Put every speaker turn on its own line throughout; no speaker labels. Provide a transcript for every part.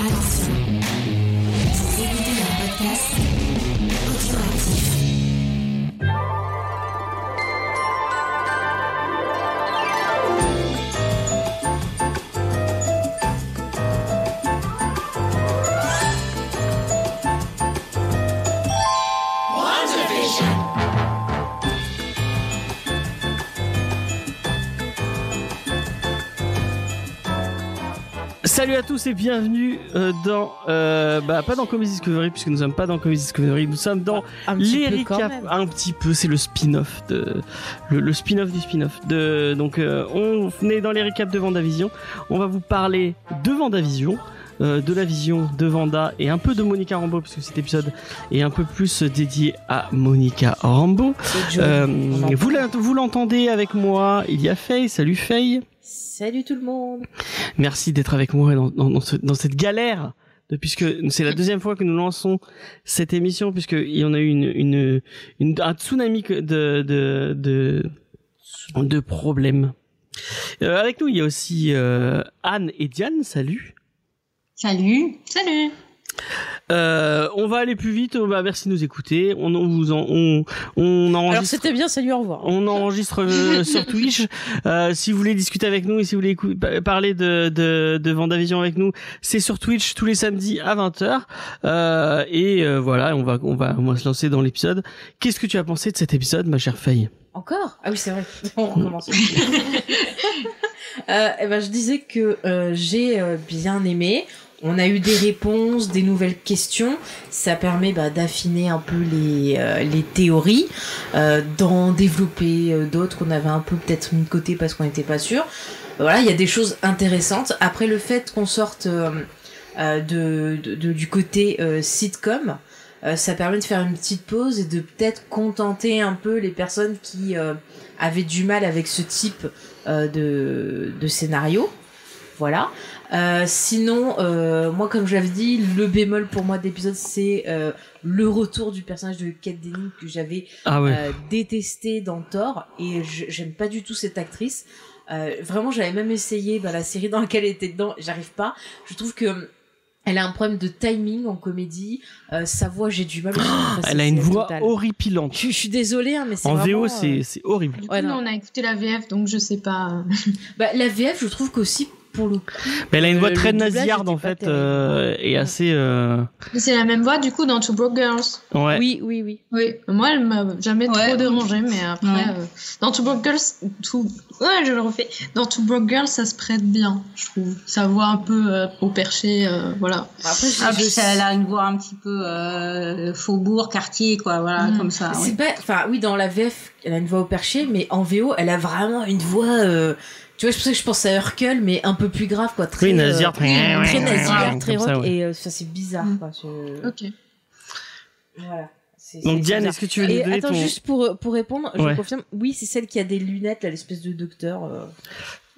Attention, vous écoutez podcast
Salut à tous et bienvenue euh, dans euh, bah pas dans Comedy Discovery puisque nous sommes pas dans Comedy Discovery, nous sommes dans les
même.
un petit peu, c'est le spin-off de le, le spin-off du spin-off de donc euh, on est dans les récaps de Vendavision, on va vous parler de Vendavision. euh, de la vision de Vanda et un peu de Monica Rambeau puisque cet épisode est un peu plus dédié à Monica Rambeau. Euh, vous l'entendez avec moi, il y a Faye, salut Faye.
Salut tout le monde.
Merci d'être avec moi dans, dans, dans, ce- dans cette galère. De, puisque c'est la deuxième fois que nous lançons cette émission, puisque il y en a eu une, une, une- un tsunami que- de, de, de, de problèmes. Euh, avec nous, il y a aussi euh, Anne et Diane. Salut.
Salut. Salut.
Euh, on va aller plus vite. Oh, Bah, merci de nous écouter. On, on vous en, on, on
Alors
enregistre.
c'était bien, salut, au revoir.
On enregistre euh, sur Twitch. Euh, si vous voulez discuter avec nous et si vous voulez parler de, de, de Vendavision avec nous, c'est sur Twitch tous les samedis à 20h. Euh, et euh, voilà, on va, on, va, on va se lancer dans l'épisode. Qu'est-ce que tu as pensé de cet épisode, ma chère Faye?
Encore? Ah oui, c'est vrai. On recommence. euh, eh ben, je disais que euh, j'ai euh, bien aimé. On a eu des réponses, des nouvelles questions. Ça permet bah, d'affiner un peu les, euh, les théories, euh, d'en développer euh, d'autres qu'on avait un peu peut-être mis de côté parce qu'on n'était pas sûr. Voilà, il y a des choses intéressantes. Après le fait qu'on sorte euh, euh, de, de- de- du côté sitcom, ça permet de faire une petite pause et de peut-être contenter un peu les personnes qui avaient du mal avec ce type de, de scénario. Voilà. Euh, sinon, euh, moi, comme je l'avais dit, le bémol pour moi de l'épisode, c'est euh, le retour du personnage de Kate Denning que j'avais
Ah ouais.
euh, détesté dans Thor et j'aime pas du tout cette actrice. Euh, vraiment, j'avais même essayé bah, la série dans laquelle elle était dedans, j'arrive pas. Je trouve que elle a un problème de timing en comédie. Euh, sa voix, j'ai du mal. c'est-
Elle a une voix
total.
horripilante.
Je, je suis désolée, hein, mais c'est
En
vraiment,
VO,
euh,
c'est horrible.
Du coup,
Ouais,
nous,
non.
on a écouté la VF, donc je sais pas.
Bah, la VF, je trouve qu'aussi pour le coup.
Mais elle a une voix
le
très nasillarde en fait euh, et assez. Euh...
C'est la même voix, du coup, dans Two Broke Girls.
Ouais.
Oui, oui, oui.
Oui. Moi, elle m'a jamais
Ouais.
trop dérangé, mais après,
Ouais.
euh, dans Two Broke Girls, tout, ouais, je le refais. Dans Two Broke Girls, ça se prête bien, je trouve. Sa voix un peu euh, au perché, euh, voilà.
Après, je,
Ah,
je-
puis ça, elle a une voix un petit peu euh, faubourg, quartier, quoi, voilà,
Mhm.
comme ça.
C'est
ouais.
pas, enfin oui, dans la VF, elle a une voix au perché, mais en VO, elle a vraiment une voix. Euh, tu vois, c'est pour ça que je pense à Hercule, mais un peu plus grave, quoi. Très,
Oui,
euh, très nasillarde,
Comme
très
ça,
rock,
ouais.
et euh, ça c'est bizarre,
Mm.
quoi. je-
Ok.
Voilà. C'est-
Donc
c'est
Diane, est-ce que tu veux
Et
donner
attends,
ton
juste pour, pour répondre, je
Ouais.
confirme, oui, c'est celle qui a des lunettes, là, l'espèce de docteur. euh,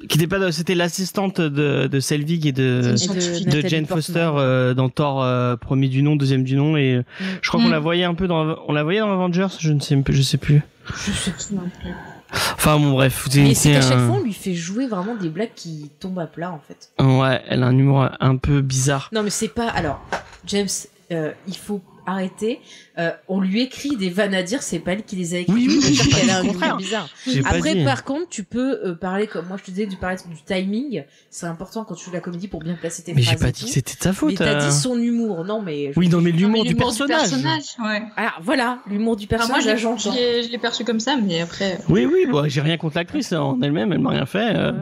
qui n'était pas c'était l'assistante de de Selvig et de
et de,
Jane
Portman.
Foster euh, dans Thor euh, premier du nom deuxième du nom et euh,
Mm.
je crois qu'on
Mm.
la voyait un peu dans on la voyait dans Avengers je ne sais je sais plus
Je sais plus.
Enfin bon bref
Et c'est qu'à chaque fois, on lui fait jouer vraiment des blagues qui tombent à plat, en fait.
ouais elle a un humour un peu bizarre
Non, mais c'est pas. Alors, James, euh, il faut arrêter. Euh, on lui écrit des vannes à dire, c'est pas elle qui les a écrites.
Oui, oui, j'ai pas
qu'elle
dit
a
le
un
contraire.
bizarre.
j'ai pas
Après,
dit
par contre, tu peux euh, parler comme moi je te disais, du parler du timing. C'est important quand tu fais de la comédie pour bien placer tes
mais j'ai
phrases.
pas
et
dit
tout.
que c'était de sa
Mais
faute
t'as
euh.
dit son humour, non mais.
oui non mais l'humour
mais
du personnage
Ouais.
Ah voilà, l'humour du
Enfin,
personnage,
moi, je, l'ai- je l'ai perçu comme ça, mais après.
oui oui bon, j'ai rien contre l'actrice hein, en elle-même elle m'a rien fait euh.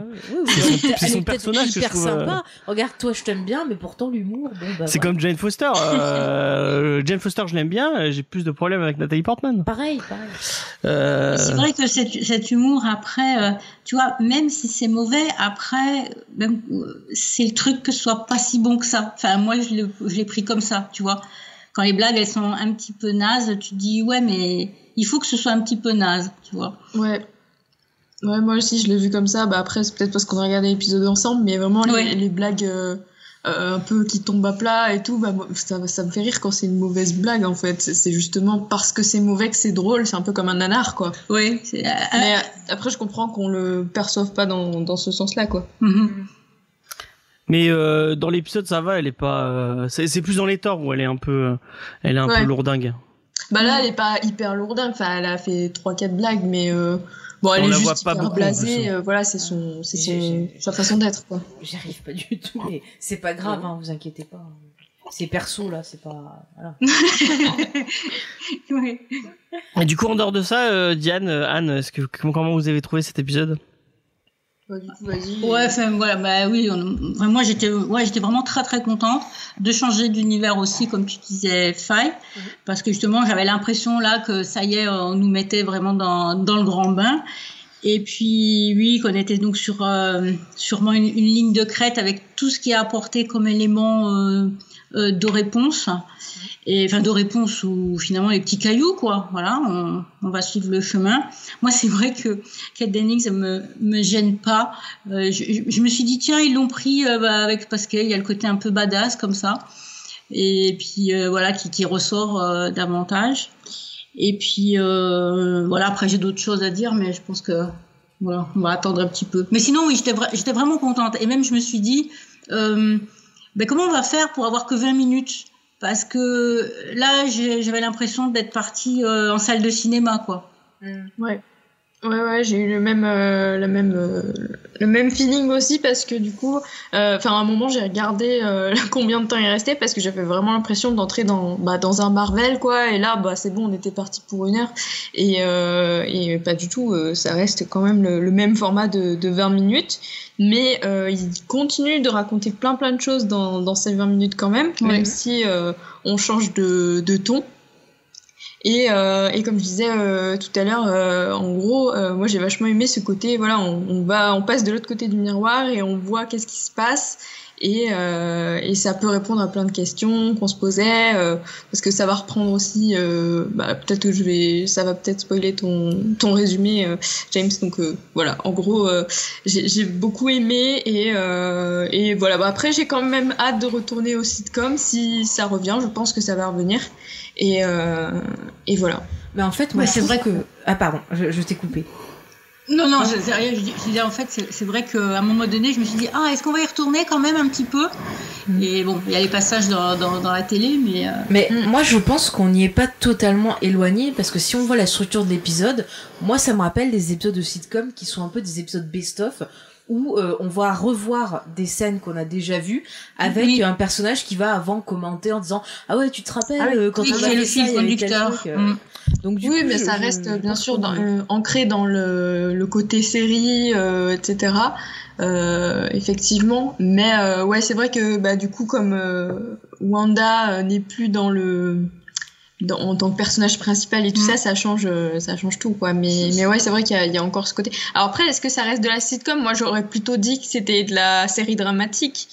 C'est son- c'est son personnage que je trouve, euh,
sympa. Regarde, toi, je t'aime bien, mais pourtant l'humour, bon bah.
c'est
voilà.
comme Jane Foster euh, Jane Foster je l'aime bien j'ai plus de problèmes avec Nathalie Portman
Pareil, pareil.
euh...
C'est vrai que cet, cet humour, après, euh, tu vois, même si c'est mauvais, après, même, c'est le truc que ce soit pas si bon que ça. Enfin, moi, je l'ai je l'ai pris comme ça, tu vois. Quand les blagues, elles sont un petit peu nazes, tu te dis, ouais, mais il faut que ce soit un petit peu naze, tu vois.
Ouais. Ouais, moi aussi, je l'ai vu comme ça. Bah, après, c'est peut-être parce qu'on a regardé l'épisode ensemble, mais vraiment, les,
Ouais.
les blagues euh, euh, un peu qui tombent à plat et tout, bah, ça, ça me fait rire quand c'est une mauvaise blague, en fait. C'est- justement parce que c'est mauvais que c'est drôle. C'est un peu comme un nanar, quoi.
Oui. euh,
Mais euh, après, je comprends qu'on le perçoive pas dans, dans ce sens-là, quoi.
mhm.
Mais euh, dans l'épisode, ça va, elle est pas. euh, c'est c'est plus dans les torts où elle est un peu, elle est un
Ouais.
peu lourdingue.
Bah là, elle est pas hyper lourdingue. Enfin, elle a fait 3-4 blagues, mais euh, bon, elle
On
est
la
juste
voit pas
hyper
beaucoup, en
blasée.
plus.
euh, voilà, c'est son, c'est son, sa façon d'être, quoi.
J'y arrive pas du tout, mais c'est pas grave, hein, vous inquiétez pas. C'est perso là, c'est pas. Voilà.
Ouais.
Et du coup, en dehors de ça, euh, Diane, euh, Anne, est-ce que comment comment vous avez trouvé cet épisode?
Du coup, vas-y.
Ouais, enfin, voilà, bah oui, on- enfin, moi j'étais, ouais, j'étais vraiment très très contente de changer d'univers aussi, comme tu disais, Faye, parce que justement j'avais l'impression là que ça y est, on nous mettait vraiment dans, dans le grand bain. Et puis oui, qu'on était donc sur euh, sûrement une, une ligne de crête avec tout ce qui est apporté comme élément euh, euh, de réponse. Et enfin de réponse ou finalement les petits cailloux quoi. Voilà, on, on va suivre le chemin. Moi c'est vrai que Kate Dennings ça me me gêne pas. Euh, je, me suis dit tiens ils l'ont pris euh, bah, avec parce qu'il y a le côté un peu badass comme ça. Et puis euh, voilà qui, qui ressort euh, davantage. Et puis euh, voilà après j'ai d'autres choses à dire mais je pense que voilà on va attendre un petit peu. Mais sinon oui j'étais j'étais vraiment contente et même je me suis dit euh, ben comment on va faire pour avoir que 20 minutes? Parce que là j'avais l'impression d'être partie euh, en salle de cinéma quoi.
Ouais. Ouais, ouais, j'ai eu le même, euh, le même, euh, le même feeling aussi parce que du coup, euh, enfin, à un moment, j'ai regardé euh, combien de temps il restait parce que j'avais vraiment l'impression d'entrer dans, bah, dans un Marvel, quoi. Et là, bah, c'est bon, on était parti pour une heure. Et, euh, et pas du tout, euh, ça reste quand même le, le même format de, de 20 minutes. Mais euh, il continue de raconter plein, plein de choses dans, dans ces 20 minutes quand même,
Ouais.
même si euh, on change de, de ton. Et, euh, et comme je disais euh, tout à l'heure, euh, en gros, moi j'ai vachement aimé ce côté. Voilà, on, va, on passe de l'autre côté du miroir et on voit qu'est-ce qui se passe. Et, euh, et ça peut répondre à plein de questions qu'on se posait, euh, parce que ça va reprendre aussi. Euh, bah, peut-être que je vais, ça va peut-être spoiler ton ton résumé, James. Donc voilà, en gros, j'ai beaucoup aimé et et voilà. Bah, après, j'ai quand même hâte de retourner au sitcom si ça revient. Je pense que ça va revenir. Et, euh, et voilà.
Mais en fait, moi,
c'est vrai
que. Ah, pardon, je, je t'ai coupé.
Non, non, je, c'est rien. Je, dis- je disais, en fait, c'est vrai qu'à un moment donné, je me suis dit, ah, est-ce qu'on va y retourner quand même un petit peu?
Mm.
Et bon, il y a les passages dans, dans, dans la télé, mais. euh,
Mais
Mm.
moi, je pense qu'on n'y est pas totalement éloigné parce que si on voit la structure de l'épisode, moi, ça me rappelle des épisodes de sitcom qui sont un peu des épisodes best-of où euh, on va revoir des scènes qu'on a déjà vues avec
Oui.
un personnage qui va avant commenter en disant ah ouais tu te rappelles
Ah oui,
euh, quand
oui,
on a
le
ça,
fil
tel
conducteur.
truc, euh.
Mm.
donc du
oui,
coup,
mais
je-
ça
je-
reste
je
bien sûr dans- euh, ancré dans le, le côté série, euh, etc. Euh, effectivement. Mais euh, ouais, c'est vrai que bah, du coup, comme euh, Wanda euh, n'est plus dans le dans, en tant que personnage principal et tout
Mm.
ça, ça change, euh, ça change tout, quoi. Mais, mais ouais, c'est vrai qu'il y, a- il y a encore ce côté. Alors après, est-ce que ça reste de la sitcom? Moi, j'aurais plutôt dit que c'était de la série dramatique.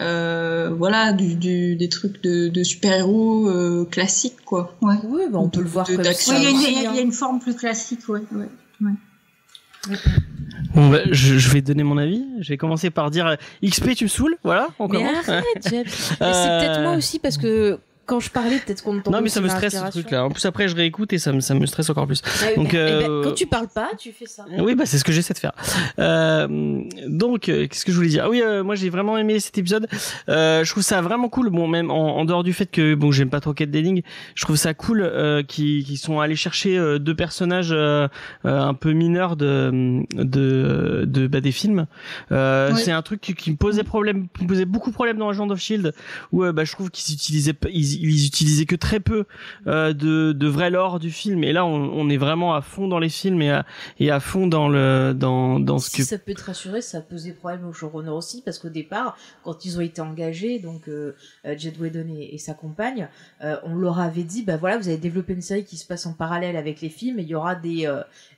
Euh, voilà, du, du, des trucs de, de super-héros euh, classiques, quoi.
Ouais.
oui bah, on peut le voir
de-
comme ça
Ouais, il y, a y
hein.
il y a une forme plus classique, ouais. ouais.
Bon, bah, je, je vais donner mon avis. Je vais commencer par dire euh, XP, tu me saoules, voilà. On
mais
commence.
arrête
Euh,
c'est peut-être moi aussi parce que quand je parlais peut-être qu'on entendait
Non, mais ça me stresse ce truc-là. En plus, après, je réécoute et ça me, ça me stresse encore plus.
Ouais,
Donc,
eh ben,
euh,
quand tu parles pas tu fais ça
Oui, bah c'est ce que j'essaie de faire. Euh, donc, euh, qu'est-ce que je voulais dire? Ah oui, euh, moi j'ai vraiment aimé cet épisode. Euh, je trouve ça vraiment cool. Bon, même en, en dehors du fait que bon, j'aime pas trop Kate Denning, je trouve ça cool euh, qu'ils qu'ils sont allés chercher euh, deux personnages un peu mineurs de de, de bah, des films. Euh,
Ouais.
C'est un truc qui, qui me posait problème, me posait beaucoup de problèmes dans Agent of Shield, où bah, je trouve qu'ils utilisaient pas- ils, ils utilisaient que très peu euh, de de vrai lore du film. Et là, on, on est vraiment à fond dans les films et à et à fond dans le dans dans ce
si
que
ça peut te rassurer, ça posait problème au showrunner aussi, parce qu'au départ, quand ils ont été engagés, donc euh, euh, Jed Whedon et, et sa compagne, euh, on leur avait dit, bah voilà, vous allez développer une série qui se passe en parallèle avec les films, et il y aura des,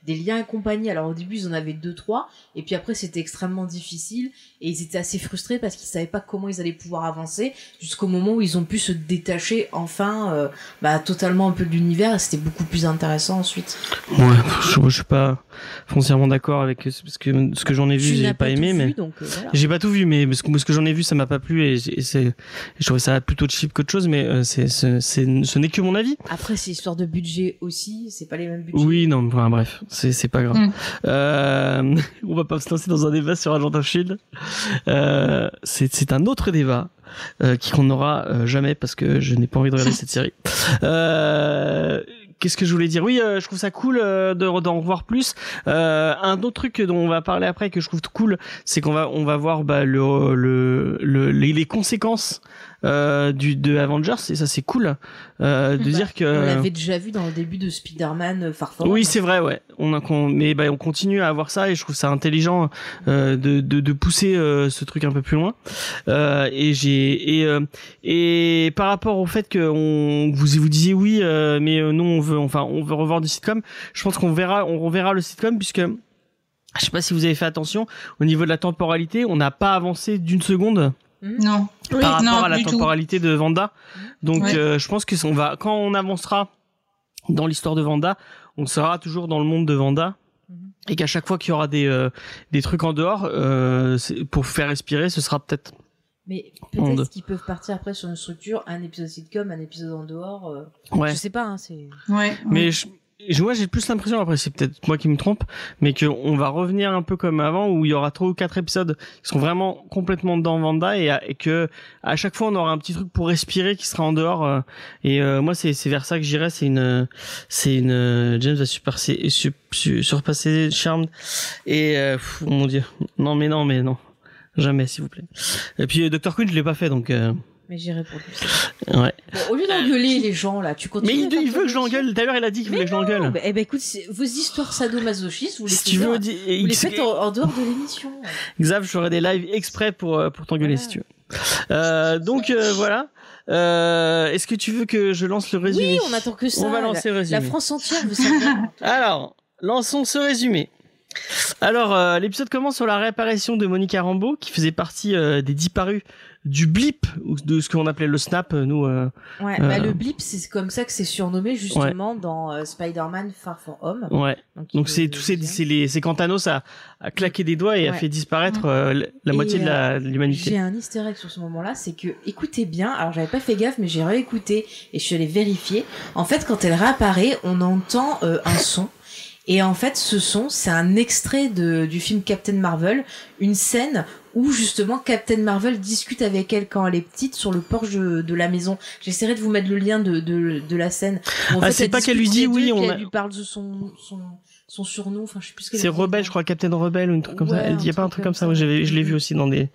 des liens et compagnie. Alors au début, ils en avaient deux, trois, et puis après, c'était extrêmement difficile, et ils étaient assez frustrés parce qu'ils savaient pas comment ils allaient pouvoir avancer, jusqu'au moment où ils ont pu se détacher enfin euh, bah, totalement un peu de l'univers et c'était beaucoup plus intéressant ensuite.
Ouais, je, je suis pas foncièrement d'accord avec ce parce que ce que j'en ai vu, j'ai pas,
tout
aimé, mais
euh, voilà.
j'ai pas tout vu, mais ce que, ce que j'en ai vu, ça m'a pas plu et, c'est, je trouvais ça plutôt cheap qu'autre chose, mais euh, c'est, c'est, c'est- ce n'est que mon avis.
Après, c'est histoire de budget aussi, c'est pas les mêmes budgets.
Oui, non, enfin, bref, c'est, c'est pas grave.
Mm.
Euh, on va pas se lancer dans un débat sur Agent of Shield. Euh, c'est, un autre débat. Euh, qui qu'on n'aura euh, jamais parce que je n'ai pas envie de regarder cette série. Euh, Qu'est-ce que je voulais dire? Oui, euh, je trouve ça cool euh, de d'en revoir plus. Euh, un autre truc dont on va parler après que je trouve cool, c'est qu'on va on va voir bah, le, le, le les conséquences euh, du de Avengers et ça c'est cool euh, de
Bah,
dire que
On l'avait déjà vu dans le début de Spider-Man euh, Far From
oui, c'est vrai, ouais. On a, qu'on- mais bah, on continue à avoir ça et je trouve ça intelligent euh, de, de, de pousser euh, ce truc un peu plus loin. Euh, et j'ai et euh, et par rapport au fait que on vous vous disiez oui, euh, mais euh, nous on veut enfin on veut revoir du sitcom. Je pense qu'on verra on reverra le sitcom puisque je sais pas si vous avez fait attention au niveau de la temporalité, on n'a pas avancé d'une seconde
Non.
Oui,
par rapport
non,
à la
tout.
temporalité de Vanda. Donc
Ouais.
euh, je pense que on va quand on avancera dans l'histoire de Vanda, on sera toujours dans le monde de Vanda.
Mhm.
Et qu'à chaque fois qu'il y aura des euh, des trucs en dehors euh, pour faire respirer, ce sera peut-être
Mais peut-être qu'ils peuvent partir après sur une structure, un épisode sitcom, un épisode en dehors. euh,
ouais.
Je sais pas, hein, c'est.
Ouais.
Mais je- moi j'ai plus l'impression après c'est peut-être moi qui me trompe, mais que on va revenir un peu comme avant où il y aura trois ou quatre épisodes qui seront vraiment complètement dans Vanda et, et que à chaque fois on aura un petit truc pour respirer qui sera en dehors euh, et euh, moi c'est c'est vers ça que j'irai c'est une c'est une James va surpasser su- su- surpasser Charmed. Et euh, pff, mon dieu. Non mais non mais non. Jamais s'il vous plaît. Et puis euh, Dr Queen je l'ai pas fait donc euh,
Mais j'irai pour lui.
ouais
Bon, au lieu d'engueuler les gens là, tu continues.
mais il, veut que je l'engueule d'ailleurs il a dit qu'il voulait que je l'engueule
Bah, eh ben écoute, vos histoires sadomasochistes, vous les
si
faites,
tu veux
vous les faites en, en dehors de l'émission.
Xav, je ferai des lives exprès pour euh, pour t'engueuler si tu veux. Euh, donc euh, voilà. Euh, Est-ce que tu veux que je lance le résumé
Oui, on attend que ça.
On va
la-
lancer le
La,
résumé.
France entière veut savoir.
Alors, lançons ce résumé. Alors, euh, l'épisode commence sur la réapparition de Monica Rambeau, qui faisait partie euh, des disparus du blip, ou de ce qu'on appelait le snap, euh, nous. euh,
Ouais,
Euh.
bah, le blip, c'est comme ça que c'est surnommé justement dans euh, Spider-Man Far From Home.
ouais.
Donc,
c'est tous ces, c'est les, c'est quand Thanos a, a claqué des doigts et a fait disparaître euh, la-
Et,
moitié de de
J'ai
l'humanité.
un easter egg sur ce moment-là, c'est que, écoutez bien, alors j'avais pas fait gaffe, mais j'ai réécouté et je suis allée vérifier. En fait, quand elle réapparaît, on entend un son. Et en fait, ce son, c'est un extrait de, du film Captain Marvel, une scène où justement Captain Marvel discute avec elle quand elle est petite sur le porche de, de la maison. J'essaierai de vous mettre le lien de, de, de la scène. en
Ah, c'est pas qu'elle lui dit oui, on a-
lui parle de son, son, son surnom, enfin je sais plus ce
C'est rebelle, je crois, Captain Rebelle ou un truc comme ça.
Ouais,
dit y a pas un
truc comme
ça.
ça.
Ouais, je l'ai vu
Mhm.
aussi dans des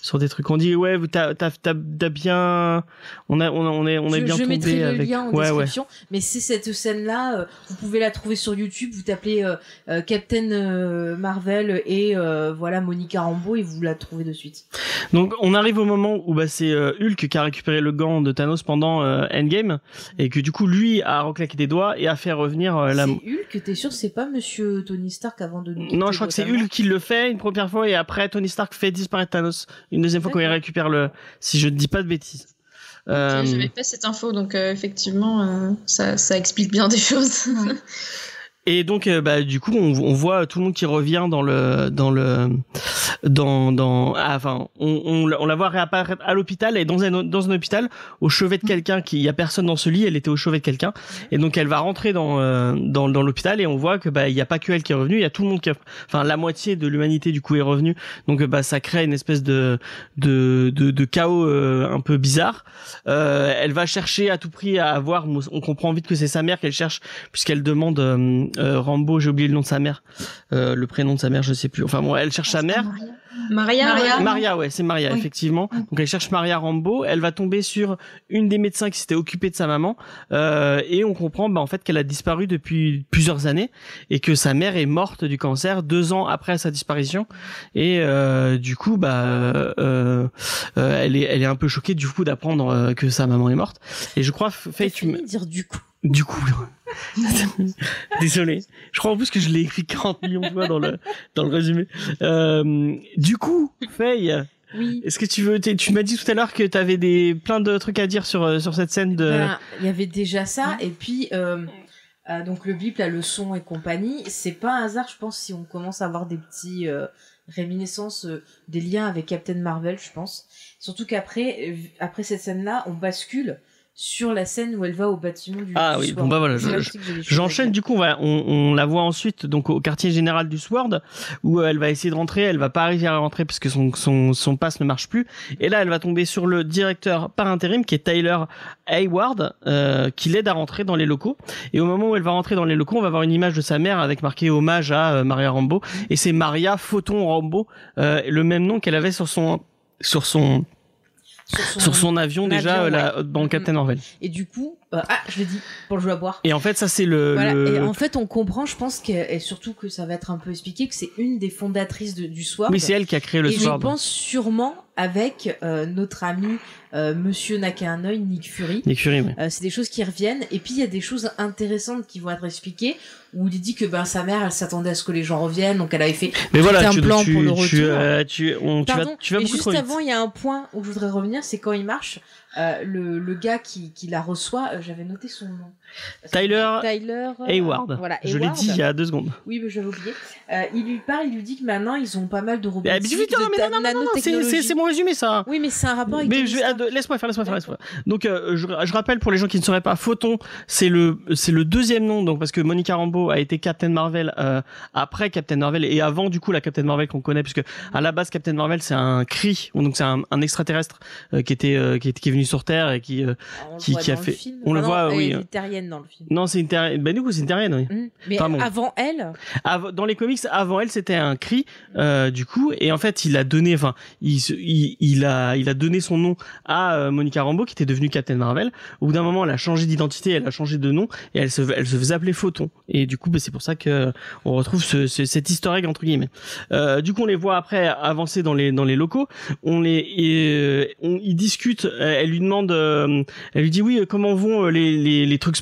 sur des trucs. On dit ouais, t'as t'as t'as t'as bien, on a on a on est on est bien
je
tombé
mettrai le lien en
ouais
description, mais c'est cette scène-là, euh, vous pouvez la trouver sur YouTube, vous tapez euh, euh, Captain Marvel et voilà Monica Rambeau et vous la trouvez de suite.
Donc on arrive au moment où bah c'est Hulk qui a récupéré le gant de Thanos pendant Endgame et que du coup lui a reclaqué des doigts et a fait revenir la.
C'est Hulk, t'es sûr c'est pas Monsieur Tony Stark avant de nous
Non, je crois que c'est Hulk qui le fait une première fois et après Tony Stark fait disparaître Thanos une deuxième fois quand il récupère le. Si je ne dis pas de bêtises. Euh,
J'avais pas cette info, donc euh, effectivement, euh, ça, ça explique bien des choses.
Et donc, euh, bah, du coup, on, on voit tout le monde qui revient dans le, dans le, dans, dans, ah, enfin, on, on, la- on la voit réapparaître à l'hôpital et dans un, dans un hôpital au chevet de quelqu'un qui, il y a personne dans ce lit, elle était au chevet de quelqu'un. Et donc, elle va rentrer dans, euh, dans, dans l'hôpital et on voit que, bah, il y a pas que elle qui est revenue, il y a tout le monde qui, a- enfin, la moitié de l'humanité, du coup, est revenue. Donc, euh, bah, ça crée une espèce de, de, de, de chaos euh, un peu bizarre. Euh, elle va chercher à tout prix à avoir, on comprend vite que c'est sa mère qu'elle cherche puisqu'elle demande euh, Rambo, j'ai oublié le nom de sa mère, euh, le prénom de sa mère, je sais plus. Enfin bon, elle cherche sa mère.
Maria,
Maria.
ouais.
Maria, ouais, c'est Maria,
Oui.
effectivement. Donc elle cherche Maria Rambo. Elle va tomber sur une des médecins qui s'était occupée de sa maman, euh, et on comprend, bah, en fait, qu'elle a disparu depuis plusieurs années et que sa mère est morte du cancer deux ans après sa disparition. Et euh, du coup, bah, euh, euh, elle est, elle est un peu choquée du coup d'apprendre euh, que sa maman est morte. Et je crois, Faye, tu me,
dire du coup.
Du coup, désolé. Je crois en plus que je l'ai écrit 40 millions de fois dans le dans le résumé. Euh, du coup, Faye,
Oui.
Est-ce que tu veux, tu m'as dit tout à l'heure que tu avais des plein de trucs à dire sur euh, sur cette scène de.
Ben, Il y avait déjà ça, et puis euh, euh, donc le bip, la leçon et compagnie, c'est pas un hasard, je pense, si on commence à avoir des petits euh, réminiscences, euh, des liens avec Captain Marvel, je pense. Surtout qu'après, euh, après cette scène-là, on bascule sur la scène où elle va au bâtiment du.
Ah oui, bon, bah voilà, je- J'enchaîne du coup, on, va- on, on la voit ensuite donc au quartier général du Sword où euh, elle va essayer de rentrer, elle va pas arriver à rentrer parce que son son son pass ne marche plus. Et là elle va tomber sur le directeur par intérim qui est Tyler Hayward euh, qui l'aide à rentrer dans les locaux. Et au moment où elle va rentrer dans les locaux, on va voir une image de sa mère avec marqué hommage à euh, Maria Rambo. Et c'est Maria Photon Rambo, euh, le même nom qu'elle avait sur son sur son
Sur son,
sur son avion déjà
avion,
euh, là, dans
Mhm.
Captain Marvel.
Et du coup, euh, ah, je le dis, pour le jeu à boire.
Et en fait ça c'est le,
Voilà,
le-
et en fait, on comprend, je pense, que, et surtout que ça va être un peu expliqué, que c'est une des fondatrices de- du Sword.
oui c'est elle qui a créé le
et je
Sword.
pense sûrement avec euh, notre ami euh, Monsieur Nakahanoi, Nick Fury.
Nick Fury, oui.
Euh, c'est des choses qui reviennent. Et puis il y a des choses intéressantes qui vont être expliquées où il dit que ben sa mère, elle s'attendait à ce que les gens reviennent, donc elle avait fait.
Mais voilà,
un
tu,
plan
tu,
pour le
tu,
retour.
euh, tu, on- tu vas, tu vas
et
beaucoup
juste
trop
avant, il y a un point où je voudrais revenir, c'est quand il marche. Euh, le, le gars qui, qui la reçoit, euh, j'avais noté son nom.
Tyler
Tyler euh,
Hayward.
Voilà,
Je l'ai dit il y a deux secondes.
Oui, mais j'avais oublié. Euh, il lui parle, il lui dit que maintenant ils ont pas mal de robots.
Ah, non, non, non, non, c'est- mon résumé ça.
Oui, mais c'est un rapport avec.
Mais je, ah, laisse-moi faire, laisse-moi faire, laisse-moi. Donc, euh, je, je rappelle pour les gens qui ne sauraient pas, Photon, c'est le, c'est le deuxième nom, donc parce que Monica Rambeau a été Captain Marvel euh, après Captain Marvel et avant du coup la Captain Marvel qu'on connaît, puisque à la base Captain Marvel c'est un cri, donc c'est un, un extraterrestre qui était, qui, est- qui est venu sur Terre et qui,
le
qui- a fait-
film.
on le
Enfin,
voit, oui,
terrienne dans le film.
non c'est une terrienne, ben du coup c'est une terrienne, oui.
Mm. Mais avant elle,
Av- dans les comics avant elle c'était un cri euh, du coup et en fait il a donné enfin il, se- il, il a il a donné son nom à euh, Monica Rambeau qui était devenue Captain Marvel au bout d'un moment elle a changé d'identité elle a changé de nom et elle se elle se faisait appeler Photon et du coup bah, c'est pour ça que on retrouve ce, ce- cet historique entre guillemets euh, du coup on les voit après avancer dans les dans les locaux on les et, on, ils discutent elle lui demande elle lui dit oui comment vont les, les, les trucs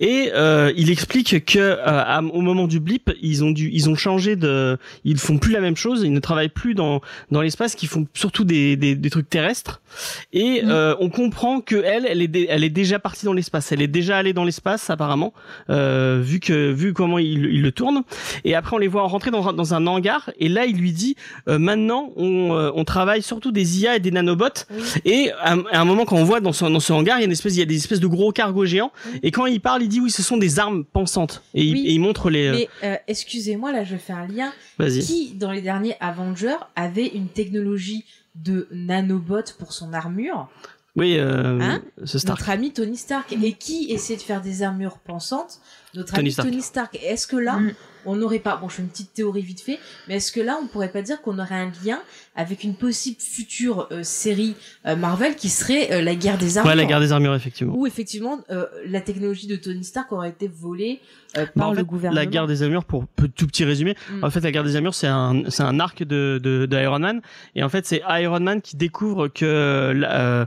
et euh, il explique que euh, à- au moment du blip ils ont dû ils ont changé de ils font plus la même chose ils ne travaillent plus dans dans l'espace qu'ils font surtout des, des, des trucs terrestres et
Mm.
euh, on comprend que elle elle est elle est déjà partie dans l'espace elle est déjà allée dans l'espace apparemment euh, vu que vu comment il, il le tourne et après on les voit rentrer dans, un- dans un hangar et là il lui dit euh, maintenant on, euh, on travaille surtout des IA et des nanobots
oui.
et à, à un moment quand on voit dans ce, dans ce hangar, il y a une espèce, il y a des espèces de gros cargos géants.
Oui.
Et quand il parle, il dit oui, ce sont des armes pensantes. Et, il,
Oui.
et il montre les. euh,
mais euh, excusez-moi, là je fais un lien.
Vas-y.
Qui, dans les derniers Avengers, avait une technologie de nanobot pour son armure
Oui, euh,
Hein
ce Stark.
Notre ami Tony Stark. Et qui essaie de faire des armures pensantes Notre
Tony
ami
Stark.
Tony Stark. Est-ce que là,
Mm.
on n'aurait pas, bon je fais une petite théorie vite fait, mais est-ce que là on pourrait pas dire qu'on aurait un lien avec une possible future euh, série euh, Marvel qui serait euh, la guerre des armures
Ouais, la guerre des armures, effectivement.
Où effectivement la technologie de Tony Stark aurait été volée
Bah,
par le gouvernement.
la guerre des armures, pour tout petit résumé,
Mm.
en fait, la guerre des armures, c'est un, c'est un arc de, de, de Iron Man. Et en fait, c'est Iron Man qui découvre que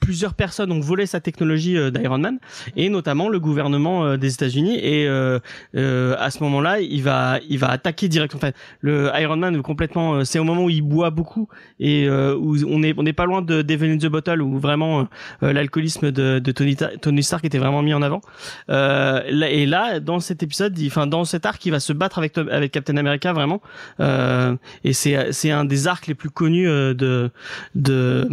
plusieurs personnes ont volé sa technologie d'Iron Man, et notamment le gouvernement des États-Unis. Et à ce moment-là, il va, il va attaquer direct. En fait, le Iron Man complètement, c'est au moment où il boit beaucoup et euh, où on est, on n'est pas loin de Devil in the Bottle, où vraiment euh, l'alcoolisme de, de Tony, Ta- Tony Stark était vraiment mis en avant. Euh, et là, dans cet épisode, il- enfin dans cet arc, il va se battre avec avec Captain America vraiment. Et c'est c'est un des arcs les plus connus de de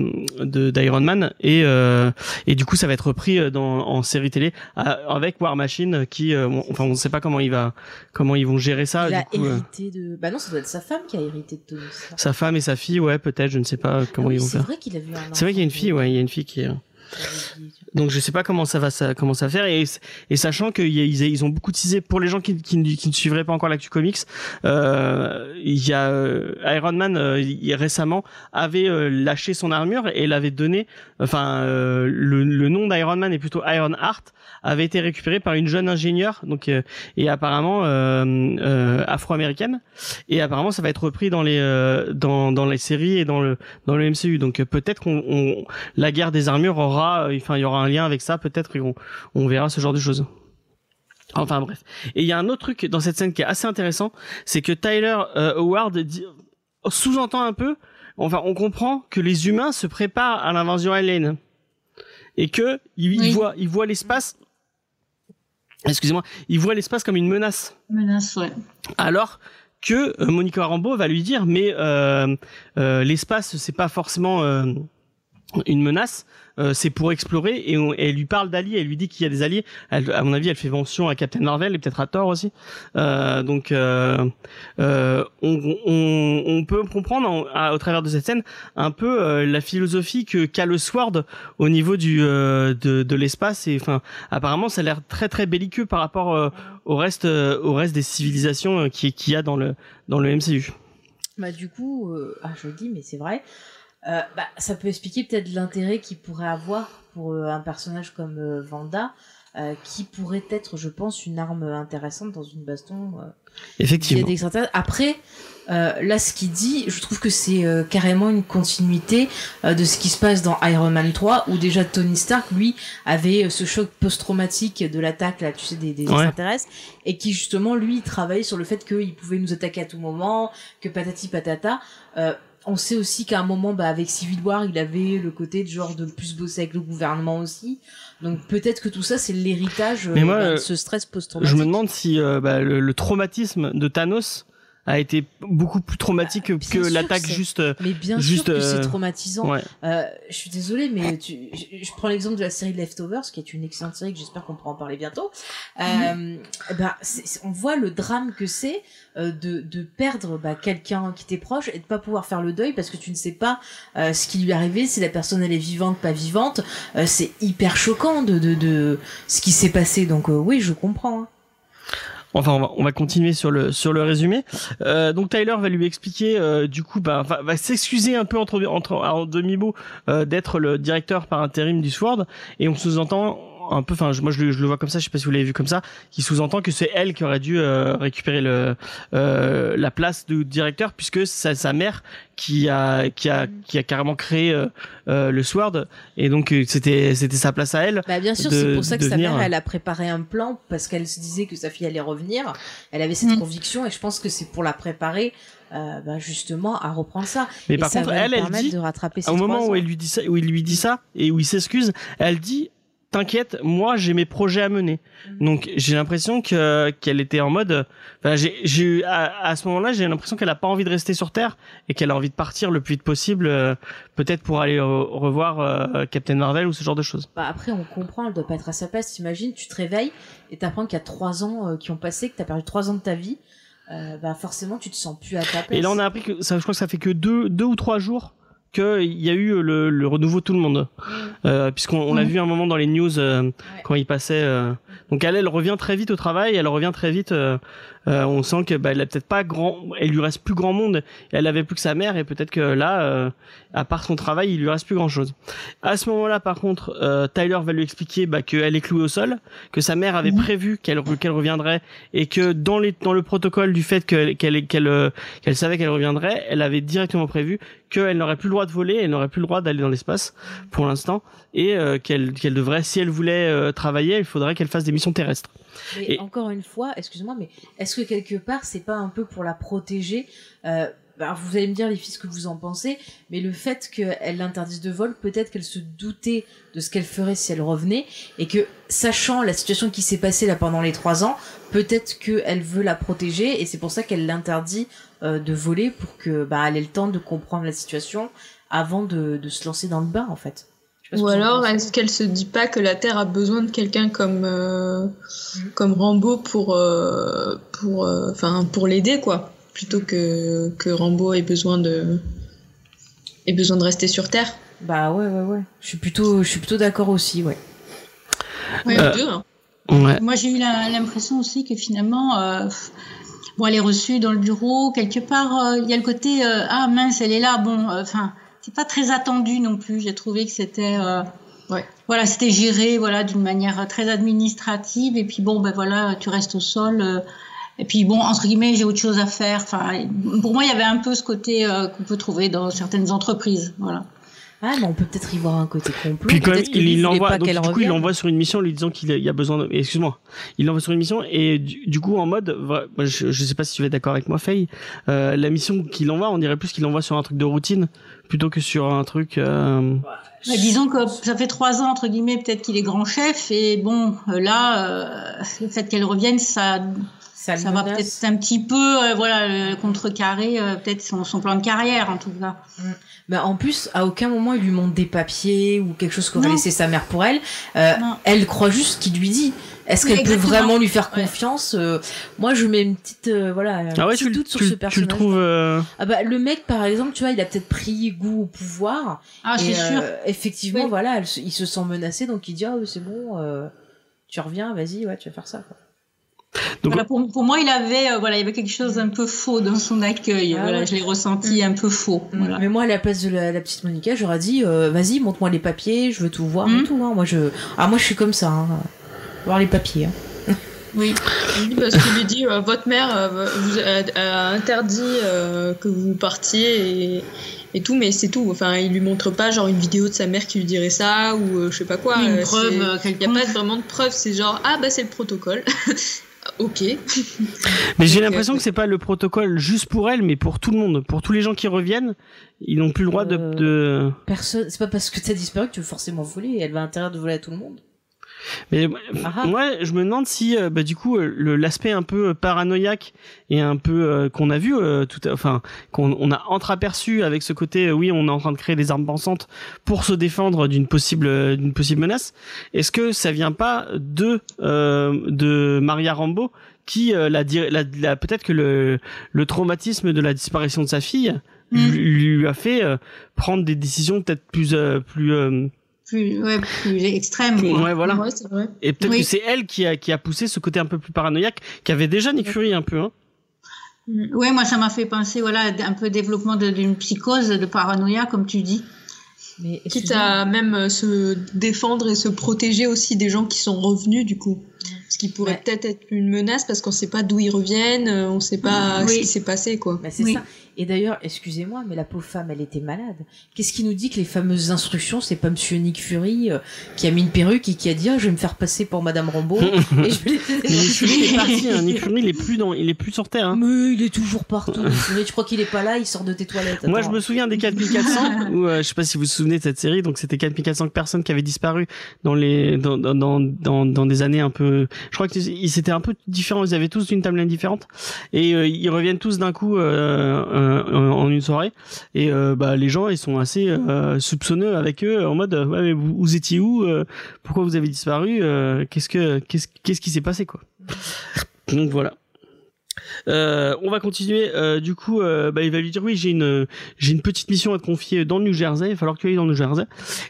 d'Iron Man. Et euh, et du coup, ça va être repris dans en série télé avec War Machine, qui euh, on- enfin on ne sait pas comment il va comment ils vont gérer ça.
il
du
a
coup,
hérité de. Bah non, ça doit être sa femme qui a hérité de Tony Stark.
sa femme et sa fille, ouais, peut-être, je ne sais pas comment
Ah oui,
ils vont
c'est
faire.
vrai qu'il a vu un.
C'est vrai qu'il y a une fille, ouais, il y a une fille qui est.
oublié.
Donc je sais pas comment ça va ça comment ça va faire et et sachant qu'ils ils ont beaucoup teasé pour les gens qui qui, ne- qui ne suivraient pas encore l'actu comics euh, il y a euh, Iron Man euh, il- récemment avait euh, lâché son armure et l'avait donné enfin euh, le, le nom d'Iron Man est plutôt Iron Heart avait été récupéré par une jeune ingénieure donc euh, et apparemment euh, euh, afro-américaine. Et apparemment ça va être repris dans les euh, dans dans les séries et dans le dans le MCU donc peut-être qu'on on- la guerre des armures aura enfin il y aura un lien avec ça. Peut-être et on, verra ce genre de choses. Enfin bref. Et il y a un autre truc dans cette scène qui est assez intéressant c'est que Tyler Howard dit- sous-entend un peu enfin, on comprend que les humains se préparent à l'invasion alien. Et que ils,
Oui.
ils voient, ils voient l'espace. Excusez-moi, ils voient l'espace comme une menace.
Menace, ouais.
Alors que euh, Monica Rambeau va lui dire, mais euh, euh, l'espace, c'est pas forcément euh, une menace. euh, c'est pour explorer et, on- elle lui parle d'alliés, elle lui dit qu'il y a des alliés. Elle, à mon avis, elle fait mention à Captain Marvel et peut-être à Thor aussi. Euh, donc, euh, euh, on, on, on peut comprendre au travers de cette scène un peu euh, la philosophie que qu'a le Sword au niveau du euh, de, de l'espace. Et enfin, apparemment, ça a l'air très très belliqueux par rapport au reste au reste des civilisations qui qu'il y a dans le dans le MCU.
Bah du coup, ah je dis, mais c'est vrai. Euh, bah, ça peut expliquer peut-être l'intérêt qu'il pourrait avoir pour euh, un personnage comme euh, Vanda, euh, qui pourrait être, je pense, une arme intéressante dans une baston. Euh,
Effectivement.
Après, euh, là, ce qu'il dit, je trouve que c'est euh, carrément une continuité euh, de ce qui se passe dans Iron Man 3, où déjà Tony Stark, lui, avait euh, ce choc post-traumatique de l'attaque, là, tu sais, des, des
Ouais.
extraterrestres, et qui justement, lui, travaillait sur le fait qu'ils pouvaient nous attaquer à tout moment, que patati patata. Euh, on sait aussi qu'à un moment, bah, avec Civil War, il avait le côté de genre de plus bosser avec le gouvernement aussi. Donc peut-être que tout ça, c'est l'héritage euh, bah, de
euh,
ce stress post-traumatique.
Je me demande si euh, bah, le, le traumatisme de Thanos a été beaucoup plus traumatique
Bah,
que l'attaque juste. euh,
Mais bien
Juste,
sûr que c'est
euh,
traumatisant.
ouais.
Euh, je suis désolée, mais tu, je, je prends l'exemple de la série Leftovers, qui est une excellente série que j'espère qu'on pourra en parler bientôt. Euh, ben, c'est- c'est- on voit le drame que c'est euh, de, de perdre bah, quelqu'un qui t'est proche et de pas pouvoir faire le deuil parce que tu ne sais pas euh, ce qui lui est arrivé, si la personne elle est vivante, pas vivante. Euh, c'est hyper choquant de, de, de ce qui s'est passé. Donc euh, oui, je comprends. hein.
Enfin, on va, on va continuer sur le sur le résumé. Euh, donc Tyler va lui expliquer, euh, du coup, bah, va, va s'excuser un peu entre entre en demi mot euh, d'être le directeur par intérim du Sword, et on sous-entend un peu, enfin, je- moi je le, je le vois comme ça, je sais pas si vous l'avez vu comme ça, qui sous-entend que c'est elle qui aurait dû euh, récupérer le euh, la place de directeur puisque c'est sa mère qui a qui a qui a carrément créé euh, euh, le Sword, et donc euh, c'était c'était sa place à elle.
Bah bien sûr,
de-
c'est pour ça que sa
venir,
mère,
euh,
elle a préparé un plan parce qu'elle se disait que sa fille allait revenir. Elle avait cette
Mm.
conviction et je pense que c'est pour la préparer, euh, bah, justement, à reprendre ça.
Mais
Et
par
ça
contre,
va
elle, elle dit
de rattraper
au moment où elle lui dit ça, où il lui dit ça et où il s'excuse, elle dit T'inquiète, moi j'ai mes projets à mener.
Mhm.
Donc j'ai l'impression que qu'elle était en mode. Enfin, j'ai j'ai eu à, à ce moment-là, j'ai l'impression qu'elle a pas envie de rester sur Terre et qu'elle a envie de partir le plus vite possible, euh, peut-être pour aller euh, revoir euh, Captain Marvel ou ce genre de choses.
Bah, après, on comprend, elle doit pas être à sa place. T'imagines, tu te réveilles et t'apprends qu'il y a trois ans euh, qui ont passé, que t'as perdu trois ans de ta vie. Euh, bah forcément, tu te sens plus à ta place.
Et là, on a appris que ça, je crois que ça fait que deux, deux ou trois jours qu'il y a eu le, le renouveau de tout le monde. Euh, Puisqu'on on l'a
Mhm.
vu un moment dans les news euh, quand il passait. Donc elle, elle revient très vite au travail, elle revient très vite. euh, euh, on sent que bah, elle a peut-être pas grand, elle lui reste plus grand monde. Elle avait plus que sa mère et peut-être que là, euh, à part son travail, il lui reste plus grand chose. À ce moment-là, par contre, euh, Tyler va lui expliquer bah, qu'elle est clouée au sol, que sa mère avait prévu qu'elle qu'elle reviendrait et que dans les dans le protocole du fait qu'elle qu'elle qu'elle euh, qu'elle savait qu'elle reviendrait, elle avait directement prévu qu'elle n'aurait plus le droit de voler, elle n'aurait plus le droit d'aller dans l'espace pour l'instant et euh, qu'elle qu'elle devrait, si elle voulait euh, travailler, il faudrait qu'elle fasse des missions terrestres.
Mais
Et-
encore une fois, excuse-moi, mais est-ce que quelque part, c'est pas un peu pour la protéger? Euh, bah, Vous allez me dire, les filles, ce que vous en pensez, mais le fait qu'elle l'interdise de vol, peut-être qu'elle se doutait de ce qu'elle ferait si elle revenait, et que, sachant la situation qui s'est passée là pendant les trois ans, peut-être qu'elle veut la protéger, et c'est pour ça qu'elle l'interdit euh, de voler, pour que bah, elle ait le temps de comprendre la situation avant de, de se lancer dans le bain, en fait.
Ou alors, est-ce qu'elle se dit pas que la Terre a besoin de quelqu'un comme euh, comme Rambo pour euh, pour euh, enfin pour l'aider quoi, plutôt que que Rambo ait besoin de ait besoin de rester sur Terre?
Bah ouais, ouais, ouais. Je suis plutôt, je suis plutôt d'accord aussi, ouais.
Ouais,
Euh,
deux, hein.
Ouais.
Moi, j'ai eu l'impression aussi que finalement, euh, bon, elle est reçue dans le bureau, quelque part, euh, il y a le côté euh, ah mince, elle est là. Bon, euh, enfin, c'est pas très attendu non plus. J'ai trouvé que c'était, euh,
Ouais.
voilà, c'était géré, voilà, d'une manière très administrative. Et puis bon, ben voilà, tu restes au sol. euh, et puis bon, entre guillemets, j'ai autre chose à faire. Enfin, pour moi, il y avait un peu ce côté euh, qu'on peut trouver dans certaines entreprises, voilà.
Ah, mais on peut peut-être y voir un côté complot.
Puis quand même, il l'envoie, donc du coup, il l'envoie sur une mission lui disant qu'il y a besoin de, excuse-moi, il l'envoie sur une mission et du, du coup en mode, je, je sais pas si tu es d'accord avec moi, Faye, euh, la mission qu'il envoie, on dirait plus qu'il l'envoie sur un truc de routine plutôt que sur un truc. Euh...
Disons que ça fait trois ans entre guillemets peut-être qu'il est grand chef et bon euh, là euh, le fait qu'elle revienne ça
Ça,
va peut-être un petit peu euh, voilà contrecarrer euh, peut-être son, son plan de carrière en tout cas.
Bah, en plus, à aucun moment il lui montre des papiers ou quelque chose qu'aurait laissé sa mère pour elle. Euh, elle croit juste ce qu'il lui dit. Est-ce
Oui,
qu'elle peut vraiment lui faire
Ouais.
confiance Euh, Moi, je mets une petite euh, voilà un
Ah ouais,
petit
tu,
doute sur
tu,
ce
le- tu le
personnage.
trouves. euh,
Ah bah le mec, par exemple, tu vois, il a peut-être pris goût au pouvoir.
Ah c'est sûr.
euh, effectivement,
Oui.
voilà, elle il se sent menacé, donc il dit ah ouais, c'est bon, euh, tu reviens, vas-y, ouais, tu vas faire ça. Quoi.
Donc-
Voilà, pour, pour moi, il avait, euh, voilà, il y avait quelque chose d'un peu faux dans son accueil.
Ah
voilà,
ouais.
je l'ai ressenti un peu faux. Voilà.
Mais moi, à la place de la, la petite Monica, j'aurais dit, euh, vas-y, montre-moi les papiers, je veux tout voir et
Mhm.
tout. Hein. Moi, je, ah moi, je suis comme ça, hein. voir les papiers. hein.
Oui.
Parce qu'il lui dit euh, votre mère euh, vous a, a interdit euh, que vous partiez et, et tout, mais c'est tout. Enfin, il lui montre pas genre une vidéo de sa mère qui lui dirait ça ou euh, je sais pas quoi.
Une
Euh,
preuve
Il n'y a pas vraiment de preuve, c'est genre ah bah c'est le protocole. ok.
Mais j'ai l'impression que c'est pas le protocole juste pour elle, mais pour tout le monde, pour tous les gens qui reviennent, ils n'ont plus le droit de,
Euh,
de...
Personne, c'est pas parce que t'as disparu que tu veux forcément voler. Elle va intérêt de voler à tout le monde.
Mais
Ah ah.
moi, je me demande si, euh, bah, du coup, euh, l'aspect un peu euh, paranoïaque et un peu euh, qu'on a vu, euh, tout, enfin, qu'on on a entreaperçu avec ce côté, euh, oui, on est en train de créer des armes pensantes pour se défendre d'une possible, d'une possible menace. Est-ce que ça vient pas de euh, de Maria Rambo qui la, la, la- peut-être que le le traumatisme de la disparition de sa fille
Mm.
lui, lui a fait prendre des décisions peut-être plus euh, plus euh,
Plus, ouais, plus extrême. quoi.
ouais voilà
Ouais, c'est vrai.
et peut-être
Oui.
que c'est elle qui a, qui a poussé ce côté un peu plus paranoïaque, qui avait déjà Nick Fury un peu. Hein.
Ouais, moi, ça m'a fait penser, voilà, un peu développement de- d'une psychose, de paranoïa, comme tu dis.
Mais
Quitte à même euh, se défendre et se protéger aussi des gens qui sont revenus du coup. Ce qui pourrait
Ouais.
peut-être être une menace parce qu'on sait pas d'où ils reviennent, euh, on sait pas
Oui.
ce qui s'est passé quoi.
Bah, c'est
Oui.
ça. Et d'ailleurs, excusez-moi, mais la pauvre femme, elle était malade. Qu'est-ce qui nous dit que les fameuses instructions, c'est pas Monsieur Nick Fury euh, qui a mis une perruque et qui a dit ah, je vais me faire passer pour Madame Rambo et je vais
Mais Nick Fury est parti. Hein. Nick Fury il est plus dans, il est plus sur Terre. Hein.
Mais il est toujours partout. Fury. tu crois qu'il est pas là Il sort de tes toilettes.
Moi, je me souviens des 4400 où euh, je sais pas si vous vous souvenez de cette série. Donc, c'était 4400 personnes qui avaient disparu dans les dans dans dans dans, des années un peu. Je crois que c'était un peu différent. Ils avaient tous une timeline différente et euh, ils reviennent tous d'un coup euh, euh, en une soirée. Et euh, bah les gens ils sont assez euh, soupçonneux avec eux en mode euh, ouais mais vous, vous étiez où Euh, Pourquoi vous avez disparu Euh, Qu'est-ce que qu'est-ce qu'est-ce qui s'est passé quoi Donc voilà. Euh, on va continuer. Euh, du coup, euh, bah, il va lui dire oui, j'ai une j'ai une petite mission à te confier dans le New Jersey. Il va falloir que tu ailles dans le New Jersey.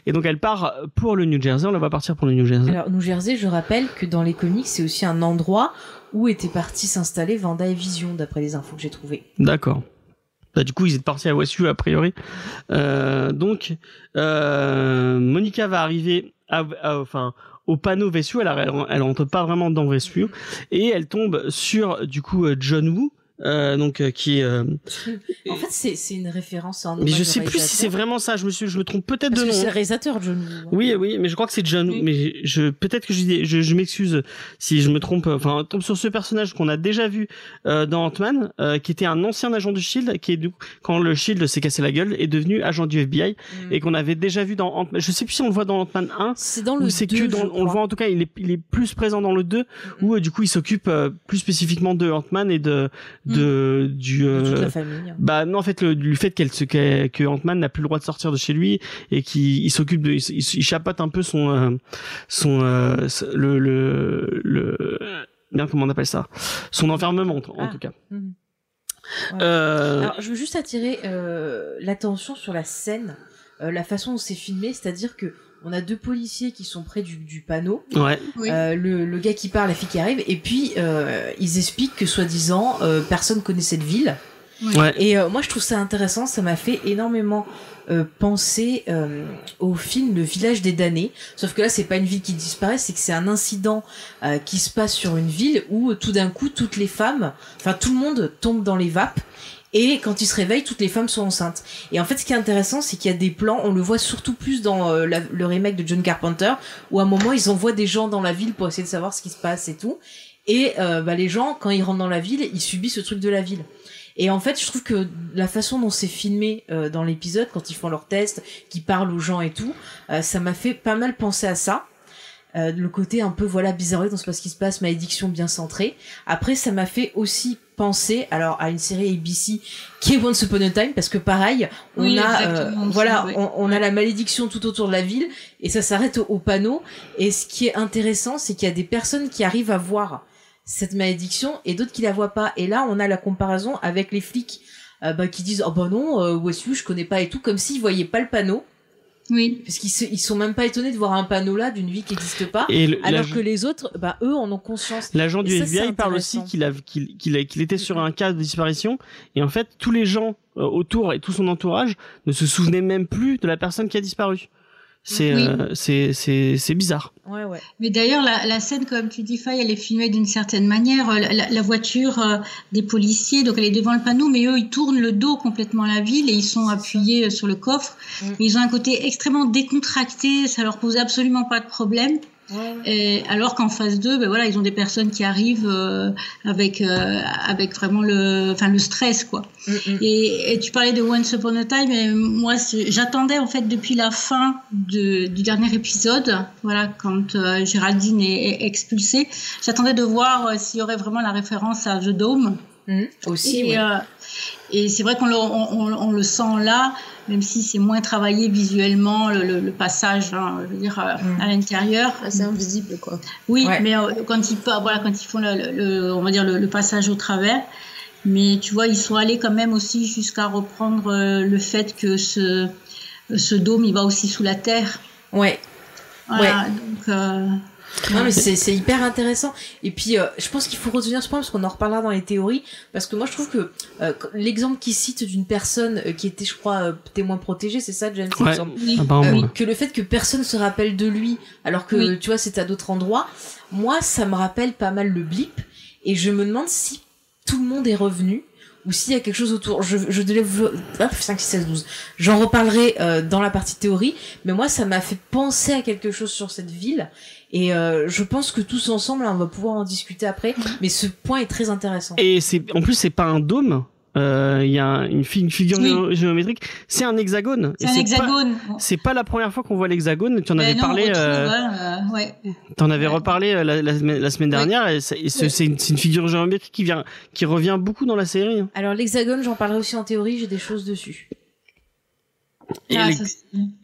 Et donc elle part pour le New Jersey. On la va partir pour le New Jersey.
Alors, New Jersey, je rappelle que dans les comics, c'est aussi un endroit où était parti s'installer Vanda et Vision, d'après les infos que j'ai trouvées.
D'accord. Bah, du coup, ils étaient partis à Westview a priori. Euh, donc, euh, Monica va arriver au panneau Westview. Elle, elle, elle rentre pas vraiment dans Westview et elle tombe sur du coup euh, John Woo. Euh, donc euh, qui euh,
En fait, c'est c'est une référence en
mais je sais plus si c'est vraiment ça je me suis je me trompe peut-être de nom
c'est le réalisateur, John Woo. hein.
Oui, oui, mais je crois que c'est John.
Oui.
Mais je peut-être que je, je, je m'excuse si je me trompe. Enfin, on tombe sur ce personnage qu'on a déjà vu euh, dans Ant-Man, euh, qui était un ancien agent du Shield, qui est du quand le Shield s'est cassé la gueule, est devenu agent du FBI
Mm.
et qu'on avait déjà vu dans Ant-Man. Je sais plus si on le voit dans Ant-Man 1
C'est dans le
c'est
2,
que dans, on le voit en tout cas, il est, il est plus présent dans le 2 où euh, du coup il s'occupe plus spécifiquement de Ant-Man et de de du
De toute
euh,
la famille.
bah non en fait le, du fait qu'elle se que, que Ant-Man n'a plus le droit de sortir de chez lui et qu'il il s'occupe de il, il, chapote un peu son euh, son euh, le le le bien comment on appelle ça? Son enfermement en,
Ah.
tout cas.
Ouais.
Euh,
Alors, je veux juste attirer euh, l'attention sur la scène, euh, la façon dont c'est filmé, c'est-à-dire que on a deux policiers qui sont près du, du panneau,
ouais.
Oui.
euh, le, le gars qui parle, la fille qui arrive, et puis euh, ils expliquent que soi-disant euh, personne connaît cette ville.
Ouais.
Et euh, moi je trouve ça intéressant, ça m'a fait énormément euh, penser euh, au film Le village des damnés. Sauf que là c'est pas une ville qui disparaît, c'est que c'est un incident euh, qui se passe sur une ville où tout d'un coup toutes les femmes, enfin tout le monde tombe dans les vapes. Et quand il se réveille, toutes les femmes sont enceintes. Et en fait, ce qui est intéressant, c'est qu'il y a des plans, on le voit surtout plus dans euh, le remake de John Carpenter, où à un moment ils envoient des gens dans la ville pour essayer de savoir ce qui se passe et tout. Et euh, bah, les gens, quand ils rentrent dans la ville, ils subissent ce truc de la ville. Et en fait, je trouve que la façon dont c'est filmé euh, dans l'épisode, quand ils font leurs tests, qu'ils parlent aux gens et tout, ça m'a fait pas mal penser à ça. Euh, le côté un peu voilà bizarre dans ce qui se passe, malédiction bien centrée. Après, ça m'a fait aussi penser alors à une série ABC qui est Once Upon a Time parce que pareil, on
Oui,
a euh, voilà, on, on a la malédiction tout autour de la ville et ça s'arrête au, au panneau. Et ce qui est intéressant, c'est qu'il y a des personnes qui arrivent à voir cette malédiction et d'autres qui la voient pas. Et là, on a la comparaison avec les flics euh, bah, qui disent oh bah non, euh, Westview je connais pas et tout, comme s'ils voyaient pas le panneau,
Oui.
parce qu'ils se- ils sont même pas étonnés de voir un panneau là d'une vie qui n'existe pas.
Et le-
Alors que les autres, bah eux en ont conscience.
L'agent du
ça,
FBI parle aussi qu'il a- qu'il qu'il a- qu'il était sur un cas de disparition et en fait tous les gens euh, autour et tout son entourage ne se souvenaient même plus de la personne qui a disparu. C'est
Oui.
euh, c'est c'est c'est bizarre.
Ouais ouais.
Mais d'ailleurs, la, la scène, comme tu dis, Faye, elle est filmée d'une certaine manière. Euh, La, la- la voiture euh, des policiers, donc elle est devant le panneau, mais eux, ils tournent le dos complètement à la ville et ils sont appuyés euh, sur le coffre.
Mm.
Mais ils ont un côté extrêmement décontracté, ça leur pose absolument pas de problème.
Ouais,
Et alors qu'en phase 2, ben voilà, ils ont des personnes qui arrivent euh, avec euh, avec vraiment le, enfin le stress quoi.
Mm.
Et, et tu parlais de Once Upon a Time, et moi j'attendais en fait depuis la fin de, du dernier épisode, voilà, quand euh, Géraldine est, est expulsée, j'attendais de voir euh, s'il y aurait vraiment la référence à The Dome.
Mm. Aussi,
Et,
ouais.
Et c'est vrai qu'on le, on, on- on le sent là, même si c'est moins travaillé visuellement, le, le- le passage, hein, je veux dire, euh,
Mm.
à l'intérieur.
Ah, c'est invisible, quoi.
Oui,
Ouais.
mais euh, quand ils voilà, quand ils font le, on va dire le, le passage au travers, mais tu vois, ils sont allés quand même aussi jusqu'à reprendre euh, le fait que ce ce dôme, il va aussi sous la terre.
Ouais.
Voilà, donc euh,
Non mais c'est c'est hyper intéressant. Et puis euh, je pense qu'il faut retenir ce point parce qu'on en reparlera dans les théories. Parce que moi je trouve que euh, l'exemple qu'il cite d'une personne euh, qui était je crois euh, témoin protégé c'est ça James
Ouais.
oui.
Euh, que le fait que personne se rappelle de lui alors que
Oui.
tu vois c'est à d'autres endroits moi ça me rappelle pas mal le blip. Et je me demande si tout le monde est revenu ou s'il y a quelque chose autour. Je je délève hop 5 6 16 12 j'en reparlerai euh, dans la partie théorie. Mais moi ça m'a fait penser à quelque chose sur cette ville et euh, je pense que tous ensemble là, on va pouvoir en discuter après mais ce point est très intéressant
Et c'est en plus c'est pas un dôme. Euh, Il y a une, fi- une figure
Oui.
géométrique. C'est un hexagone.
c'est un hexagone.
C'est pas la première fois qu'on voit l'hexagone. Tu en
Ben
avais
non,
parlé. euh,
ouais.
T'en avais
Ouais.
reparlé la, la semaine, la semaine
Oui.
dernière. C'est et une, figure géométrique qui vient, qui revient beaucoup dans la série.
alors l'hexagone j'en parlerai aussi en théorie j'ai des choses dessus
Et
Ah,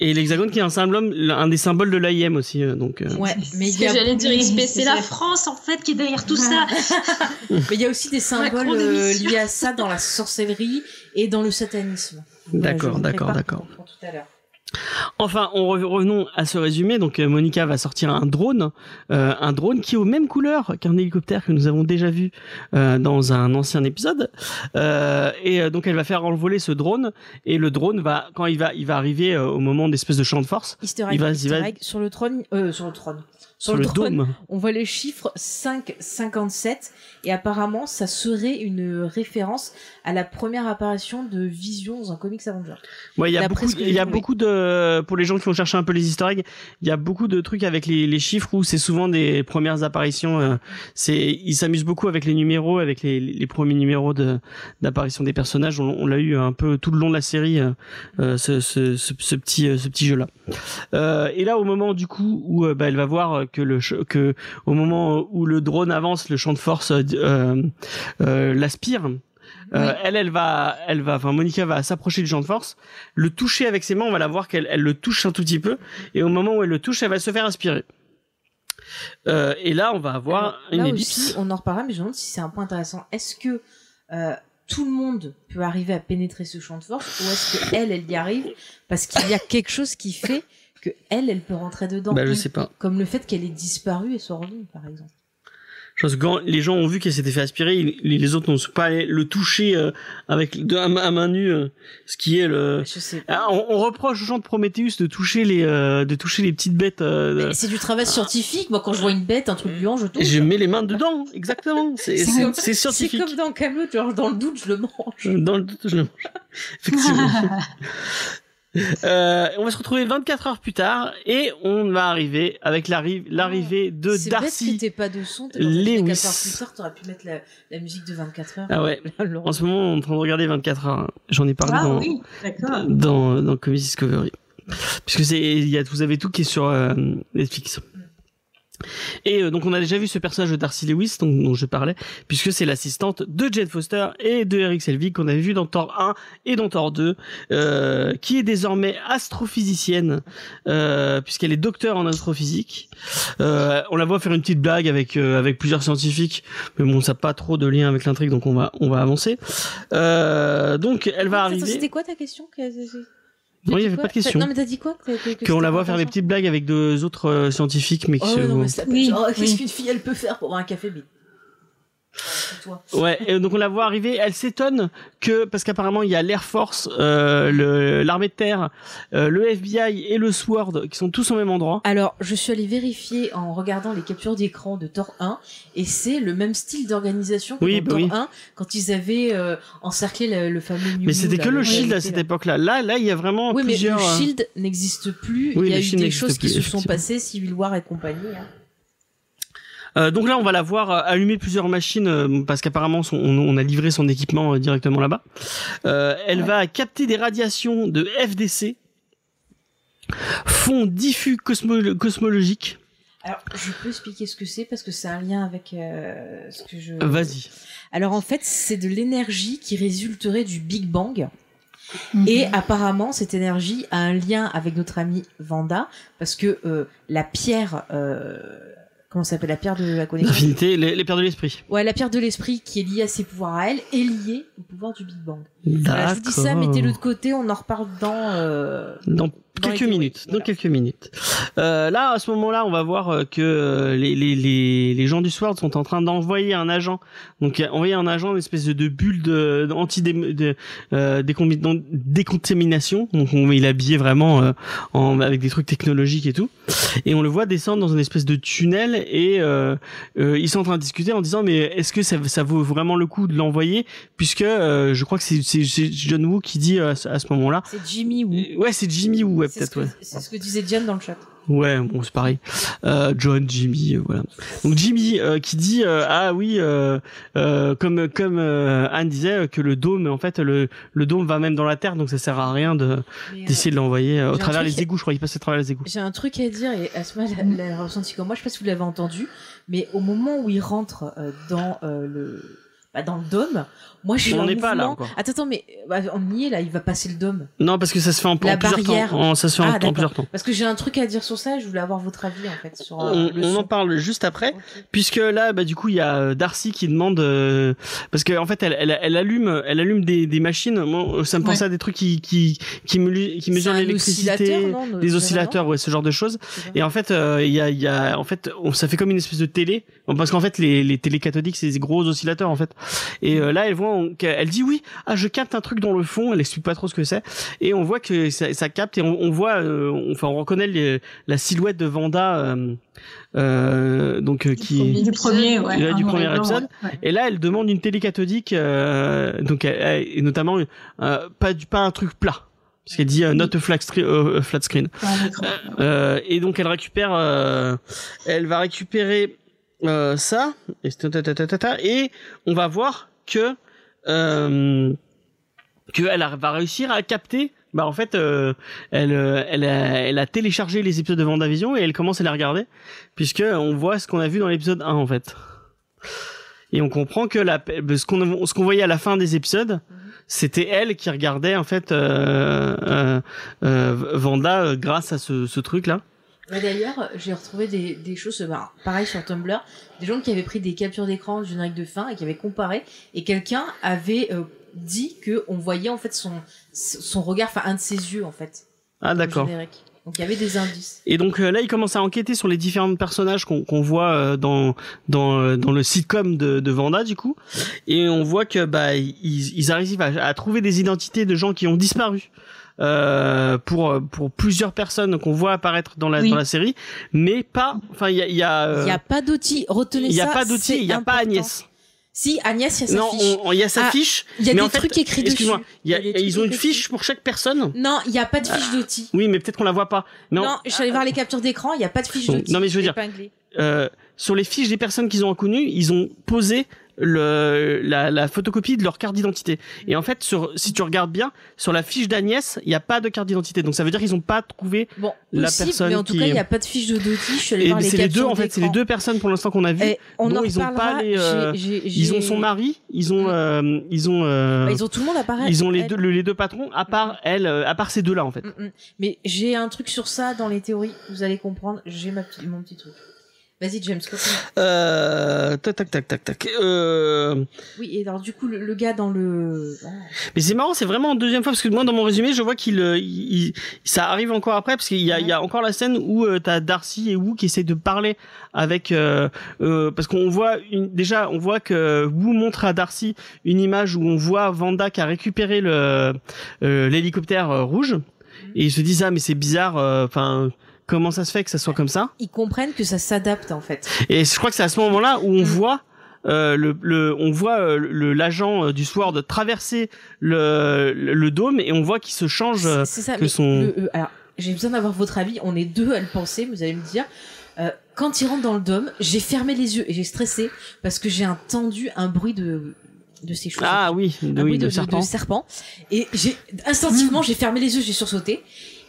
Et l'hexagone qui est un symbole, un des symboles de l'AIM aussi. euh, donc. euh.
ouais mais
Ce que j'allais dire,
c'est
la. France, en fait, qui est derrière tout ça.
Mais il y a aussi des symboles euh, liés à ça dans la sorcellerie et dans le satanisme.
D'accord, d'accord, d'accord.
pour tout à l'heure.
Enfin, on re- revenons à ce résumé. Donc, euh, Monica va sortir un drone, euh, un drone qui est aux mêmes couleurs qu'un hélicoptère que nous avons déjà vu euh, dans un ancien épisode. Euh, et euh, donc, elle va faire envoler ce drone. Et le drone va, quand il va, il va arriver euh, au moment d'espèce de champ de force
Easter
Il
egg,
va- il va-
egg, sur le trône, euh, sur le trône.
Sur, le,
trône,
dôme.
on voit les chiffres 5,57 et apparemment ça serait une référence à la première apparition de Vision dans un comics Avenger.
Ouais, il y a beaucoup, il y a beaucoup de, pour les gens qui vont chercher un peu les easter eggs, il y a beaucoup de trucs avec les, les chiffres où c'est souvent des premières apparitions. euh, c'est, ils s'amusent beaucoup avec les numéros, avec les, les premiers numéros de d'apparition des personnages. On, on l'a eu un peu tout le long de la série, euh, euh, ce, ce, ce, ce petit, ce petit jeu là. Euh, et là, au moment du coup où bah, elle va voir que le, que au moment où le drone avance, le champ de force euh, euh, euh, l'aspire. Euh,
Oui.
Elle, elle va, elle va, enfin Monica va s'approcher du champ de force, le toucher avec ses mains, on va la voir qu'elle elle le touche un tout petit peu, et au moment où elle le touche, elle va se faire aspirer. Et là, on va avoir
Alors,
une
là
ellipse.
aussi, on en reparlera, mais je me demande si c'est un point intéressant. Est-ce que tout le monde peut arriver à pénétrer ce champ de force ou est-ce que elle, elle y arrive parce qu'il y a quelque chose qui fait que elle, elle peut rentrer dedans
Bah, je sais pas.
Comme le fait qu'elle ait disparu et soit revenue, par exemple.
Je pense que quand les gens ont vu qu'elle s'était fait aspirer, les autres n'ont pas le toucher euh, avec de, à, main- nue, euh, ce qui est le.
Je sais pas.
Ah, on, on reproche aux gens de Prometheus de toucher les euh, de toucher les petites bêtes. de-
C'est du travail scientifique. Moi, quand je vois une bête, un truc gluant, je touche.
Et je mets les mains dedans, exactement. C'est
C'est
c'est-
comme-
c'est scientifique.
C'est comme dans Camelot, genre dans le doute, je le mange.
Dans le doute, je le mange. Effectivement. Euh, on va se retrouver 24 heures plus tard et on va arriver avec l'arri- l'arrivée de
bête que
Darcy.
t'aies pas de son. Dans
Lewis.
24 heures plus tard, t'aurais pu mettre la, la musique de 24 heures.
Ah ouais.
Alors,
En ce moment, on est en train de regarder 24 heures. J'en ai parlé
Ah
dans,
oui, d'accord.
dans, dans Comedy Discovery. Puisque c'est, il y a, vous avez tout qui est sur euh, Netflix. Et euh, donc on a déjà vu ce personnage de Darcy Lewis dont, dont je parlais, puisque c'est l'assistante de Jane Foster et de Eric Selvig qu'on avait vu dans Thor 1 et dans Thor 2, euh, qui est désormais astrophysicienne, euh, puisqu'elle est docteur en astrophysique. Euh, on la voit faire une petite blague avec avec plusieurs scientifiques, mais bon ça n'a pas trop de lien avec l'intrigue, donc on va on va avancer. Donc elle va
Attends,
arriver.
C'était quoi ta question? Que-
Non, il y
T'as dit
avait pas de question.
Non, mais t'as dit quoi
qu'on la voit faire des petites blagues avec deux autres euh, scientifiques, mais qui
Oh
se-
non, mais c'est
Oui,
genre, qu'est-ce qu'une fille elle peut faire pour avoir un café mais...
Ouais, et donc on la voit arriver, elle s'étonne que parce qu'apparemment il y a l'Air Force, euh, l'armée de terre, euh, le FBI et le SWORD qui sont tous au même endroit.
Alors, je suis allée vérifier en regardant les captures d'écran de Thor 1 et c'est le même style d'organisation que
Oui,
dans
bah
Thor
oui.
1 quand ils avaient euh, encerclé le, le fameux New
Mais c'était que le Shield à cette
là.
époque-là. Là, là, il y a vraiment
Oui, mais
plusieurs.
le
euh,
Shield n'existe plus.
Oui,
Il y a eu des choses qui se sont passées, Civil War et compagnie. hein.
Euh, donc là, on va la voir euh, allumer plusieurs machines euh, parce qu'apparemment on, on a livré son équipement euh, directement là-bas. Euh, elle va capter des radiations de FDC, fond diffus cosmo- cosmologique.
Alors, je peux expliquer ce que c'est parce que c'est un lien avec euh, ce que je.
Vas-y.
Alors en fait, c'est de l'énergie qui résulterait du Big Bang.
Mhm.
Et apparemment, cette énergie a un lien avec notre amie Vanda, parce que euh, la pierre, euh, comment ça s'appelle, la pierre de la connexion
les, les pierres de l'esprit.
Ouais, la pierre de l'esprit qui est liée à ses pouvoirs à elle, est liée au pouvoir du Big Bang. Voilà, je vous dis ça, mettez-le de côté, on en reparle dans... Euh...
Dans quelques minutes. Dans quelques minutes. Euh, là, à ce moment-là, on va voir euh, que euh, les, les, les, les gens du SWORD sont en train d'envoyer un agent. Donc, envoyer un agent, une espèce de, de bulle de, de anti de, euh, décontamination. Donc, on, il est habillé vraiment euh, en, avec des trucs technologiques et tout. Et on le voit descendre dans une espèce de tunnel et euh, euh, ils sont en train de discuter en disant mais est-ce que ça, ça vaut vraiment le coup de l'envoyer? Puisque euh, je crois que c'est John Woo qui dit à ce- moment-là.
C'est Jimmy Woo.
Ouais, c'est Jimmy Woo, ouais,
C'est ce,
peut-être, ouais.
c'est ce que disait Jen dans le chat.
Ouais, bon, c'est pareil. Euh, John, Jimmy, euh, voilà. Donc Jimmy euh, qui dit euh, ah oui, euh, euh, comme comme euh, Anne disait que le dôme, en fait, le le dôme va même dans la terre, donc ça sert à rien de d'essayer de l'envoyer euh, au travers les égouts. Je crois qu'il passe à travers les égouts.
J'ai un truc à dire et Asma l'a l'a ressenti comme moi. Je sais pas si vous l'avez entendu, mais au moment où il rentre euh, dans euh, le bah, dans le dôme, moi j'ai eu
On
un
n'est pas là encore.
Attends, attends, mais bah, on y est là. Il va passer le dôme.
Non, parce que ça se fait en, en
La
plusieurs
barrière.
temps. En- ça se fait en-
Ah,
en,
d'accord.
plusieurs temps.
Parce que j'ai un truc à dire sur ça. Je voulais avoir votre avis en fait sur euh,
On,
le
on
son.
en parle juste après. Puisque là, bah du coup, il y a euh, Darcy qui demande euh, parce qu'en en fait, elle, elle, elle allume, elle allume des, des machines. Moi, ça me pensait
Ouais.
à des trucs qui qui qui, me, qui mesurent l'électricité,
oscillateur,
des oscillateurs, ouais, ce genre de choses.
Je.
Et en fait, euh, il y a, il y a, en fait, on- ça fait comme une espèce de télé, parce qu'en fait, les, les télés cathodiques, c'est des gros oscillateurs, en fait. Et euh, là, elle voit, on- qu'elle dit oui, ah, je capte un truc dans le fond. Elle explique pas trop ce que c'est, et on voit que ça, ça capte, et on, on voit, euh, on- enfin, on reconnaît les- la silhouette de Vanda, euh, euh, donc euh, qui.
premier.
Du premier, ouais.
Du premier épisode.
ouais.
Et là, elle demande une télé cathodique, euh, donc elle- elle- et notamment euh, pas du pas un truc plat, parce qu'elle dit euh, not a flat, screen- euh. Euh, et donc elle récupère, euh, elle va récupérer euh, ça, et, on va voir que euh, elle va réussir à capter. Bah en fait, euh, elle, euh, elle, a, téléchargé les épisodes de Vendavision et elle commence à les regarder, puisque on voit ce qu'on a vu dans l'épisode 1 en fait. Et on comprend que la, ce qu'on voyait à la fin des épisodes, c'était elle qui regardait en fait euh, Vanda grâce à ce truc là.
D'ailleurs, j'ai retrouvé des, des choses, bah, pareil sur Tumblr, des gens qui avaient pris des captures d'écran du générique de fin et qui avaient comparé, et quelqu'un avait euh, dit que on voyait en fait son son regard, enfin un de ses yeux en fait.
Ah d'accord.
Donc il y avait des indices.
Et donc euh, là, il commence à enquêter sur les différents personnages qu'on voit euh, dans dans euh, dans le sitcom de, de Vanda du coup, et on voit que bah ils, ils arrivent à, à trouver des identités de gens qui ont disparu. Euh, pour pour plusieurs personnes qu'on voit apparaître dans la
Oui.
dans la série, mais pas. Enfin, il y a il y a euh,
Il n'y a pas d'outil. Retenez
il y a
ça.
pas d'outil,
c'est
il y a pas. Agnès.
Si, Agnès, il y a sa
Non,
fiche.
on- on- il y a sa
Ah,
fiche.
Il y a des
en fait,
trucs écrits dessus.
Excuse-moi, y
y
ils ont une fiche pour chaque personne.
Non, il n'y a pas de fiche d'outil.
Oui, mais peut-être qu'on la voit pas. En-
Non, je suis allée voir les captures d'écran, il n'y a pas de fiche
Non,
d'outil.
non, mais je veux dire- euh, sur les fiches des personnes qu'ils ont reconnues, ils ont posé le, la, la photocopie de leur carte d'identité. Et en fait, sur, si tu regardes bien, sur la fiche d'Agnès, il n'y a pas de carte d'identité. Donc ça veut dire qu'ils n'ont pas trouvé.
Bon,
La
possible,
personne
mais en tout
qui-
cas, il n'y a pas de fiche de d'outil. Je suis allée
Et
voir les
c'est les deux, en fait, c'est les deux personnes pour l'instant qu'on a vu.
Et on
dont
en
ils ont pas les, euh, Ils ont son mari, ils ont, euh, ils ont, euh,
Bah, ils ont tout le monde apparaît.
ils ont les
elle.
deux, le- les deux patrons, à part elle, euh, à part ces deux-là, en fait.
Mm, mm. Mais j'ai un truc sur ça dans les théories, vous allez comprendre. J'ai ma petite- mon petit truc. Vas-y, James.
Euh, tac, tac, tac, tac, tac. Euh,
Oui, et alors du coup, le, le gars dans le. Oh.
Mais c'est marrant, c'est vraiment en deuxième fois parce que moi dans mon résumé, je vois qu'il, euh, il, il- ça arrive encore après parce qu'il y a, il y a encore la scène où euh, t'as Darcy et Wu qui essayent de parler avec, euh, euh, parce qu'on voit une, déjà, on voit que Wu montre à Darcy une image où on voit Vanda qui a récupéré le euh, l'hélicoptère rouge et ils se disent ah mais c'est bizarre, euh, enfin. Comment ça se fait que ça soit comme ça
Ils comprennent que ça s'adapte en fait.
Et je crois que c'est à ce moment-là où on voit euh, le, le, on voit euh, le l'agent euh, du SWORD traverser le, le, le dôme et on voit qu'il se change. euh,
C'est ça.
que
mais
son-
euh, alors, j'ai besoin d'avoir votre avis. On est deux à le penser. Vous allez me dire. Euh, quand il rentre dans le dôme, j'ai fermé les yeux et j'ai stressé parce que j'ai entendu un bruit de de ces choses.
Ah oui,
un
oui,
bruit
de,
de,
serpent.
de serpent. Et j'ai instinctivement, j'ai fermé les yeux, j'ai sursauté.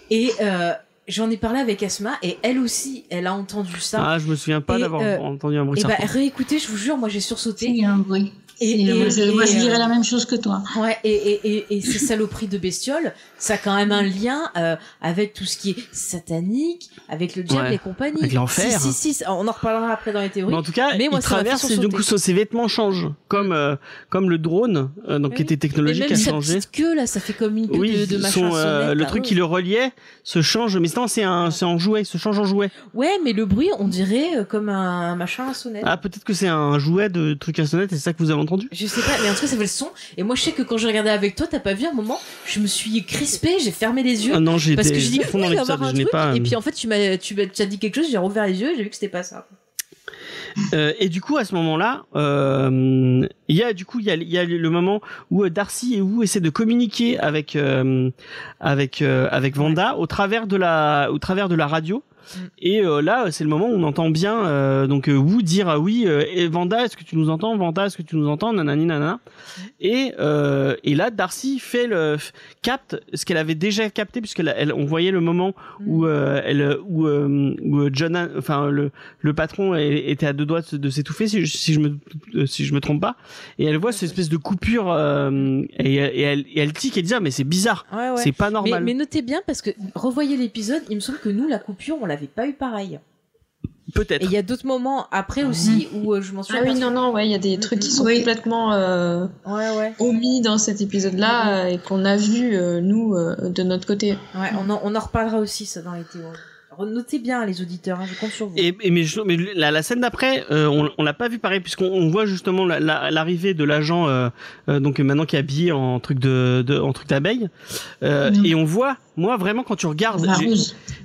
Et euh, j'en ai parlé avec Asma et elle aussi, elle a entendu ça.
Ah, je me souviens pas d'avoir
euh,
entendu un bruit
et
de
bah réécoutez, je vous jure, moi j'ai sursauté.
Il y a un bruit.
Et,
Et moi, je, moi, je dirais
euh,
la même chose que toi.
Ouais, et, et, et, et ces saloperies de bestioles, ça a quand même un lien euh, avec tout ce qui est satanique, avec le diable
Ouais,
et compagnie.
avec l'enfer.
Si, si, si, on en reparlera après dans les théories.
Mais en tout cas,
Mais moi,
il traverse et du coup ses vêtements changent, comme euh, comme le drone, euh, donc qui
Oui.
était
Et
technologique
même
a
sa
changé.
petite queue, là, ça fait comme une queue
Oui,
de, de machin
son, euh,
sonnette,
le
là.
truc qui le reliait se change, mais non, c'est un, c'est en jouet, se change en jouet.
Ouais, mais le bruit, on dirait euh, comme un machin à sonnette.
Ah, peut-être que c'est un jouet de truc à sonnette et c'est ça que vous avez entendu.
Je sais pas, mais en tout cas, ça fait le son. Et moi, je sais que quand je regardais avec toi, t'as pas vu un moment, je me suis crispée, j'ai fermé les yeux.
Ah non, j'ai
parce que j'ai dit,
à fond
oui, il va avoir un
je
truc.
pas.
Et puis en fait, tu m'as, tu as dit quelque chose, j'ai rouvert les yeux et j'ai vu que c'était pas ça.
Euh, et du coup, à ce moment-là, euh, il y a du coup, il y a, il y a le moment où euh, Darcy et Wu essaient de communiquer avec euh, avec euh, avec Vanda au travers de la au travers de la radio.
Mm.
Et euh, là, c'est le moment où on entend bien euh, donc euh, Wu dire ah oui, et Vanda, est-ce que tu nous entends? Vanda, est-ce que tu nous entends? Nanani nanana. Et euh, et là, Darcy fait le capte ce qu'elle avait déjà capté puisque elle, on voyait le moment où euh, elle où, où John, enfin le le patron était à deux doigts de s'étouffer si, je- si je me si je me trompe pas. Et elle voit cette espèce de coupure euh, et, et elle et elle tique et dit ah mais c'est bizarre.
Ouais, ouais.
c'est pas
Mais,
normal.
Mais notez bien parce que revoyez l'épisode, il me semble que nous la coupure on l'avait pas eu pareil. Et
peut-être
il y a d'autres moments après aussi où euh, je m'en suis
Ah oui, non, non, ouais, il y a des trucs qui sont
Oui.
complètement euh,
Ouais ouais.
omis dans cet épisode-là euh, et qu'on a vu, euh, nous, euh, de notre côté.
Ouais, on en, on en reparlera aussi ça dans les théories. Notez bien les auditeurs, hein, je compte sur vous.
et, et mais, je- mais la, la scène d'après euh, on, on l'a pas vu pareil puisqu'on on voit justement la- la- l'arrivée de l'agent euh, euh, donc maintenant qui est habillé en truc de, de en truc d'abeille et on voit moi vraiment quand tu regardes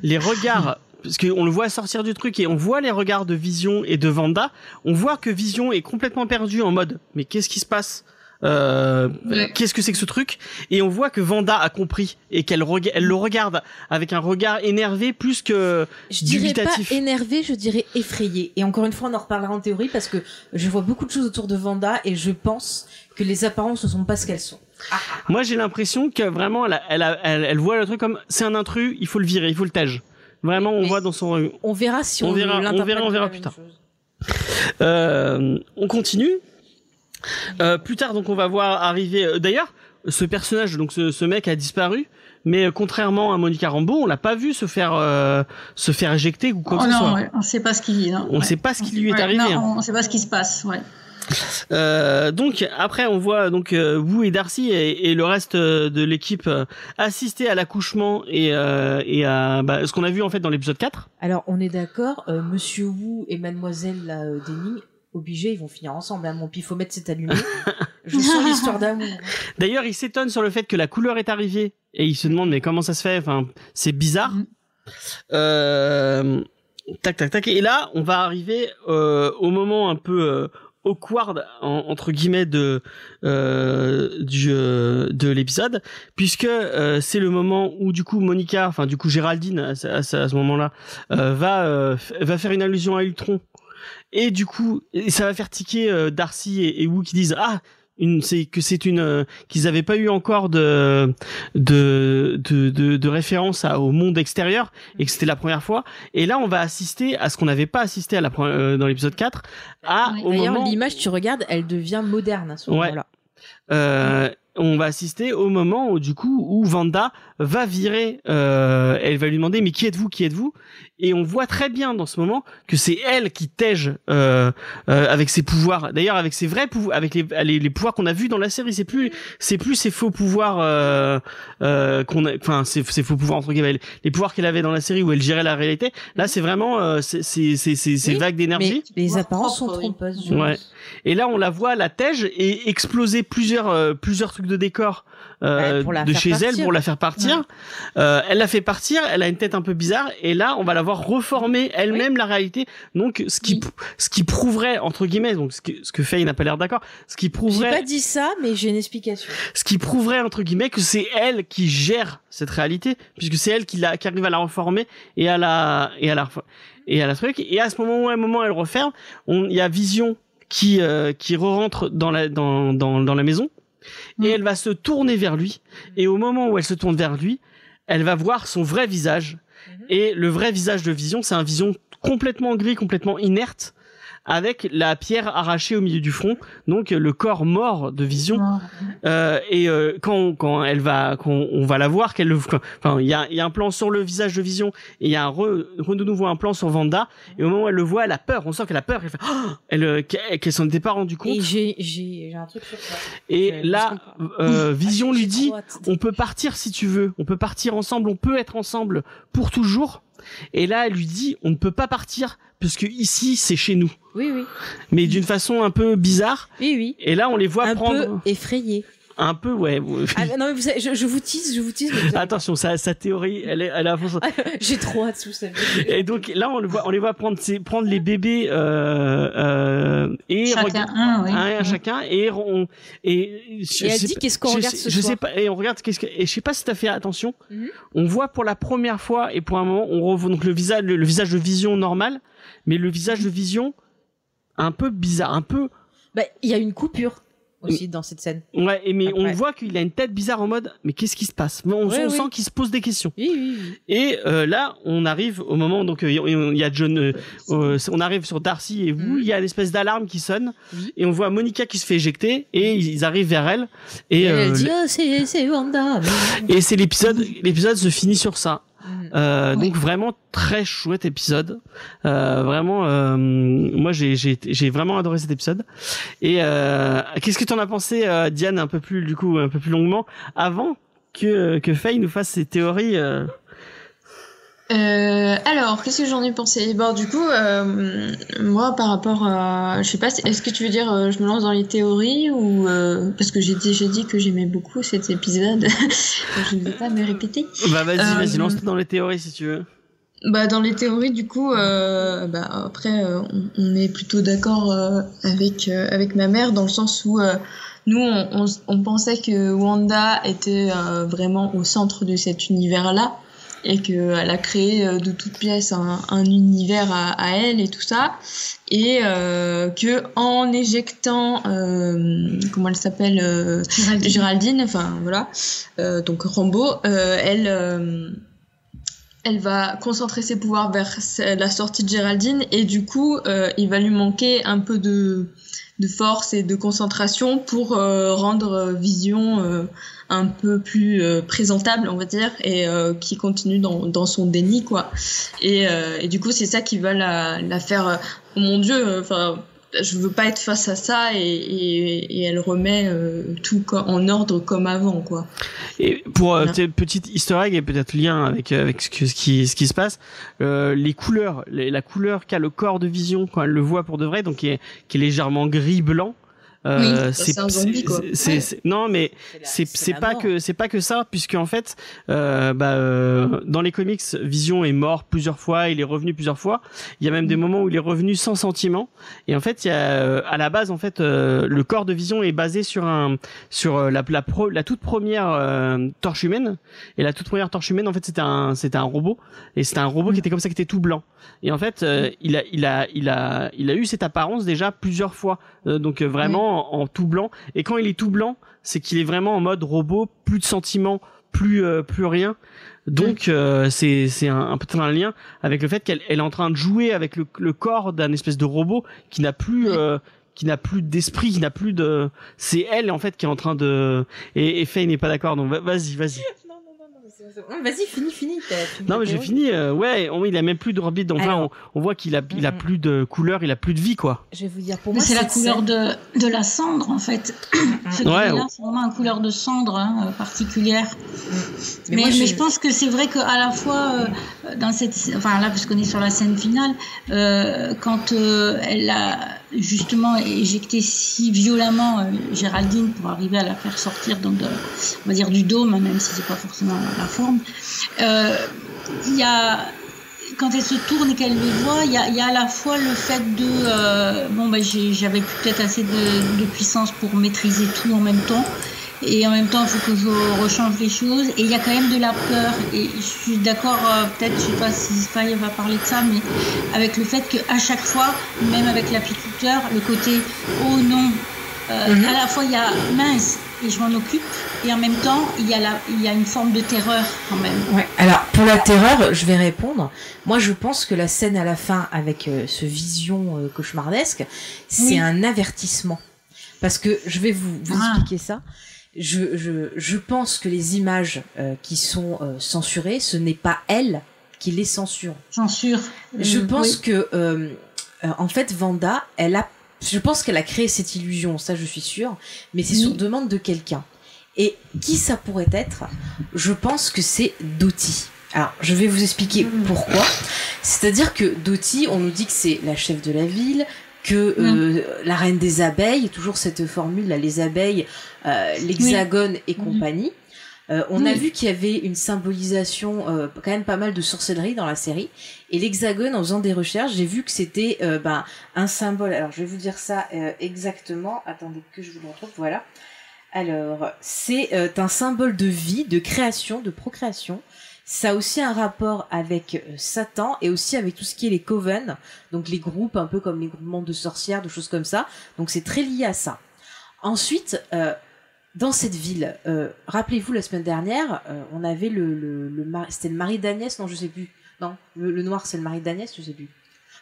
les regards parce qu'on le voit sortir du truc et on voit les regards de Vision et de Vanda, on voit que Vision est complètement perdu en mode mais qu'est-ce qui se passe? Euh,
Ouais.
Qu'est-ce que c'est que ce truc? Et on voit que Vanda a compris et qu'elle rega- elle le regarde avec un regard énervé plus que
Je dirais pas énervé, je dirais effrayé. Et encore une fois, on en reparlera en théorie parce que je vois beaucoup de choses autour de Vanda et je pense que les apparences ne sont pas ce qu'elles sont.
Moi, j'ai l'impression que vraiment, elle, a- elle, a- elle, elle voit le truc comme c'est un intrus, il faut le virer, il faut le tège. Vraiment, on
Mais-
voit dans son.
On verra si on,
On verra, on verra, on plus tard. Euh, on continue. Euh, plus tard, donc, on va voir arriver. euh, D'ailleurs, ce personnage, donc ce, ce mec a disparu. Mais contrairement à Monica Rambeau, on l'a pas vu se faire euh, se faire éjecter ou quoi
Oh
que ce soit.
non, ouais, on sait pas ce qui non.
On
ouais.
sait pas ce qui lui est
Ouais,
arrivé.
non,
hein.
on sait pas ce qui se passe, ouais.
Euh, donc après on voit donc euh, Wu et Darcy et, et le reste euh, de l'équipe assister à l'accouchement et, euh, et à bah, ce qu'on a vu en fait dans l'épisode 4.
Alors, on est d'accord, euh, Monsieur Wu et Mademoiselle là, euh, Denning, obligés, ils vont finir ensemble. Hein. Mon pifomètre s'est allumé. Je sens l'histoire d'amour.
D'ailleurs il s'étonne sur le fait que la couleur est arrivée et il se demande mais comment ça se fait? Enfin c'est bizarre. Euh, tac tac tac et là on va arriver euh, au moment un peu euh, awkward en- entre guillemets de euh, du euh, de l'épisode puisque euh, c'est le moment où du coup Monica enfin du coup Géraldine à, ce- moment-là euh, va euh, va faire une allusion à Ultron. Et du coup ça va faire tiquer euh, Darcy et, et Wu qui disent ah une c'est que c'est une euh, qu'ils avaient pas eu encore de de de de, de référence à, au monde extérieur et que c'était la première fois et là on va assister à ce qu'on n'avait pas assisté à la euh, dans l'épisode 4 à
Oui.
au
D'ailleurs,
moment
l'image, tu regardes, elle devient moderne à ce
Ouais.
moment-là.
euh, on va assister au moment où du coup où Vanda va virer euh, elle va lui demander mais qui êtes-vous qui êtes-vous? Et on voit très bien dans ce moment que c'est elle qui tège euh, euh, avec ses pouvoirs. D'ailleurs avec ses vrais pouvoirs avec les, les, les pouvoirs qu'on a vus dans la série. C'est plus c'est plus ses faux pouvoirs euh, euh, qu'on a enfin ses, ses faux pouvoirs entre guillemets les pouvoirs qu'elle avait dans la série où elle gérait la réalité. Là c'est vraiment euh, c'est c'est c'est
Oui,
vagues d'énergie.
Mais les apparences sont trompeuses.
Ouais. et là, on la voit la tège et exploser plusieurs euh, plusieurs trucs de décor euh,
Ouais,
de chez elle pour la faire partir. Euh, elle la fait partir. Elle a une tête un peu bizarre et là, on va la voir reformer elle-même la réalité. Donc, ce qui
Oui.
ce qui prouverait entre guillemets, donc ce que ce que Faye n'a pas l'air d'accord, ce qui
J'ai
prouverait
pas dit ça, mais j'ai une explication.
ce qui prouverait entre guillemets que c'est elle qui gère cette réalité puisque c'est elle qui, la, qui arrive à la reformer et à la et à la et à la truc et à ce moment où à un moment elle referme on il y a Vision qui euh, qui re-rentre dans la dans dans dans la maison
Mm.
et elle va se tourner vers lui et au moment où elle se tourne vers lui elle va voir son vrai visage
Mhm.
et le vrai visage de Vision c'est un Vision complètement gris complètement inerte avec la pierre arrachée au milieu du front donc le corps mort de Vision. Euh, et euh, quand quand elle va quand on va la voir qu'elle le enfin il y a il y a un plan sur le visage de Vision et il y a un re, re- de nouveau un plan sur Vanda. Et au moment où elle le voit elle a peur. On sent qu'elle a peur. Elle fait Oh elle euh, qu'elle s'en était pas rendu compte.
Et j'ai j'ai j'ai un truc sur ça.
et là euh, Vision
Ah,
lui
j'ai
dit on peut partir si tu veux. On peut partir ensemble. On peut être ensemble pour toujours et là elle lui dit on ne peut pas partir parce que ici c'est chez nous
Oui, oui.
mais d'une façon un peu bizarre
Oui, oui.
et là on les voit
Un
prendre
peu effrayé.
Un peu ouais.
Ah, non, mais vous savez, je, je vous tease, je vous tease. vous savez-
Attention, sa, sa théorie, elle est, elle est à fond.
J'ai trop hâte, vous savez.
Et donc là, on le voit, on les voit prendre, ses- prendre les bébés euh, euh, et
Chacun
regarde-
un, oui.
un, un
Oui.
chacun et on et, je
Et elle
sais
dit
pas-
qu'est-ce qu'on regarde ce
je
soir.
sais pas et on regarde qu'est-ce que et je sais pas si t'as fait attention.
Mhm.
On voit pour la première fois et pour un moment, on revoit donc le visage, le, le visage de Vision normal, mais le visage de Vision un peu bizarre, un peu
Bah, il y a une coupure aussi dans cette scène.
ouais. Et mais on voit qu'il a une tête bizarre en mode mais qu'est-ce qui se passe? On,
Ouais,
on
oui.
sent qu'il se pose des questions.
Oui, oui.
Et euh, là, on arrive au moment donc euh, il y a John, euh, euh, on arrive sur Darcy et vous,
Mhm.
il y a une espèce d'alarme qui sonne et on voit Monica qui se fait éjecter et ils arrivent vers elle et
Et elle
euh,
dit, oh, c'est c'est Wanda.
et c'est l'épisode l'épisode se finit sur ça.
Mhm.
Euh,
Oui.
Donc vraiment très chouette épisode. Euh, vraiment, euh, moi j'ai j'ai j'ai vraiment adoré cet épisode. Et euh, qu'est-ce que tu en as pensé, euh, Diane, un peu plus du coup un peu plus longuement avant que que Faye nous fasse ses théories. Euh,
Euh, alors, qu'est-ce que j'en ai pensé? Bon, du coup, euh, moi, par rapport à, je sais pas, est-ce que tu veux dire, euh, je me lance dans les théories ou euh, parce que j'ai déjà dit que j'aimais beaucoup cet épisode, je ne vais pas me répéter.
Bah vas-y,
Euh,
vas-y, lance dans les théories si tu veux.
Bah, dans les théories, du coup, euh, bah, après, euh, on, on est plutôt d'accord euh, avec euh, avec ma mère dans le sens où euh, nous, on, on, on pensait que Wanda était euh, vraiment au centre de cet univers-là et qu'elle a créé euh, de toutes pièces un, un univers à, à elle et tout ça et euh, que en éjectant euh, comment elle s'appelle euh,
Géraldine.
Géraldine, enfin voilà, euh, donc Rambo, euh, elle, euh, elle va concentrer ses pouvoirs vers la sortie de Géraldine et du coup, euh, il va lui manquer un peu de, de force et de concentration pour euh, rendre euh, Vision euh, un peu plus euh, présentable, on va dire, et euh, qui continue dans, dans son déni, quoi. Et, euh, et du coup, c'est ça qui va la, la faire. oh mon Dieu, enfin. je veux pas être face à ça et, et, et elle remet euh, tout en ordre comme avant quoi.
Et pour euh,
Voilà.
petite easter egg et peut-être lien avec avec ce, que- ce qui ce qui se passe, euh, les couleurs, les- la couleur qu'a le corps de Vision quand elle le voit pour de vrai, donc qui est qui est légèrement gris blanc. Euh,
Oui, c'est un zombie, quoi.
non mais c'est c'est pas que c'est pas que ça puisque en fait euh, bah, euh, dans les comics Vision est mort plusieurs fois il est revenu plusieurs fois. Il y a même des moments où il est revenu sans sentiment. Et en fait il y a euh, à la base en fait euh, le corps de Vision est basé sur un sur la la, pro- la toute première euh, torche humaine. Et la toute première torche humaine en fait c'était un c'était un robot. Et c'était un robot qui était comme ça qui était tout blanc. Et en fait euh, il a il a il a il a eu cette apparence déjà plusieurs fois donc euh, vraiment en, en tout blanc. Et quand il est tout blanc c'est qu'il est vraiment en mode robot plus de sentiments plus euh, plus rien. Donc euh, c'est c'est un, un peut-être un lien avec le fait qu'elle elle est en train de jouer avec le, le corps d'un espèce de robot qui n'a plus euh, qui n'a plus d'esprit qui n'a plus de c'est elle en fait qui est en train de et, et Faye n'est pas d'accord donc va- vas-y vas-y
Vas-y, finis, finis. t'as fini
non mais j'ai fini euh, ouais on- il a même plus d'orbite donc là
Alors.
on, on voit qu'il a il a plus de couleur il a plus de vie quoi
Je vais vous dire, pour
Mais
moi,
c'est la couleur de, de la cendre, en fait. Ce
Ouais,
là
ouais.
c'est vraiment une couleur de cendre hein, euh, particulière.
Mais
Mais,
moi,
mais
je-
je pense que c'est vrai qu'à la fois, euh, dans cette, enfin là, parce qu'on est sur la scène finale, euh, quand euh, elle a justement éjecté si violemment euh, Géraldine pour arriver à la faire sortir donc de, on va dire du dôme, hein, même si c'est pas forcément la, forme, euh, il y a quand elle se tourne et qu'elle le voit, il y a, à la fois le fait de euh, bon j'ai- j'avais peut-être assez de puissance pour maîtriser tout en même temps et en même temps il faut que je rechange les choses et il y a quand même de la peur et je suis d'accord euh, peut-être je sais pas si Faye va parler de ça mais avec le fait qu'à chaque fois même avec l'apiculteur le côté oh non euh,
Mhm.
à la fois il y a mince et je m'en occupe et en même temps il y a la, il y a une forme de terreur quand même
Ouais. Alors pour la terreur, je vais répondre. Moi, je pense que la scène à la fin avec euh, ce vision euh, cauchemardesque, c'est
Oui.
un avertissement. Parce que je vais vous, vous
Ah.
expliquer ça. Je, je, je pense que les images euh, qui sont euh, censurées, ce n'est pas elle qui les censure.
censure
Je
Euh,
pense
oui.
que, euh, en fait, Vanda, elle a, je pense qu'elle a créé cette illusion, ça je suis sûre, mais c'est sur demande de quelqu'un. Et qui ça pourrait être? Je pense que c'est Dottie. Alors, je vais vous expliquer
Mm.
pourquoi. C'est-à-dire que Dottie, on nous dit que c'est la chef de la ville, que euh, la reine des abeilles, toujours cette formule, là, les abeilles, euh, l'hexagone et
Mhm.
compagnie. Euh, on a vu qu'il y avait une symbolisation, euh, quand même pas mal de sorcellerie dans la série. Et l'hexagone, en faisant des recherches, j'ai vu que c'était euh, ben, un symbole. Alors, je vais vous dire ça euh, exactement. Attendez que je vous le retrouve. Voilà. Alors, c'est euh, un symbole de vie, de création, de procréation. Ça a aussi un rapport avec euh, Satan et aussi avec tout ce qui est les coven, donc les groupes un peu comme les groupements de sorcières, de choses comme ça. Donc c'est très lié à ça. Ensuite, euh, dans cette ville, euh, rappelez-vous la semaine dernière, euh, on avait le, le, le c'était le mari d'Agnès, non je sais plus. Non, le, le noir c'est le mari d'Agnès, je sais plus.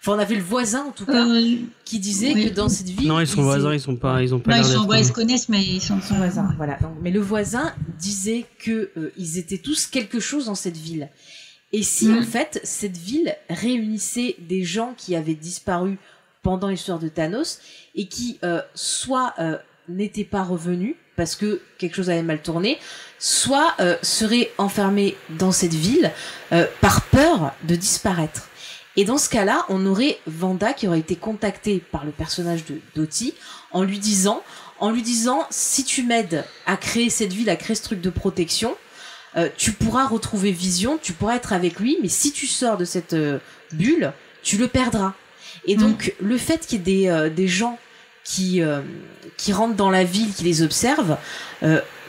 Enfin on avait le voisin en tout cas
Euh,
qui disait
oui.
que dans cette ville.
non ils sont voisins ils sont pas ils ont pas
non, ils
l'air
sont, ouais, ils se connaissent, mais ils sont
son voisin, voilà. Donc, mais le voisin disait que euh, ils étaient tous quelque chose dans cette ville. Et si
Mm.
en fait cette ville réunissait des gens qui avaient disparu pendant l'histoire de Thanos et qui euh, soit euh, n'étaient pas revenus parce que quelque chose avait mal tourné, soit euh, seraient enfermés dans cette ville euh, par peur de disparaître. Et dans ce cas-là, on aurait Vanda qui aurait été contactée par le personnage de Dottie en lui disant en lui disant si tu m'aides à créer cette ville, à créer ce truc de protection, euh, tu pourras retrouver Vision, tu pourras être avec lui, mais si tu sors de cette euh, bulle, tu le perdras. Et donc le fait qu'il y ait des, euh, des gens qui, qui rentrent dans la ville, qui les observent,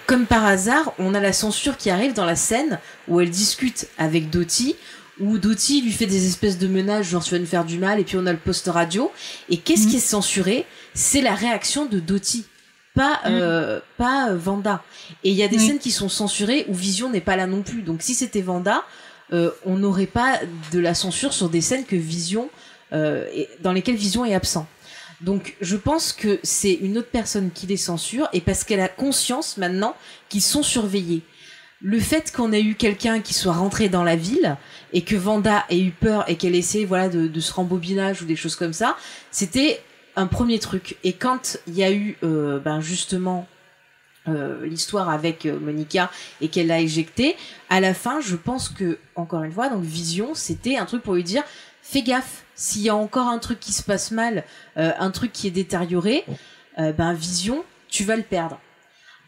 comme par hasard, on a la censure qui arrive dans la scène où elle discute avec Dottie, où Dottie lui fait des espèces de menaces, genre tu vas nous faire du mal, et puis on a le poste radio. Et qu'est-ce
Mhm.
qui est censuré? C'est la réaction de Dottie, pas, euh, pas euh, Vanda. Et il y a des
Oui.
scènes qui sont censurées où Vision n'est pas là non plus. Donc si c'était Vanda, euh, on n'aurait pas de la censure sur des scènes que Vision, euh, est- dans lesquelles Vision est absent. Donc je pense que c'est une autre personne qui les censure et parce qu'elle a conscience maintenant qu'ils sont surveillés. Le fait qu'on ait eu quelqu'un qui soit rentré dans la ville et que Vanda ait eu peur et qu'elle essaie voilà de, de se rembobinage ou des choses comme ça, c'était un premier truc. Et quand il y a eu, euh, ben justement, euh, l'histoire avec euh, Monica et qu'elle l'a éjecté, à la fin, je pense que, encore une fois, donc Vision, c'était un truc pour lui dire, fais gaffe, s'il y a encore un truc qui se passe mal, un truc qui est détérioré, ben Vision, tu vas le perdre.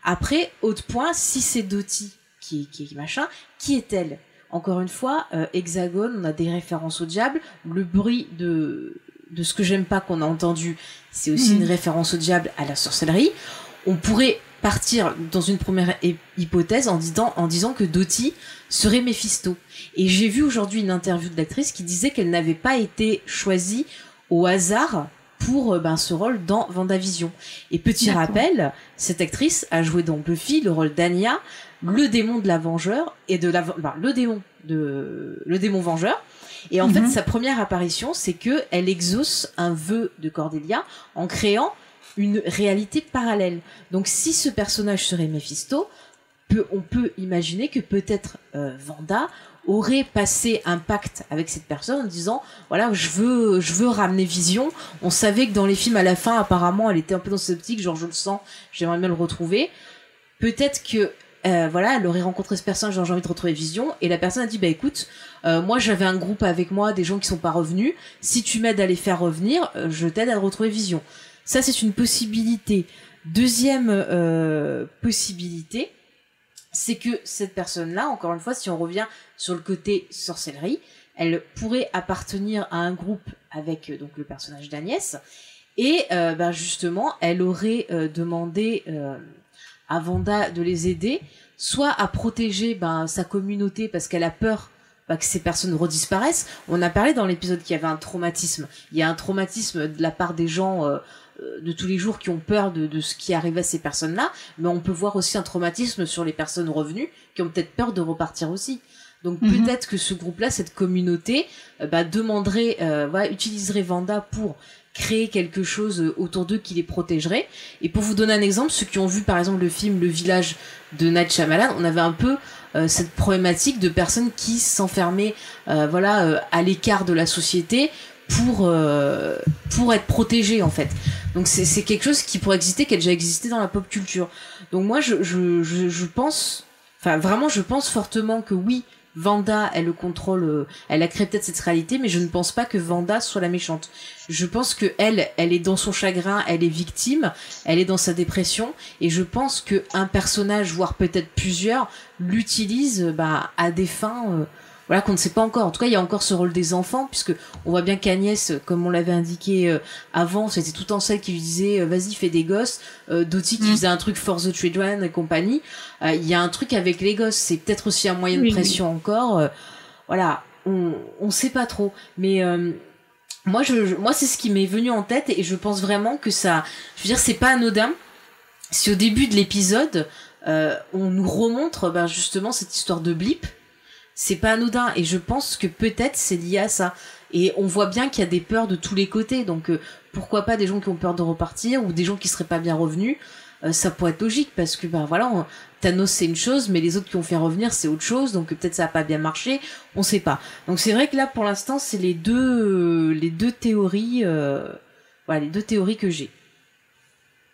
Après, autre point, si c'est Doty qui, machin, qui est-elle Encore une fois, euh, Hexagone, on a des références au diable. Le bruit de, de ce que j'aime pas qu'on a entendu, c'est aussi
Mhm.
une référence au diable, à la sorcellerie. On pourrait partir dans une première hy- hypothèse en disant, en disant que Doty serait Mephisto. Et j'ai vu aujourd'hui une interview de l'actrice qui disait qu'elle n'avait pas été choisie au hasard pour euh, ben, ce rôle dans Vendavision. Et petit rappel, cette actrice a joué dans Buffy le rôle d'Anya, le démon de la Vengeur et de la ben, le démon de le démon Vengeur. Et en
Mhm.
fait, sa première apparition, c'est que elle exauce un vœu de Cordelia en créant une réalité parallèle. Donc, si ce personnage serait Mephisto, peut- on peut imaginer que peut-être euh, Vanda aurait passé un pacte avec cette personne en disant voilà je veux je veux ramener Vision on savait que dans les films à la fin apparemment elle était un peu dans cette optique genre je le sens j'aimerais bien le retrouver peut-être que euh, voilà elle aurait rencontré ce personnage genre j'ai envie de retrouver Vision. Et la personne a dit bah écoute euh, moi j'avais un groupe avec moi des gens qui sont pas revenus. Si tu m'aides à les faire revenir euh, je t'aide à retrouver Vision. Ça c'est une possibilité. Deuxième possibilité c'est que cette personne-là, encore une fois, si on revient sur le côté sorcellerie, elle pourrait appartenir à un groupe avec donc le personnage d'Agnès, et ben, justement, elle aurait demandé à Vanda de les aider, soit à protéger ben, sa communauté parce qu'elle a peur bah, que ces personnes redisparaissent. On a parlé dans l'épisode qu'il y avait un traumatisme. Il y a un traumatisme de la part des gens euh, euh, de tous les jours qui ont peur de, de ce qui arrive à ces personnes-là, mais on peut voir aussi un traumatisme sur les personnes revenues qui ont peut-être peur de repartir aussi. Donc
Mhm.
peut-être que ce groupe-là, cette communauté, euh, bah, demanderait, euh, voilà, utiliserait Vanda pour créer quelque chose euh, autour d'eux qui les protégerait. Et pour vous donner un exemple, ceux qui ont vu par exemple le film Le Village de Night Shyamalan, on avait un peu euh, cette problématique de personnes qui s'enfermaient, euh, voilà, à l'écart de la société pour pour être protégées en fait. Donc c'est quelque chose qui pourrait exister, qui a déjà existé dans la pop culture. Donc moi je je je, je pense, enfin vraiment je pense fortement que oui. Vanda, elle le contrôle, elle a créé peut-être cette réalité, mais je ne pense pas que Vanda soit la méchante. Je pense que elle, elle est dans son chagrin, elle est victime, elle est dans sa dépression, et je pense que un personnage, voire peut-être plusieurs, l'utilise bah, à des fins, euh, voilà, qu'on ne sait pas encore. En tout cas, il y a encore ce rôle des enfants, puisque on voit bien qu'Agnès, comme on l'avait indiqué euh, avant, c'était tout en celle qui lui disait euh, vas-y fais des gosses, euh, Dottie qui
Mm.
faisait un truc for the children et compagnie. Euh, Il y a un truc avec les gosses, c'est peut-être aussi un moyen
Oui,
de pression encore. euh, voilà, on on sait pas trop, mais euh, moi c'est ce qui m'est venu en tête et je pense vraiment que ça, je veux dire c'est pas anodin. Si au début de l'épisode euh, on nous remontre ben, justement cette histoire de blip, c'est pas anodin et je pense que peut-être c'est lié à ça. Et on voit bien qu'il y a des peurs de tous les côtés, donc euh, pourquoi pas des gens qui ont peur de repartir ou des gens qui seraient pas bien revenus. Euh, ça pourrait être logique parce que ben voilà, Thanos c'est une chose, mais les autres qui ont fait revenir c'est autre chose, donc euh, peut-être ça a pas bien marché, on sait pas. Donc c'est vrai que là pour l'instant c'est les deux les deux théories, euh, voilà les deux théories que j'ai.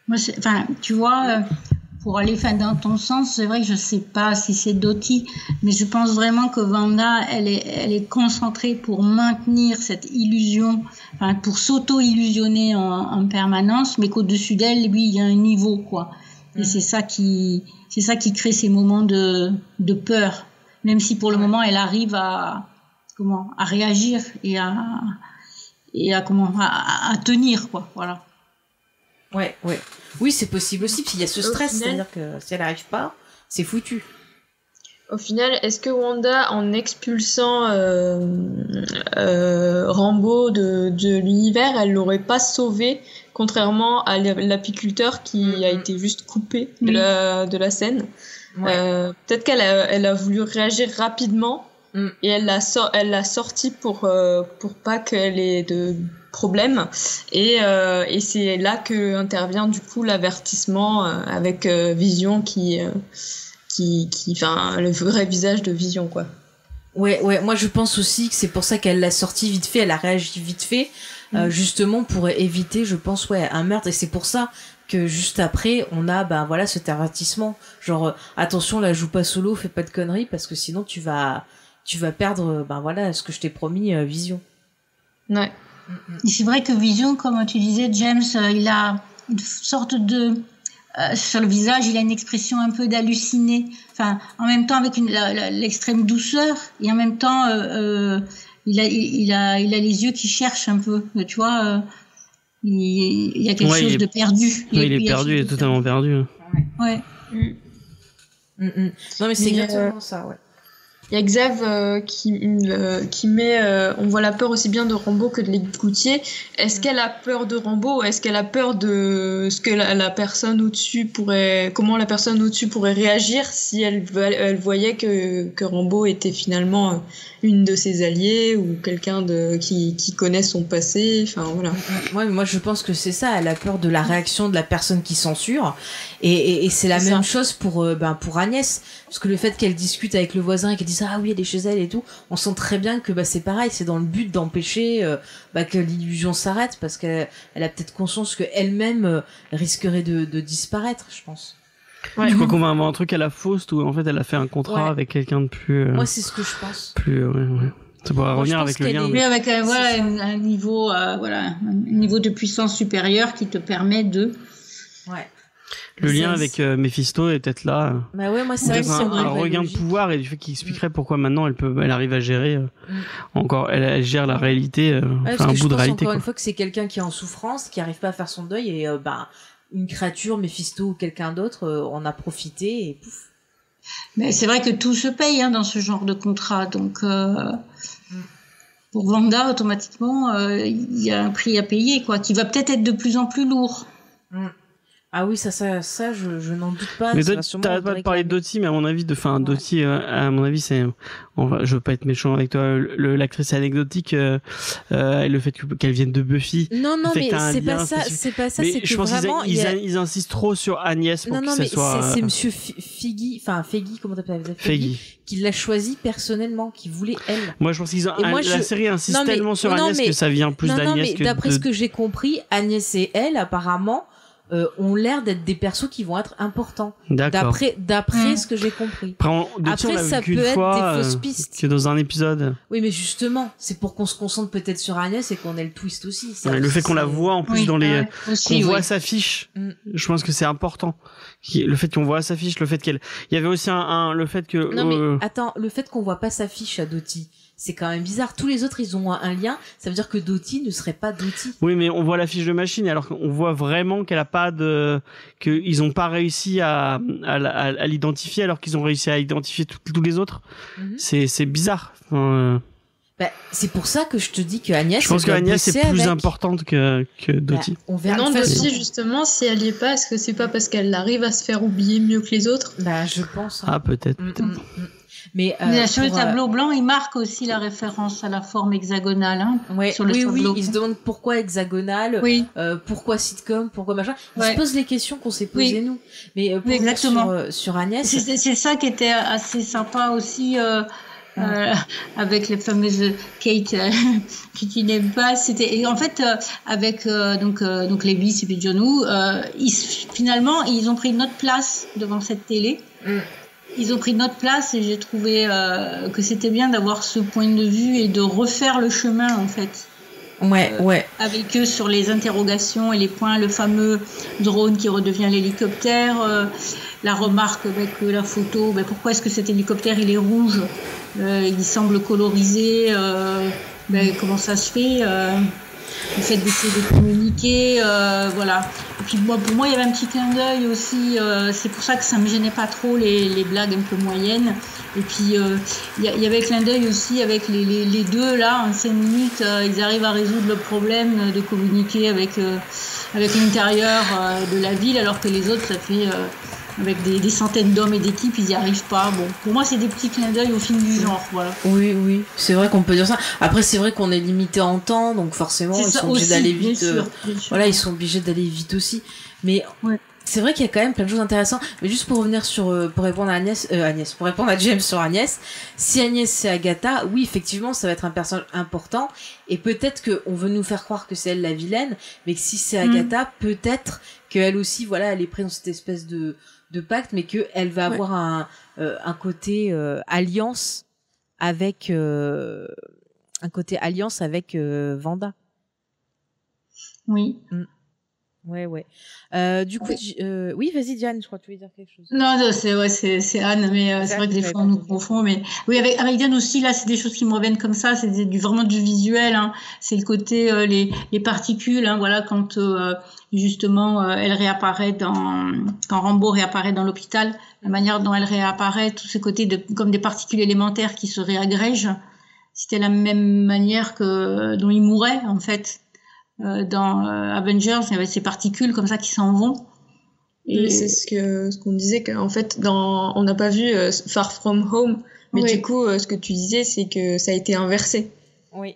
Moi, enfin, tu vois, euh, pour aller enfin, dans ton sens, c'est vrai que je sais pas si c'est Doty, mais je pense vraiment que Vanda, elle est, elle est concentrée pour maintenir cette illusion, enfin, pour s'auto-illusionner en, en permanence, mais qu'au-dessus d'elle, lui, il y a un niveau, quoi. Et
Mhm.
c'est ça qui, c'est ça qui crée ces moments de, de peur, même si pour le moment, elle arrive à, comment, à réagir et à, et à comment, à tenir, quoi. Voilà.
Ouais, ouais. Oui, c'est possible aussi, puis il y a ce stress,
final-
c'est-à-dire que si elle arrive pas, c'est foutu.
Au final, est-ce que Wanda, en expulsant euh, euh, Rambo de, de l'univers, elle l'aurait pas sauvé, contrairement à l'apiculteur qui
Mhm.
a été juste coupé de,
Oui.
la, de la scène
Ouais.
Euh, Peut-être qu'elle a, elle a voulu réagir rapidement
Mm.
et elle l'a sor- elle l'a sorti pour euh, pour pas qu'elle ait de problème et euh, et c'est là que intervient du coup l'avertissement euh, avec euh, Vision qui euh, qui qui enfin le vrai visage de Vision quoi.
Ouais, ouais, moi je pense aussi que c'est pour ça qu'elle l'a sorti vite fait, elle a réagi vite fait,
Mm.
justement pour éviter, je pense, ouais, un meurtre. Et c'est pour ça que juste après, on a, ben voilà, cet avertissement. Genre, attention, la joue pas solo, fais pas de conneries, parce que sinon tu vas, tu vas perdre, ben voilà, ce que je t'ai promis, Vision.
Ouais.
Et c'est vrai que Vision, comme tu disais, James, euh, il a une sorte de euh, sur le visage, il a une expression un peu d'halluciné. Enfin, en même temps avec l'extrême douceur et en même temps, euh, euh, il, a, il, il a, il a les yeux qui cherchent un peu. Tu vois, euh, il, il y a quelque
Ouais,
chose
est-
de perdu.
Oui, il est perdu, il est totalement perdu.
Ouais.
Mm, mm. Non mais c'est exactement ça, ouais.
Il y a Xav euh, qui, euh, qui met, euh, on voit la peur aussi bien de Rambo que de l'écoutier. Est-ce qu'elle a peur de Rambo est-ce qu'elle a peur de ce que la, la personne au-dessus pourrait, comment la personne au-dessus pourrait réagir si elle, elle voyait que, que Rambo était finalement euh, une de ses alliés ou quelqu'un de qui, qui connaît son passé? Enfin voilà.
Ouais, mais moi je pense que c'est ça. Elle a peur de la réaction de la personne qui censure, et, et, et c'est la même
ça.
chose pour euh, ben pour Agnès, parce que le fait qu'elle discute avec le voisin et qu'elle dise ah oui elle est chez elle et tout, on sent très bien que bah c'est pareil, c'est dans le but d'empêcher euh, bah, que l'illusion s'arrête, parce qu'elle elle a peut-être conscience que elle-même euh, risquerait de, de disparaître, je pense.
Ouais.
Je crois qu'on va avoir un truc à la fausse où en fait elle a fait un contrat
Ouais.
avec quelqu'un de plus. euh,
Moi c'est ce que je pense.
plus euh, ouais, ouais. Ça pourra
Moi, je
revenir avec le lien.
est-
Oui, avec un, voilà,
C'est ça.
un, un niveau, euh, voilà, un niveau de puissance supérieure qui te permet de.
Ouais.
Le lien avec euh, Mephisto est peut-être là.
Bah ouais, moi c'est
peut-être
vrai que
un, un regain de pouvoir et du fait qu'il expliquerait pourquoi maintenant elle peut, elle arrive à gérer euh,
Mm.
encore, elle, elle gère la réalité, euh,
Ouais,
enfin
parce
un
je
bout de
pense
réalité.
encore
Quoi.
une fois que c'est quelqu'un qui est en souffrance, qui arrive pas à faire son deuil et euh, bah une créature, Mephisto ou quelqu'un d'autre euh, en a profité et pouf.
Mais c'est vrai que tout se paye hein, dans ce genre de contrat. Donc, euh,
Mm.
pour Vanda, automatiquement, euh, il y a un prix à payer, quoi, qui va peut-être être de plus en plus lourd.
Ah oui, ça, ça, ça, je, je n'en doute pas.
Mais t'arrêtes pas de parler de mais à mon avis, de, enfin,
Ouais.
Euh, à mon avis, c'est, on va, je veux pas être méchant avec toi, l'actrice anecdotique, euh, euh, et le fait que- qu'elle vienne de Buffy.
Non, non, mais c'est pas ça. C'est pas ça. C'est que
je pense
vraiment,
ils,
il y a-
ils insistent trop sur Agnès pour
Non,
que
non,
ça
mais
soit
c'est-
euh,
Monsieur Figgy, enfin Feggy, comment t'appelles Feggy, qui l'a choisi personnellement, qui voulait elle.
Moi, je pense qu'ils ont,
moi,
la
je-
série insiste
Non, mais-
tellement sur Agnès que ça vient plus d'Agnès
mais
que
d'après ce que j'ai compris, Agnès et elle, apparemment, euh, ont l'air d'être des persos qui vont être importants.
D'accord.
D'après, d'après
Mm.
ce que j'ai compris.
Après, on,
Après, ça peut être
fois,
des fausses
euh,
pistes.
que dans un épisode.
Oui, mais justement, c'est pour qu'on se concentre peut-être sur Agnès et qu'on ait le twist aussi. Ça,
Ouais, le fait qu'on la voit en plus
Oui,
dans les,
ouais,
qu'on
aussi,
voit
oui.
sa fiche.
Mm.
Je pense que c'est important. Le fait qu'on voit sa fiche, le fait qu'elle, il y avait aussi un, un- le fait que,
Non, mais
euh,
attends, le fait qu'on voit pas sa fiche à Doty, c'est quand même bizarre. Tous les autres, ils ont un, un lien. Ça veut dire que Doty ne serait pas Doty.
oui, mais on voit la fiche de machine, alors qu'on voit vraiment qu'elle a pas de, qu'ils ont pas réussi à, à, la- à- à l'identifier, alors qu'ils ont réussi à identifier tous les autres.
Mhm.
C'est, c'est bizarre. Enfin, euh,
Bah, c'est pour ça que je te dis que Agnès.
je pense que Agnès est plus
avec.
importante que, que
Bah,
Dottie.
on verra.
non. Dottie, justement, si elle y est pas, est-ce que c'est pas parce qu'elle arrive à se faire oublier mieux que les autres?
Bah, je pense. hein.
Ah, peut-être.
Mm, mm, mm. Mais, euh,
Mais sur le
pour, euh,
tableau blanc, il marque aussi la référence à la forme hexagonale. Hein.
ouais,
sur le
oui, oui,
tableau.
ils se demandent pourquoi hexagonal,
Oui.
euh, pourquoi sitcom, pourquoi machin. Ils
Ouais.
se posent les questions qu'on s'est
Oui.
posées nous. Mais euh, pour
Oui, exactement.
Sur, euh, sur Agnès,
C'est ça qui était assez sympa aussi euh, euh, avec les fameuses Kate euh, que tu n'aimes pas. C'était en fait euh, avec euh, donc euh, donc Levis et puis John Woo, euh, ils, finalement ils ont pris notre place devant cette télé.
Mm.
Ils ont pris notre place et j'ai trouvé euh, que c'était bien d'avoir ce point de vue et de refaire le chemin en fait.
Ouais,
euh,
ouais.
avec eux sur les interrogations et les points, le fameux drone qui redevient l'hélicoptère, euh, la remarque avec euh, la photo, ben, pourquoi est-ce que cet hélicoptère il est rouge, il semble colorisé, ben, comment ça se fait, le fait d'essayer de communiquer, euh, voilà. Et puis moi, pour moi, il y avait un petit clin d'œil aussi, euh, c'est pour ça que ça me gênait pas trop les, les blagues un peu moyennes. Et puis euh, il y, avait clin d'œil aussi avec les, les, deux là, en cinq minutes, euh, ils arrivent à résoudre le problème de communiquer avec euh, avec l'intérieur euh, de la ville, alors que les autres, ça fait avec des, des centaines d'hommes et d'équipes, ils n'y arrivent pas. Bon, pour moi, c'est des petits clins d'œil au film du genre, voilà.
Oui, oui, c'est vrai qu'on peut dire ça. Après, c'est vrai qu'on est limité en temps, donc forcément, ils sont obligés d'aller vite. euh,
sûr, bien sûr.
Voilà, ils sont obligés d'aller vite aussi. Mais
Ouais.
C'est vrai qu'il y a quand même plein de choses intéressantes. Mais juste pour revenir sur, euh, pour répondre à Agnès, euh, Agnès, pour répondre à James sur Agnès, si Agnès c'est Agatha, oui, effectivement, ça va être un personnage important. Et peut-être qu'on veut nous faire croire que c'est elle la vilaine, mais que si c'est
Mm.
Agatha, peut-être qu'elle aussi, voilà, elle est prise dans cette espèce de, de pacte, mais qu'elle va
Ouais.
avoir un, euh, un côté euh, alliance avec, euh, un côté alliance avec euh, Vanda.
Oui.
Ouais, ouais. Euh, du coup,
Ouais.
Euh, oui, vas-y, Diane, je crois que tu voulais dire quelque chose.
Non, non, c'est ouais, c'est Anne, mais euh, c'est vrai que des fois on nous confond. Mais oui, avec avec Diane aussi, là, c'est des choses qui me reviennent comme ça. C'est du vraiment du visuel. Hein. C'est le côté euh, les les particules. Hein, voilà, quand euh, justement euh, elle réapparaît dans quand Rambo réapparaît dans l'hôpital, la manière dont elle réapparaît, tout ce côté de comme des particules élémentaires qui se réagrègent. C'était la même manière que dont il mourait en fait. Euh, dans euh, Avengers, il y avait ces particules comme ça qui s'en vont.
Et c'est ce que ce qu'on disait qu'en fait dans on n'a pas vu euh, Far From Home, mais
Oui.
du coup euh, ce que tu disais c'est que ça a été inversé.
Oui.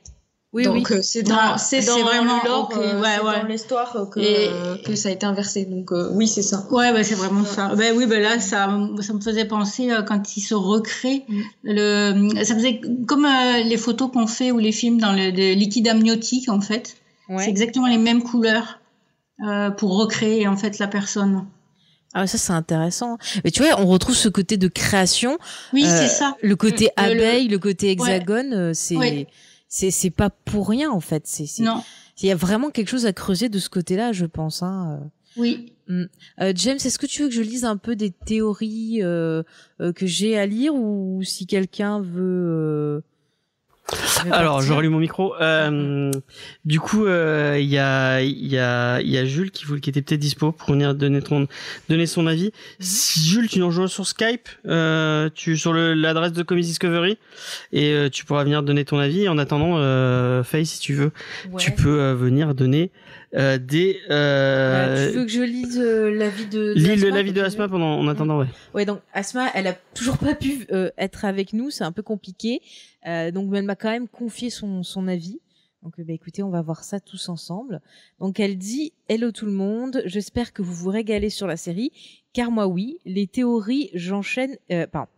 Oui,
Donc
oui.
euh, c'est dans c'est
vraiment-
le lore,
ok,
euh,
ouais,
c'est
ouais.
dans l'histoire euh, que
Et-
euh, que ça a été inversé. Donc euh, oui c'est ça.
Ouais, ouais, c'est vraiment ça. Ben oui, ben là, ça, ça me faisait penser euh, quand il se recrée.
Mm.
Le, ça faisait comme euh, les photos qu'on fait ou les films dans le, le liquide amniotique, en fait.
Ouais.
C'est exactement les mêmes couleurs euh, pour recréer en fait la personne.
Ah, ça, c'est intéressant. Mais tu vois, on retrouve ce côté de création.
Oui,
Euh,
c'est ça.
Le côté
Mm. Le- le-
abeille, le côté hexagone, euh, c'est,
Ouais.
c'est, c'est pas pour rien, en fait. C'est, c'est,
Non.
il y a vraiment quelque chose à creuser de ce côté-là, je pense, hein.
Oui.
Euh, James, est-ce que tu veux que je lise un peu des théories euh, euh, que j'ai à lire ou si quelqu'un veut, euh, veut
Alors, je rallume mon micro. Euh, du coup, euh, il y a, il y a, il y a Jules qui, voulait- qui était peut-être dispo pour venir donner ton, donner son avis. Si Jules, tu nous rejoins sur Skype, euh, tu sur l'adresse de Comics Discovery et euh, tu pourras venir donner ton avis. En attendant, euh, Faye, si tu veux,
Ouais.
tu peux euh, venir donner euh, des.
Euh,
Euh,
tu veux que je lise euh, l'avis de, de
l'avis de Asma pendant, en attendant, ouais.
Ouais, donc Asma, elle a toujours pas pu euh, être avec nous, c'est un peu compliqué. Euh, donc elle m'a quand même confié son, son avis. Donc bah, écoutez, on va voir ça tous ensemble. Donc elle dit Hello tout le monde, j'espère que vous vous régalez sur la série, car moi oui, les théories j'enchaîne, euh, pardon,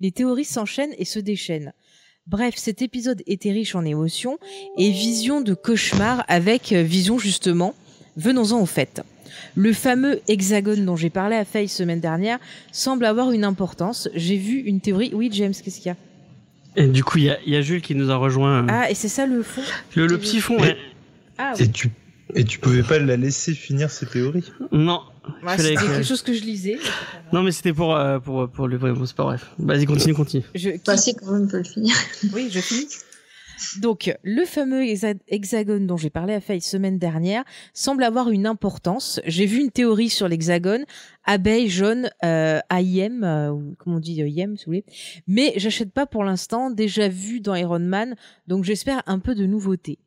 les théories s'enchaînent et se déchaînent. Bref, cet épisode était riche en émotions et vision de cauchemar avec euh, vision justement. Venons-en au fait. Le fameux hexagone dont j'ai parlé à Faye semaine dernière semble avoir une importance. J'ai vu une théorie. Oui, James, qu'est-ce qu'il y a?
Et du coup, il y a, il y a Jules qui nous a rejoint. euh,
Ah, et c'est ça le fond?
Le, le petit fond. ouais.
Ah oui.
Et tu, et tu pouvais pas la laisser finir ses théories?
Non,
Ouais, C'était
que-
quelque chose que je lisais.
non, mais c'était pour, euh, pour, pour le vrai. Bon, c'est pas bref. Vas-y, continue, continue.
Je,
Bah si quand même peut le finir.
Oui, je finis. Donc, le fameux hexa- hexagone dont j'ai parlé à Faye semaine dernière semble avoir une importance. J'ai vu une théorie sur l'hexagone, abeille jaune, euh, AIM, euh, ou comment on dit euh, IM, si vous voulez. Mais j'achète pas pour l'instant, déjà vu dans Iron Man, donc j'espère un peu de nouveauté.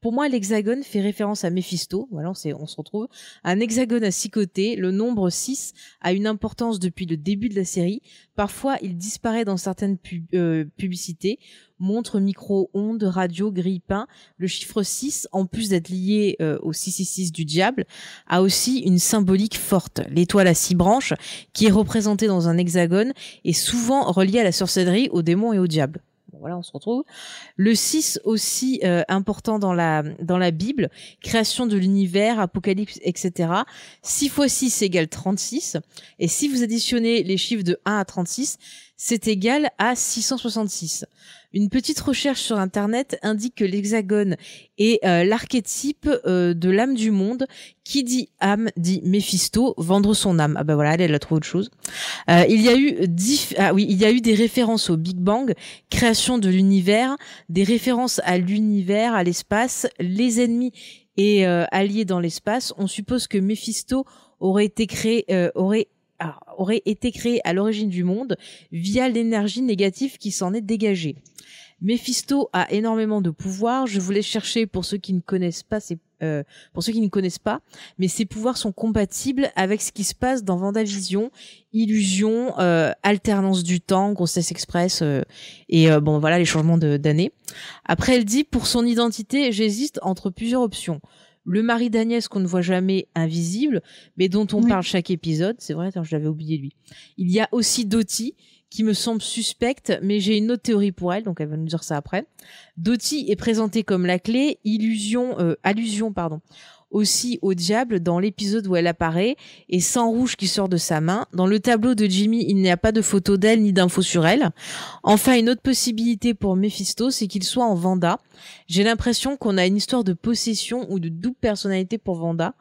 Pour moi, l'hexagone fait référence à Mephisto. Voilà, on, se retrouve. Un hexagone à six côtés. Le nombre 6 a une importance depuis le début de la série. Parfois, il disparaît dans certaines euh, publicités montre, micro, ondes, radio, grille-pain. Le chiffre 6, en plus d'être lié euh, au 666 du diable, a aussi une symbolique forte. L'étoile à six branches, qui est représentée dans un hexagone, est souvent reliée à la sorcellerie, aux démons et au diable. Bon, voilà, on se retrouve. Le 6 aussi euh, important dans la dans la Bible, création de l'univers, apocalypse, etc. 6 fois 6 égale 36. Et si vous additionnez les chiffres de 1 à 36, c'est égal à 666. Une petite recherche sur Internet indique que l'hexagone est euh, l'archétype euh, de l'âme du monde. Qui dit âme dit Méphisto, vendre son âme. Ah bah voilà, elle, elle a trouvé autre chose. Euh, il y a eu ah oui, il y a eu des références au Big Bang, création de l'univers, des références à l'univers, à l'espace, les ennemis et euh, alliés dans l'espace. On suppose que Méphisto aurait été créé, euh, aurait aurait été créé à l'origine du monde via l'énergie négative qui s'en est dégagée. Mephisto a énormément de pouvoir. Je voulais chercher pour ceux qui ne connaissent pas ces, euh, pour ceux qui ne connaissent pas, mais ces pouvoirs sont compatibles avec ce qui se passe dans Vendavision, illusion, euh, alternance du temps, grossesse express euh, et euh, bon voilà les changements d'année. Après elle dit pour son identité, j'hésite entre plusieurs options. Le mari d'Agnès qu'on ne voit jamais invisible, mais dont on
Oui.
parle chaque épisode. C'est vrai, attends, je l'avais oublié lui. Il y a aussi Dottie, qui me semble suspecte, mais j'ai une autre théorie pour elle, donc elle va nous dire ça après. Dottie est présentée comme la clé, illusion, euh, allusion, pardon, aussi au diable dans l'épisode où elle apparaît, et sang rouge qui sort de sa main. Dans le tableau de Jimmy, il n'y a pas de photo d'elle ni d'infos sur elle. Enfin, une autre possibilité pour Mephisto, c'est qu'il soit en Vanda. J'ai l'impression qu'on a une histoire de possession ou de double personnalité pour Vanda.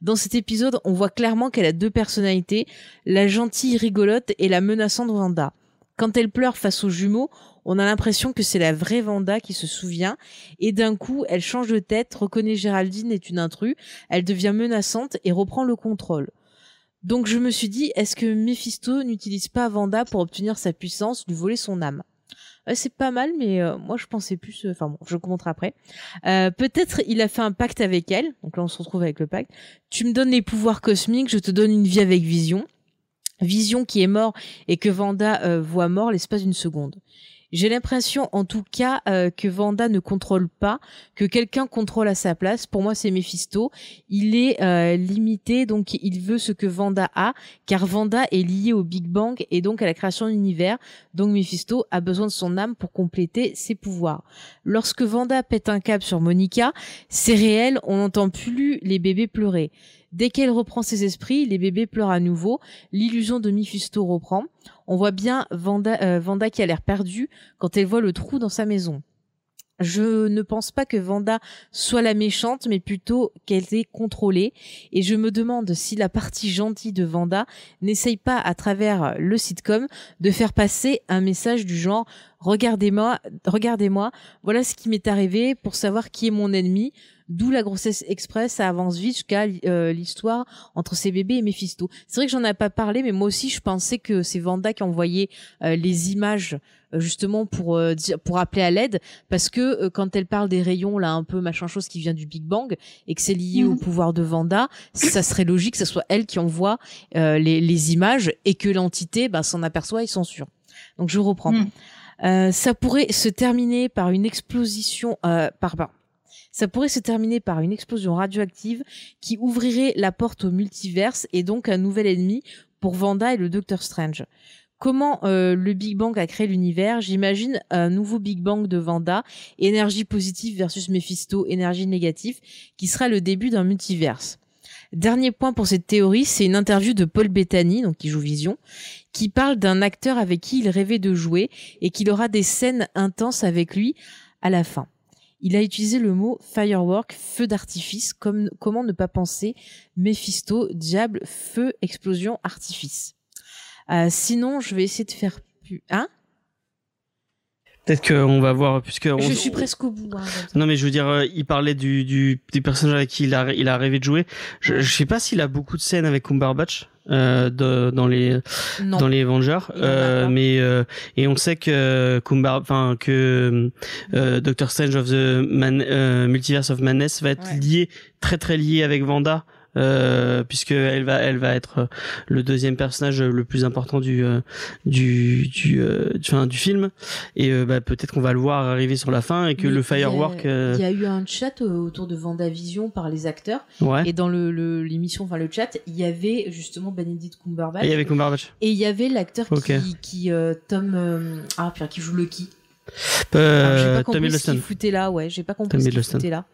Dans cet épisode, on voit clairement qu'elle a deux personnalités, la gentille rigolote et la menaçante Vanda. Quand elle pleure face aux jumeaux, on a l'impression que c'est la vraie Vanda qui se souvient, et d'un coup, elle change de tête, reconnaît Géraldine est une intrus, elle devient menaçante et reprend le contrôle. Donc je me suis dit, est-ce que Mephisto n'utilise pas Vanda pour obtenir sa puissance, lui voler son âme? C'est pas mal, mais euh, moi je pensais plus. euh, Enfin bon, je compte après. Euh, Peut-être il a fait un pacte avec elle. Donc là, on se retrouve avec le pacte. Tu me donnes les pouvoirs cosmiques, je te donne une vie avec Vision. Vision qui est mort et que Vanda voit mort l'espace d'une seconde. J'ai l'impression, en tout cas, euh, que Vanda ne contrôle pas, que quelqu'un contrôle à sa place. Pour moi, c'est Mephisto. Il est euh, limité, donc il veut ce que Vanda a, car Vanda est lié au Big Bang et donc à la création de l'univers. Donc Mephisto a besoin de son âme pour compléter ses pouvoirs. Lorsque Vanda pète un câble sur Monica, c'est réel, on n'entend plus les bébés pleurer. Dès qu'elle reprend ses esprits, les bébés pleurent à nouveau, l'illusion de Mephisto reprend. On voit bien Vanda, euh, Vanda qui a l'air perdue quand elle voit le trou dans sa maison. Je ne pense pas que Vanda soit la méchante, mais plutôt qu'elle est contrôlée. Et je me demande si la partie gentille de Vanda n'essaye pas, à travers le sitcom, de faire passer un message du genre regardez-moi, regardez-moi, voilà ce qui m'est arrivé pour savoir qui est mon ennemi. D'où la grossesse express, ça avance vite jusqu'à euh, l'histoire entre ces bébés et Mephisto. C'est vrai que j'en ai pas parlé, mais moi aussi je pensais que c'est Vanda qui envoyait euh, les images euh, justement pour euh, dire- pour appeler à l'aide, parce que euh, quand elle parle des rayons là un peu machin chose qui vient du Big Bang et que c'est lié au
Mhm.
pouvoir de Vanda, ça serait logique que ce soit elle qui envoie euh, les, les images et que l'entité bah, s'en aperçoit et censure. Donc je reprends.
Mhm.
Euh, ça pourrait se terminer par une explosion, euh, par, par- ça pourrait se terminer par une explosion radioactive qui ouvrirait la porte au multiverse et donc un nouvel ennemi pour Vanda et le Docteur Strange. Comment euh, le Big Bang a créé l'univers? J'imagine un nouveau Big Bang de Vanda, énergie positive versus Mephisto, énergie négative, qui sera le début d'un multiverse. Dernier point pour cette théorie, c'est une interview de Paul Bettany, donc qui joue Vision, qui parle d'un acteur avec qui il rêvait de jouer et qu'il aura des scènes intenses avec lui à la fin. Il a utilisé le mot firework, feu d'artifice, comme comment ne pas penser Mephisto, diable, feu, explosion, artifice. Euh, sinon, je vais essayer de faire plus. Hein?
Peut-être qu'on va voir, puisque on-
Je suis presque au bout. hein.
Non mais je veux dire, euh, il parlait du, du des personnages avec qui il a il a rêvé de jouer. Je, je sais pas s'il a beaucoup de scènes avec Cumberbatch euh, de, dans les
Non.
dans les Avengers, euh, mais euh, et on sait que enfin que euh, Doctor Strange of the Man, euh, Multiverse of Madness va être
Ouais.
lié très très lié avec Wanda. Euh, puisque elle va elle va être euh, le deuxième personnage le plus important du euh, du du euh, du, enfin, du film et euh, bah, peut-être qu'on va le voir arriver sur la fin et que
Mais
le firework euh,
Il y a eu un chat euh, autour de Vendavision par les acteurs.
ouais
Et dans le l'émission, enfin le chat, il y avait justement Benedict Cumberbatch.
Et il y avait Cumberbatch.
Et il y avait l'acteur qui, qui euh, Tom, euh, ah qui joue Lucky. Alors, j'ai
Euh,
pas
Tom Hiddleston.
foutait là, ouais, j'ai pas compris
Tom
ce foutait là.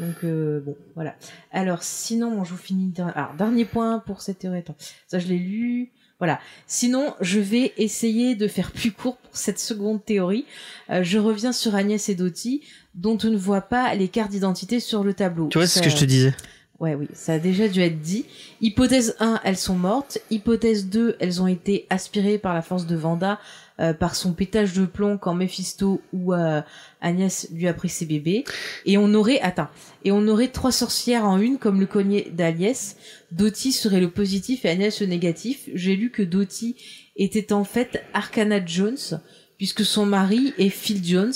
Donc euh, bon, voilà. Alors sinon, bon, je vous finis. der- Alors dernier point pour cette théorie. Attends, ça je l'ai lu. Voilà. Sinon, je vais essayer de faire plus court pour cette seconde théorie. Euh, je reviens sur Agnès et Doty, dont on ne voit pas les cartes d'identité sur le tableau.
Tu vois, c'est ce que je te disais?
Ouais, oui, ça a déjà dû être dit. Hypothèse 1, elles sont mortes. Hypothèse 2, elles ont été aspirées par la force de Vanda, euh, par son pétage de plomb quand Mephisto ou euh, Agnès lui a pris ses bébés. Et on aurait, attends, et on aurait trois sorcières en une comme le collier d'Aliès. Doty serait le positif et Agnès le négatif. J'ai lu que Doty était en fait Arcana Jones, puisque son mari est Phil Jones.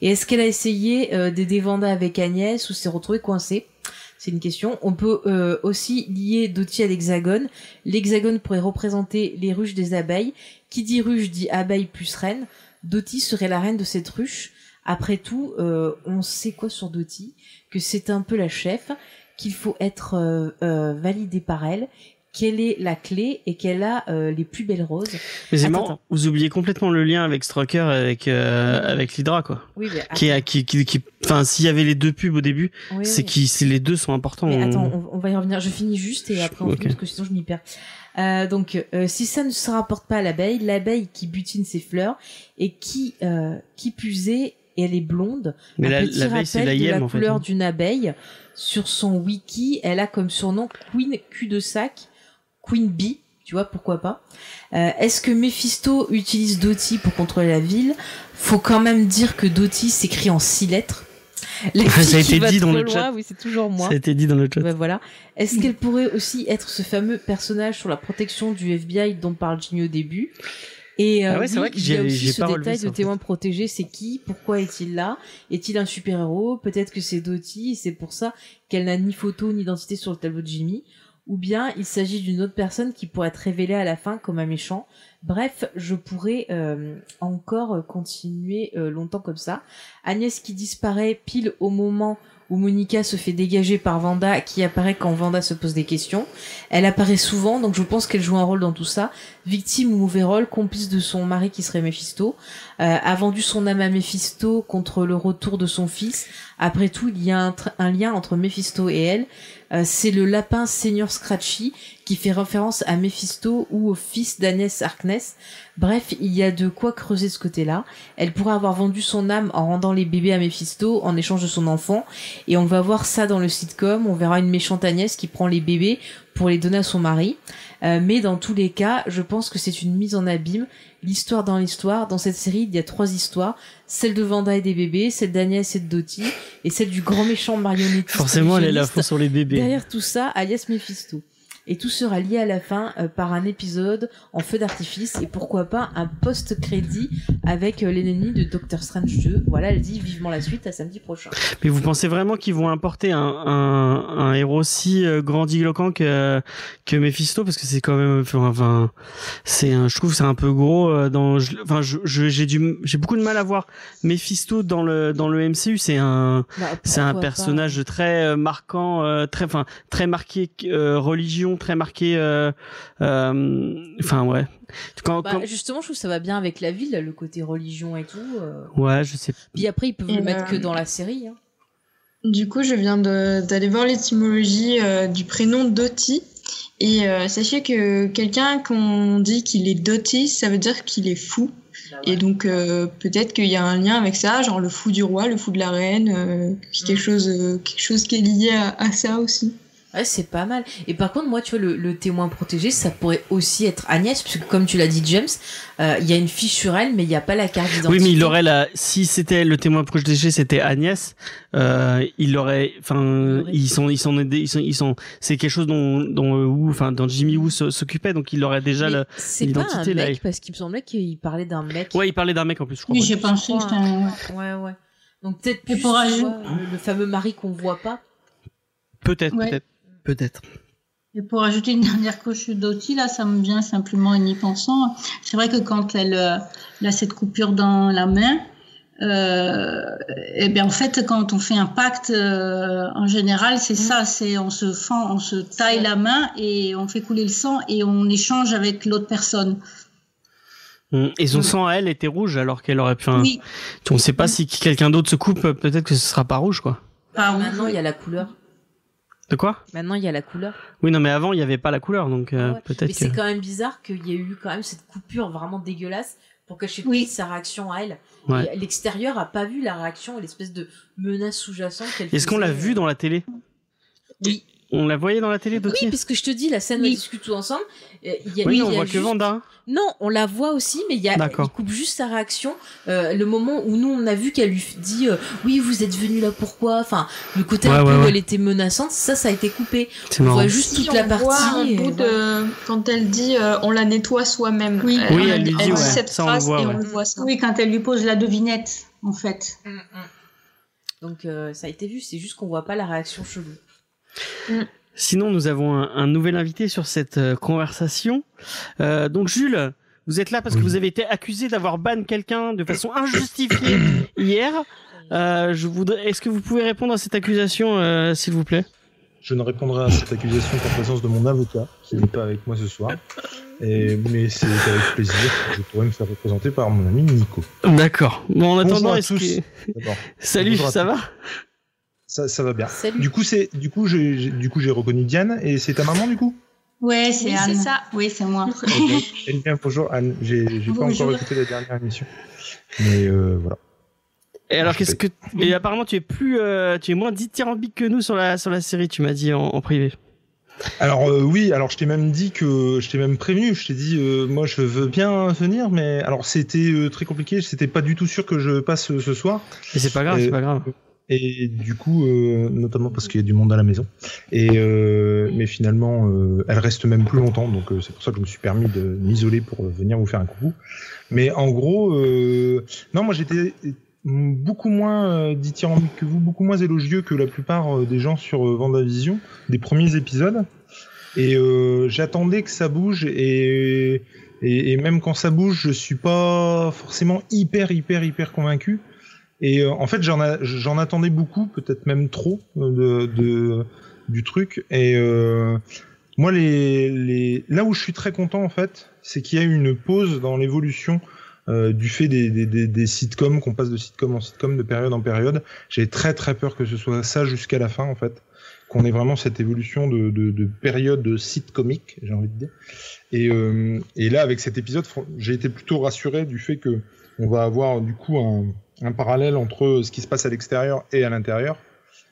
Et est-ce qu'elle a essayé euh, Vanda avec Agnès ou s'est retrouvée coincée? C'est une question. On peut euh, aussi lier Doty à l'hexagone. L'hexagone pourrait représenter les ruches des abeilles. Qui dit ruche dit abeille plus reine. Doty serait la reine de cette ruche. Après tout, euh, on sait quoi sur Doty Que c'est un peu la chef, qu'il faut être euh, validé par elle, qu'elle est la clé et qu'elle a euh, les plus belles roses.
Mais
Attends, attends.
vous oubliez complètement le lien avec Strucker, avec euh, avec l'Hydra quoi.
Oui, mais
Qui
attends.
qui qui qui enfin s'il y avait les deux pubs au début,
Oui,
c'est
oui.
qui c'est les deux sont importants.
Mais attends, on, on va y revenir. Je finis juste et
Je-
après on
ok.
finit parce que sinon je m'y perds. Euh, donc, euh, si ça ne se rapporte pas à l'abeille, l'abeille qui butine ses fleurs et qui euh, qui puisait et elle est blonde.
Mais
un
la-
petit
l'abeille c'est
rappel de la
en fait.
couleur
hein.
d'une abeille. Sur son wiki, elle a comme surnom Queen cul de sac, Queen Bee. Tu vois pourquoi pas Euh, Est-ce que Mephisto utilise Doty pour contrôler la ville? Faut quand même dire que Doty s'écrit en six lettres. La
Ça a
qui
été
va
dit dans le
loin,
chat.
Oui, c'est toujours moi.
Ça a été dit dans le chat.
Ben voilà. Est-ce qu'elle pourrait aussi être ce fameux personnage sur la protection du FBI dont parle Ginny au début? Et euh,
Ah ouais,
oui,
vrai que
il y
j'ai-
a aussi ce détail
ça,
de témoin protégé, c'est qui? Pourquoi est-il là? Est-il un super-héros? Peut-être que c'est Doty, et c'est pour ça qu'elle n'a ni photo ni identité sur le tableau de Jimmy. Ou bien il s'agit d'une autre personne qui pourrait être révélée à la fin comme un méchant. Bref, je pourrais euh, encore continuer euh, longtemps comme ça. Agnès qui disparaît pile au moment où Monica se fait dégager par Vanda, qui apparaît quand Vanda se pose des questions. Elle apparaît souvent, donc je pense qu'elle joue un rôle dans tout ça. Victime ou mauvais rôle, complice de son mari qui serait Mephisto, euh, a vendu son âme à Mephisto contre le retour de son fils. Après tout, il y a un, un lien entre Mephisto et elle. Euh, c'est le lapin Senior Scratchy qui fait référence à Mephisto ou au fils d'Agnès Harkness. Bref, il y a de quoi creuser ce côté-là. Elle pourrait avoir vendu son âme en rendant les bébés à Mephisto en échange de son enfant. Et on va voir ça dans le sitcom. On verra une méchante Agnès qui prend les bébés pour les donner à son mari. Euh, mais dans tous les cas, je pense que c'est une mise en abîme. L'histoire dans l'histoire. Dans cette série, il y a trois histoires. Celle de Vanda et des bébés, celle d'Agnès et de Doty, et celle du grand méchant marionnettiste.
Forcément, elle est faute sur les bébés.
Derrière tout ça, alias Mephisto. Et tout sera lié à la fin euh, par un épisode en feu d'artifice et pourquoi pas un post-crédit avec euh, l'ennemi de Doctor Strange 2. Voilà, elle dit vivement la suite à samedi prochain.
Mais vous pensez vraiment qu'ils vont importer un, un, un héros aussi euh, grandiloquent que que Mephisto? Parce que c'est quand même enfin, c'est je trouve que c'est un peu gros dans je- enfin je je- j'ai du j'ai beaucoup de mal à voir Mephisto dans le dans le MCU c'est un
Bah,
c'est un
pas.
personnage très marquant très enfin très marqué euh, religion très marqué euh, euh, enfin ouais quand,
Bah,
quand-
justement, je trouve que ça va bien avec la ville, le côté religion et tout. euh.
ouais je sais
Puis après, ils peuvent
Et
le mettre
euh,
que dans la série. Hein.
Du coup, je viens d'aller voir l'étymologie euh, du prénom Doty. Et euh, sachez que quelqu'un qu'on dit qu'il est doty, ça veut dire qu'il est fou. Et donc euh, peut-être qu'il y a un lien avec ça, genre le fou du roi, le fou de la reine, euh, quelque
Mm.
chose, euh, quelque chose qui est lié à, à ça aussi.
Ouais, c'est pas mal. Et par contre, moi, tu vois, le, le témoin protégé, ça pourrait aussi être Agnès, puisque comme tu l'as dit, James, euh, il y a une fiche sur elle, mais il n'y a pas la carte d'identité.
Oui, mais il aurait la. Si c'était le témoin protégé, c'était Agnès. Euh, il aurait. Enfin, ils sont, ils sont. Ils sont, ils sont. C'est quelque chose dont, dont euh, Wu, enfin, dont Jimmy Woo s'occupait, donc il aurait déjà
Mais
le.
C'est pas un
l'identité, là,
mec, parce qu'il me semblait qu'il parlait d'un mec.
Ouais, il parlait d'un mec en plus, je crois.
Oui, j'ai pensé un...
Ouais, ouais. Donc peut-être
Et
plus,
pour
vois, le, le fameux mari qu'on voit pas.
Peut-être,
Ouais.
peut-être, peut-être.
Et pour ajouter une dernière couche d'outil, là, ça me vient simplement en y pensant. C'est vrai que quand elle, euh, elle a cette coupure dans la main, euh, et bien en fait, quand on fait un pacte, euh, en général, c'est ça, c'est on se fend, on se taille la main et on fait couler le sang et on échange avec l'autre personne.
Mm. Et son sang à elle était rouge, alors qu'elle aurait pu.
Oui,
on sait pas si quelqu'un d'autre se coupe, peut-être que ce sera pas rouge, quoi.
pas
Maintenant, il y a la couleur.
De quoi?
Maintenant, il y a la couleur.
Oui, non, mais avant, il y avait pas la couleur, donc euh,
ouais.
peut-être
Mais
que.
c'est quand même bizarre qu'il y ait eu quand même cette coupure vraiment dégueulasse pour cacher
Oui.
toute sa réaction à elle.
Ouais.
L'extérieur a pas vu la réaction et l'espèce de menace sous-jacente qu'elle
Est-ce qu'on l'a
faisait.
vu dans la télé?
Oui.
On la voyait dans la télé, Doty
Oui, parce que je te dis, la scène, on
Oui.
discute tout ensemble. euh, il y a-
Oui, on
y a
voit que Vanda.
Non, on la voit aussi, mais il, y a,
D'accord.
il coupe juste sa réaction. Euh, le moment où nous, on a vu qu'elle lui dit euh, Oui, vous êtes venu là pourquoi? Enfin, le côté
Ouais,
un peu
ouais,
où
ouais.
elle était menaçante, ça, ça a été coupé. On
marrant.
voit juste
Si
toute la
on
partie.
voit un
et
bout de- quand elle dit euh, on la nettoie soi-même.
Oui.
Oui, elle lui dit, ouais,
cette
ça, on le
phrase
voit,
et
ouais.
on le voit ça.
oui, quand elle lui pose la devinette, en fait.
Donc, euh, ça a été vu, c'est juste qu'on voit pas la réaction chelou.
Sinon, nous avons un, un nouvel invité sur cette euh, conversation. Euh, donc, Jules, Vous êtes là parce que vous avez été accusé d'avoir ban quelqu'un de façon injustifiée hier. Euh, je voudrais. Est-ce que vous pouvez répondre à cette accusation, euh, s'il vous plaît?
Je ne répondrai à cette accusation qu'en présence de mon avocat, qui n'est pas avec moi ce soir. Et, mais c'est avec plaisir que je pourrais me faire représenter par mon ami Nico.
D'accord. Bon, en attendant, est-ce que salut, ça va?
Ça, ça va bien.
Salut.
Du coup, c'est, du coup, j'ai, j'ai- du coup, j'ai reconnu Diane et c'est ta maman, du coup?
Ouais, c'est
Oui,
Anne.
c'est ça.
Oui, c'est moi.
Ok. Eh bien, bonjour Anne. J'ai, j'ai pas encore écouté la dernière émission, mais euh, voilà.
Et alors, qu'est-ce que Et apparemment, tu es plus, euh, tu es moins dithyrambique que nous sur la sur la série. Tu m'as dit en, en privé.
Alors euh, oui, alors je t'ai même dit que je t'ai même prévenu, je t'ai dit euh, moi je veux bien venir, mais alors c'était euh, très compliqué, c'était pas du tout sûr que je passe euh, ce soir.
Et c'est pas grave, c'est pas grave.
Et du coup, euh, notamment parce qu'il y a du monde à la maison. Et euh, mais finalement, euh, elle reste même plus longtemps, donc c'est pour ça que je me suis permis de m'isoler pour venir vous faire un coucou. Mais en gros, non, moi j'étais beaucoup moins dithyrambique que vous, beaucoup moins élogieux que la plupart des gens sur Vendavision, des premiers épisodes. Et j'attendais que ça bouge et, et et même quand ça bouge, je suis pas forcément hyper hyper hyper convaincu. Et euh, en fait, j'en attendais beaucoup, peut-être même trop euh, de, de du truc. Et euh, moi, les, les là où je suis très content en fait, c'est qu'il y a eu une pause dans l'évolution euh, du fait des, des, des, des sitcoms, qu'on passe de sitcom en sitcom, de période en période. J'ai très très peur que ce soit ça jusqu'à la fin en fait, qu'on ait vraiment cette évolution de, de, de période sitcomique, j'ai envie de dire. Et, euh, et là, avec cet épisode, j'ai été plutôt rassuré du fait que on va avoir du coup un, un parallèle entre ce qui se passe à l'extérieur et à l'intérieur.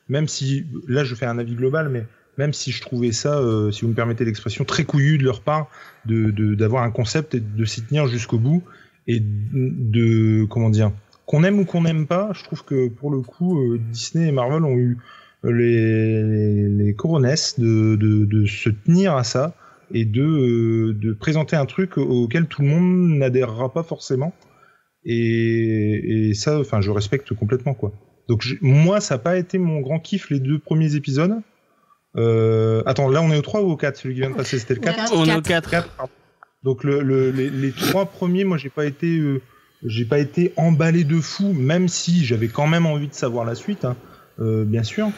Même si, là, je fais un avis global, mais même si je trouvais ça, euh, si vous me permettez l'expression, très couillu de leur part, d'avoir un concept et de s'y tenir jusqu'au bout et de comment dire, qu'on aime ou qu'on n'aime pas, je trouve que pour le coup, euh, Disney et Marvel ont eu les les, les coronesses de, de de se tenir à ça et de euh, de présenter un truc auquel tout le monde n'adhérera pas forcément. Et, et ça, enfin, je respecte complètement quoi. Donc moi, ça n'a pas été mon grand kiff les deux premiers épisodes. Euh, attends, là on est au 3 ou au 4 Celui qui vient de passer, c'était le 4
On est au
quatre.
4.
4, pardon. Donc le, le- les, les trois premiers, moi j'ai pas été, euh, j'ai pas été emballé de fou, même si j'avais quand même envie de savoir la suite, hein, euh, bien sûr.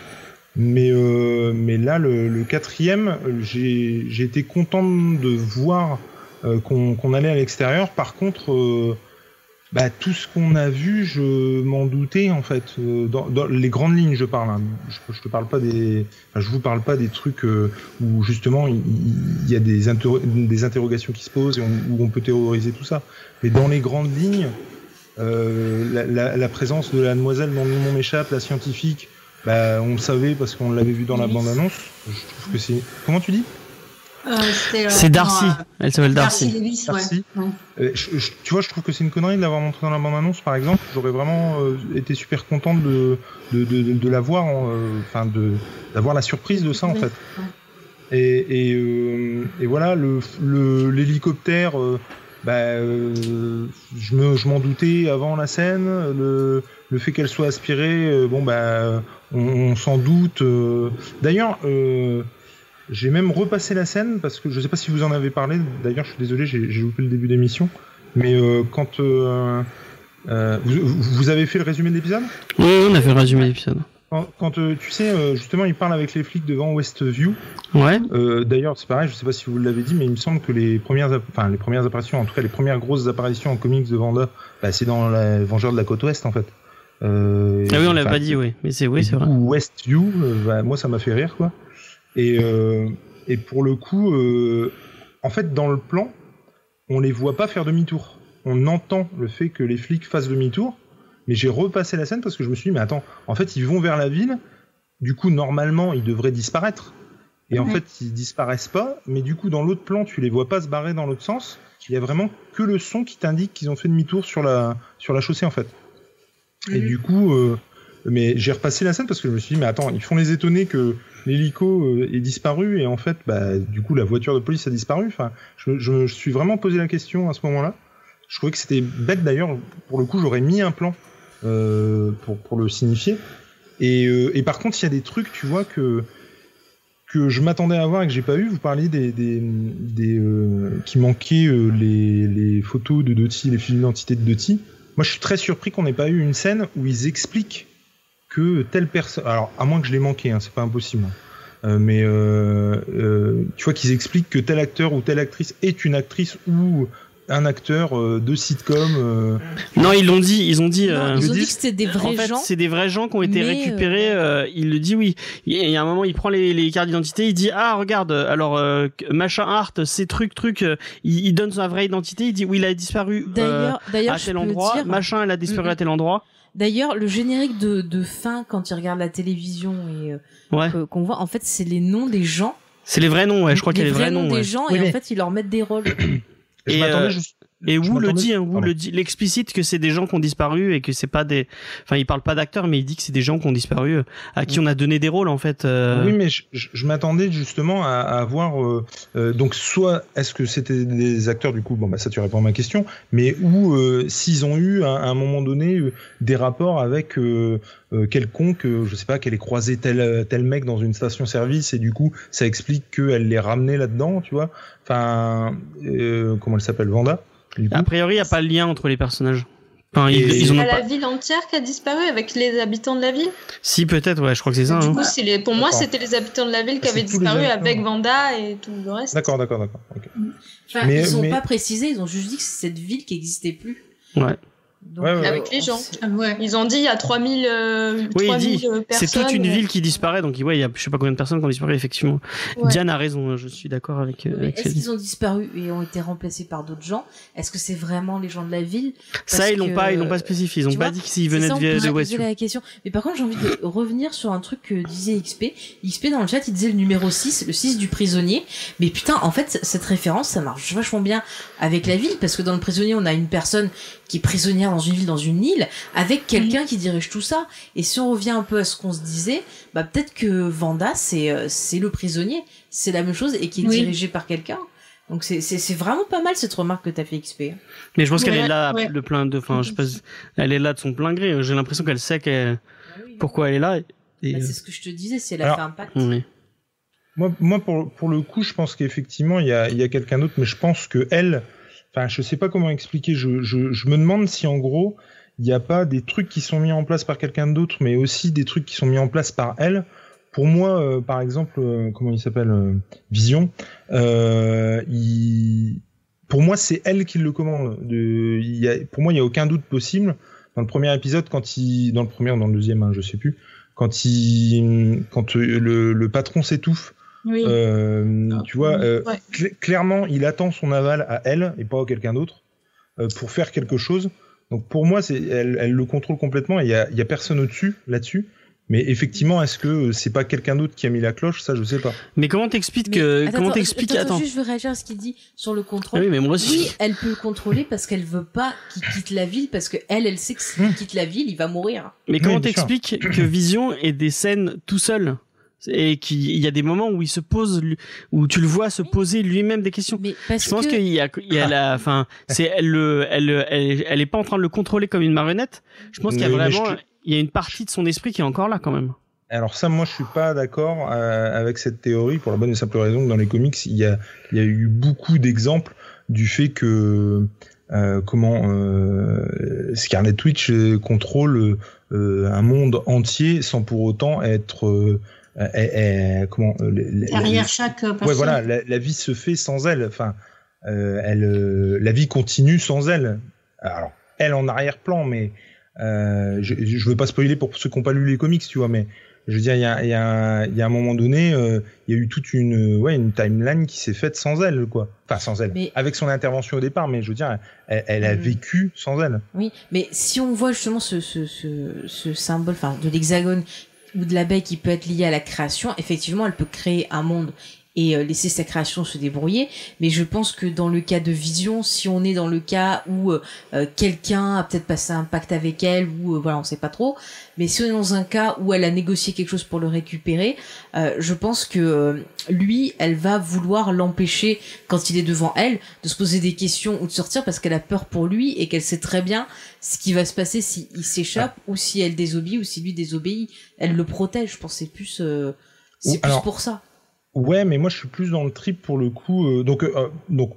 Mais euh, mais là le, le quatrième, j'ai j'ai été content de voir euh, qu'on qu'on allait à l'extérieur. Par contre, euh, bah, tout ce qu'on a vu, je m'en doutais en fait. Euh, dans, dans les grandes lignes, je parle. hein. Je, je te parle pas des, enfin, je vous parle pas des trucs euh, où justement il, il y a des, interro- des interrogations qui se posent et on- où on peut théoriser tout ça. Mais dans les grandes lignes, euh, la, la- la présence de la demoiselle dont le nom m'échappe, la scientifique, bah, on le savait parce qu'on l'avait vu dans la
Oui.
bande-annonce. Je trouve que c'est. Comment tu dis?
Euh, c'était, euh,
C'est Darcy.
non,
Elle s'appelle
euh, Darcy
Darcy.
Lewis, ouais.
Darcy.
Ouais.
Euh, je- je- Tu vois, je trouve que c'est une connerie de l'avoir montré dans la bande-annonce, par exemple. J'aurais vraiment euh, été super content de, de, de, de, de la voir, en, euh, enfin, de d'avoir la surprise de ça, en
Oui.
fait. Et, et, euh, et voilà, le le- l'hélicoptère, euh, bah, euh, je me je m'en doutais avant la scène. Le, le fait qu'elle soit aspirée, euh, bon bah, on, on s'en doute. euh. D'ailleurs, euh, j'ai même repassé la scène parce que je sais pas si vous en avez parlé. D'ailleurs, je suis désolé, j'ai loupé le début d'émission. Mais euh, quand euh, euh, vous, vous avez fait le résumé de l'épisode?
Oui, on a fait le résumé de l'épisode.
quand, quand, tu sais, justement, il parle avec les flics devant Westview.
Ouais.
D'ailleurs, c'est pareil, je sais pas si vous l'avez dit, mais il me semble que les premières, enfin les premières apparitions, en tout cas les premières grosses apparitions en comics de Vanda, bah, c'est dans la Vengeur de la côte ouest en fait.
Ah oui, on l'a pas dit, oui. Mais c'est oui, c'est vrai.
Westview, bah, moi ça m'a fait rire quoi. Et, euh, et pour le coup, euh, en fait, dans le plan, on les voit pas faire demi-tour. On entend le fait que les flics fassent demi-tour, mais j'ai repassé la scène parce que je me suis dit, mais attends, en fait, ils vont vers la ville, du coup, normalement, ils devraient disparaître. Et en
Ouais.
fait, ils disparaissent pas, mais du coup, dans l'autre plan, tu les vois pas se barrer dans l'autre sens. Il y a vraiment que le son qui t'indique qu'ils ont fait demi-tour sur la, sur la chaussée, en fait. Et
Mhm.
du coup, euh, mais j'ai repassé la scène parce que je me suis dit, mais attends, ils font les étonner que l'hélico euh, est disparu et en fait, bah, du coup, la voiture de police a disparu. Enfin, je, je me suis vraiment posé la question à ce moment-là. Je trouvais que c'était bête d'ailleurs. Pour le coup, j'aurais mis un plan euh, pour, pour le signifier. Et, euh, et par contre, il y a des trucs, tu vois, que que je m'attendais à voir et que j'ai pas eu, vous parliez des, des, des qui manquaient les, les photos de Doty, les fiches d'identité de Doty. Moi, je suis très surpris qu'on n'ait pas eu une scène où ils expliquent que telle personne. Alors, à moins que je l'ai manqué, hein, c'est pas impossible. hein. Euh, mais euh, euh, tu vois qu'ils expliquent que tel acteur ou telle actrice est une actrice ou un acteur euh, de sitcom. euh,
Non, ils l'ont dit, ils ont dit.
Non,
euh,
ils ont dit que c'était des
En
vrais
fait,
gens.
c'est des vrais gens qui ont été récupérés. euh, il le dit, oui. Il y a un moment, il prend les, les cartes d'identité, il dit ah regarde, alors euh, machin art, ces trucs trucs, euh, il, il donne sa vraie identité, il dit oui il a disparu euh,
D'ailleurs,
à tel endroit,
dire,
machin elle a disparu
Mm,
à tel endroit.
D'ailleurs, le générique de, de fin quand il regarde la télévision et euh,
Ouais,
qu'on voit, en fait, c'est les noms des gens.
c'est les vrais noms. Ouais, je crois qu'il y a les vrais noms.
des
ouais.
gens
Oui,
et
mais-
en fait, ils leur mettent des rôles.
je
Et,
m'attendais
euh,
juste-
Et Wu le dit, hein, Wu le dit, l'explicite que c'est des gens qui ont disparu et que c'est pas des, enfin il parle pas d'acteurs mais il dit que c'est des gens qui ont disparu euh, à qui on a donné des rôles en fait. euh,
Oui, mais je, je- je m'attendais justement à, à voir. euh, euh, donc, soit est-ce que c'était des acteurs du coup Bon, bah ça tu réponds à ma question. Mais ou euh, s'ils ont eu à, à un moment donné euh, des rapports avec quelconque, je sais pas, qu'elle ait croisé tel tel mec dans une station-service et du coup ça explique qu'elle les ramenait là-dedans, tu vois. Enfin, euh, comment elle s'appelle, Vanda?
A priori, il y a pas de lien entre les personnages. Enfin, ils,
Et-
ils ont
la
pas.
ville entière qui a disparu avec les habitants de la ville?
Si peut-être, ouais, je crois que c'est ça.
du
hein.
coup, c'est les, pour moi,
D'accord.
c'était les habitants de la ville qui
C'est
avaient disparu avec Vanda et tout le reste.
D'accord, d'accord, d'accord. ok.
Enfin,
Mais-
ils ont
mais-
pas précisé, ils ont juste dit que c'est cette ville qui existait plus.
Ouais.
Donc,
Ouais, ouais,
Avec les gens.
Ah ouais.
Ils ont dit il y a 3000, euh,
Oui, il
3000
dit,
personnes.
C'est toute une ville qui disparaît, donc ouais, il y a je sais pas combien de personnes qui ont disparu effectivement.
Ouais.
Diane a raison, hein, je suis d'accord avec. euh, avec
Est-ce qu'ils ont disparu et ont été remplacés par d'autres gens? Est-ce que c'est vraiment les gens de la ville?
Ça, ils l'ont
que-
pas, ils l'ont pas spécifié. Ils ont
tu
pas
vois,
dit s'ils
C'est
venaient
ça,
de, de Westview.
la question. Mais par contre, j'ai envie de revenir sur un truc que disait XP. XP dans le chat, il disait le numéro 6, le 6 du prisonnier. Mais putain, en fait, cette référence, ça marche vachement bien avec la ville, parce que dans le prisonnier, on a une personne qui est prisonnière dans une ville, dans une île, avec quelqu'un qui dirige tout ça. Et si on revient un peu à ce qu'on se disait, bah peut-être que Vanda, c'est euh, c'est le prisonnier. C'est la même chose et qui est
Oui.
dirigé par quelqu'un. Donc c'est- vraiment pas mal cette remarque que t'as fait XP.
Mais je pense qu'elle
Ouais,
est là
ouais.
de plein de, enfin, je sais pas, elle est là de son plein gré. J'ai l'impression qu'elle sait qu'elle- pourquoi elle est là. Et,
Bah,
euh,
c'est ce que je te disais, si elle a
Alors,
fait un pacte.
Moi, moi pour, pour le coup, je pense qu'effectivement, il y a, il y a quelqu'un d'autre, mais je pense que elle, enfin, je sais pas comment expliquer, je, je, je me demande si en gros, il n'y a pas des trucs qui sont mis en place par quelqu'un d'autre, mais aussi des trucs qui sont mis en place par elle. Pour moi, euh, par exemple, euh, comment il s'appelle euh, Vision, euh, il... pour moi, c'est elle qui le commande. De... Il y a... Pour moi, il n'y a aucun doute possible. Dans le premier épisode, quand il, dans le premier ou dans le deuxième, hein, je sais plus, quand il, quand euh, le, le patron s'étouffe,
Oui.
euh,
Ah,
tu vois, euh,
ouais.
cl- clairement, il attend son aval à elle et pas à quelqu'un d'autre euh, pour faire quelque chose. Donc pour moi, c'est, elle, elle le contrôle complètement. Il y a, il y a personne au-dessus là-dessus. Mais effectivement, est-ce que c'est pas quelqu'un d'autre qui a mis la cloche? Ça, je sais pas.
Mais comment t'expliques que,
attends,
comment
attends,
t'expliques,
attends,
attends.
juste, je veux réagir à ce qu'il dit sur le
Ah
contrôle.
oui, mais moi aussi.
Oui, elle peut le contrôler parce qu'elle veut pas qu'il quitte la ville parce que elle, elle sait que s'il
Hmm.
quitte la ville, il va mourir.
Mais comment t'expliques que Vision ait des scènes tout seul? Et qu'il y a des moments où il se pose, où tu le vois se poser lui-même des questions.
Mais parce
Je pense
que
qu'il y a, il y a la, enfin, c'est elle, le, elle, elle, elle est pas en train de le contrôler comme une marionnette. Je pense qu'il y a vraiment,
je
il y a une partie de son esprit qui est encore là quand même.
Alors ça, moi, je suis pas d'accord euh, avec cette théorie pour la bonne et simple raison que dans les comics, il y a, il y a eu beaucoup d'exemples du fait que euh, comment euh, Scarlet Witch euh, contrôle euh, un monde entier sans pour autant être euh, euh, euh, comment euh,
Derrière chaque euh, personne.
Ouais, voilà, la, la vie se fait sans elle. Enfin, euh, elle, euh, la vie continue sans elle. Alors, elle en arrière-plan, mais euh, je, je veux pas spoiler pour ceux qui n'ont pas lu les comics, tu vois, mais je veux dire, il y a, y, a, y a un moment donné, euh, il y a eu toute une, ouais, une timeline qui s'est faite sans elle, quoi. Enfin, sans elle.
Mais-
Avec son intervention au départ, mais je veux dire, elle, elle a
Mhm.
vécu sans elle.
oui, mais si on voit justement ce, ce, ce, ce symbole, enfin, de l'hexagone ou de l'abeille qui peut être lié à la création, effectivement, elle peut créer un monde et euh, laisser sa création se débrouiller. Mais je pense que dans le cas de Vision, si on est dans le cas où euh, euh, quelqu'un a peut-être passé un pacte avec elle, ou euh, voilà, on sait pas trop. Mais si on est dans un cas où elle a négocié quelque chose pour le récupérer, euh, je pense que euh, lui, elle va vouloir l'empêcher quand il est devant elle de se poser des questions ou de sortir parce qu'elle a peur pour lui et qu'elle sait très bien ce qui va se passer si il s'échappe ou si elle désobéit ou si lui désobéit. Elle le protège. Je pense c'est plus, euh, c'est plus
alors-
pour ça.
Ouais, mais moi je suis plus dans le trip pour le coup. euh, donc, euh, donc,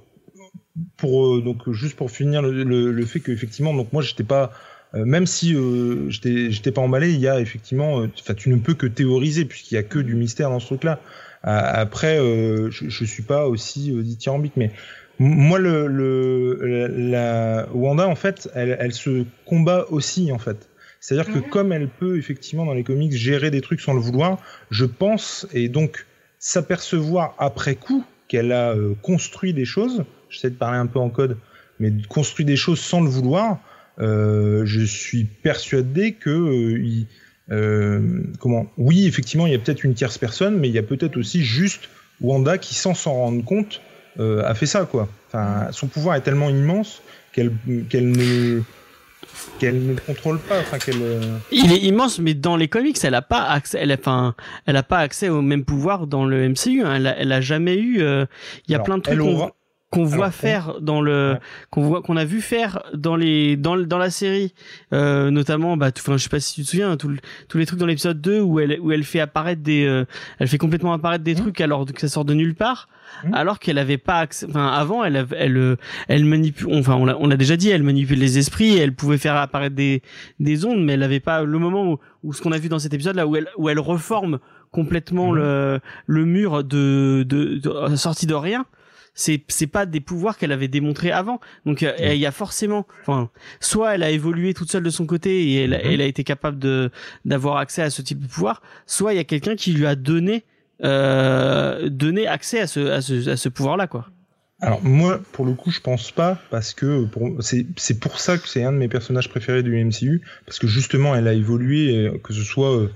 pour, euh, donc juste pour finir le, le, le fait qu'effectivement, donc moi j'étais pas, euh, même si euh, j'étais j'étais pas emballé, il y a effectivement, euh, enfin tu ne peux que théoriser puisqu'il y a que du mystère dans ce truc-là. Après, euh, je, je suis pas aussi euh, dithyrambique, mais moi le, le la, la- Wanda en fait, elle, elle se combat aussi en fait. C'est-à-dire que
Mhm.
comme elle peut effectivement dans les comics gérer des trucs sans le vouloir, je pense et donc s'apercevoir après coup qu'elle a euh, construit des choses, j'essaie de parler un peu en code, mais construit des choses sans le vouloir, euh, je suis persuadé que euh, comment oui effectivement il y a peut-être une tierce personne, mais il y a peut-être aussi juste Wanda qui sans s'en rendre compte a fait ça quoi. Son pouvoir est tellement immense qu'elle ne qu'elle ne contrôle pas, enfin qu'elle euh,
Il est immense, mais dans les comics, elle a pas accès, elle a, enfin, elle a pas accès au même pouvoir dans le MCU. hein. Elle, a, elle a jamais eu. euh, Il y a
Alors,
plein de trucs
elle
qu'on
aura-
qu'on voit
Alors,
faire dans le
Ouais.
qu'on voit qu'on a vu faire dans les dans dans la série euh, notamment bah tout- enfin je sais pas si tu te souviens tout le- tous les trucs dans l'épisode 2 où elle où elle fait apparaître des euh, elle fait complètement apparaître des
Mhm.
trucs alors que ça sort de nulle part
Mhm.
alors qu'elle avait pas accès enfin avant elle elle euh, elle manipule enfin on l'a on l'a déjà dit elle manipule les esprits elle pouvait faire apparaître des des ondes mais elle avait pas le moment où, où ce qu'on a vu dans cet épisode là où elle où elle reforme complètement
Mhm.
le le mur de de, de sorti de rien c'est c'est pas des pouvoirs qu'elle avait démontrés avant. Donc euh, il y a forcément enfin soit elle a évolué toute seule de son côté et elle,
Mhm.
elle a été capable de d'avoir accès à ce type de pouvoir soit il y a quelqu'un qui lui a donné euh, donné accès à ce à ce à ce pouvoir là quoi.
Alors moi, pour le coup, je pense pas parce que c'est c'est pour ça que c'est un de mes personnages préférés du MCU parce que justement, elle a évolué, euh, que ce soit euh,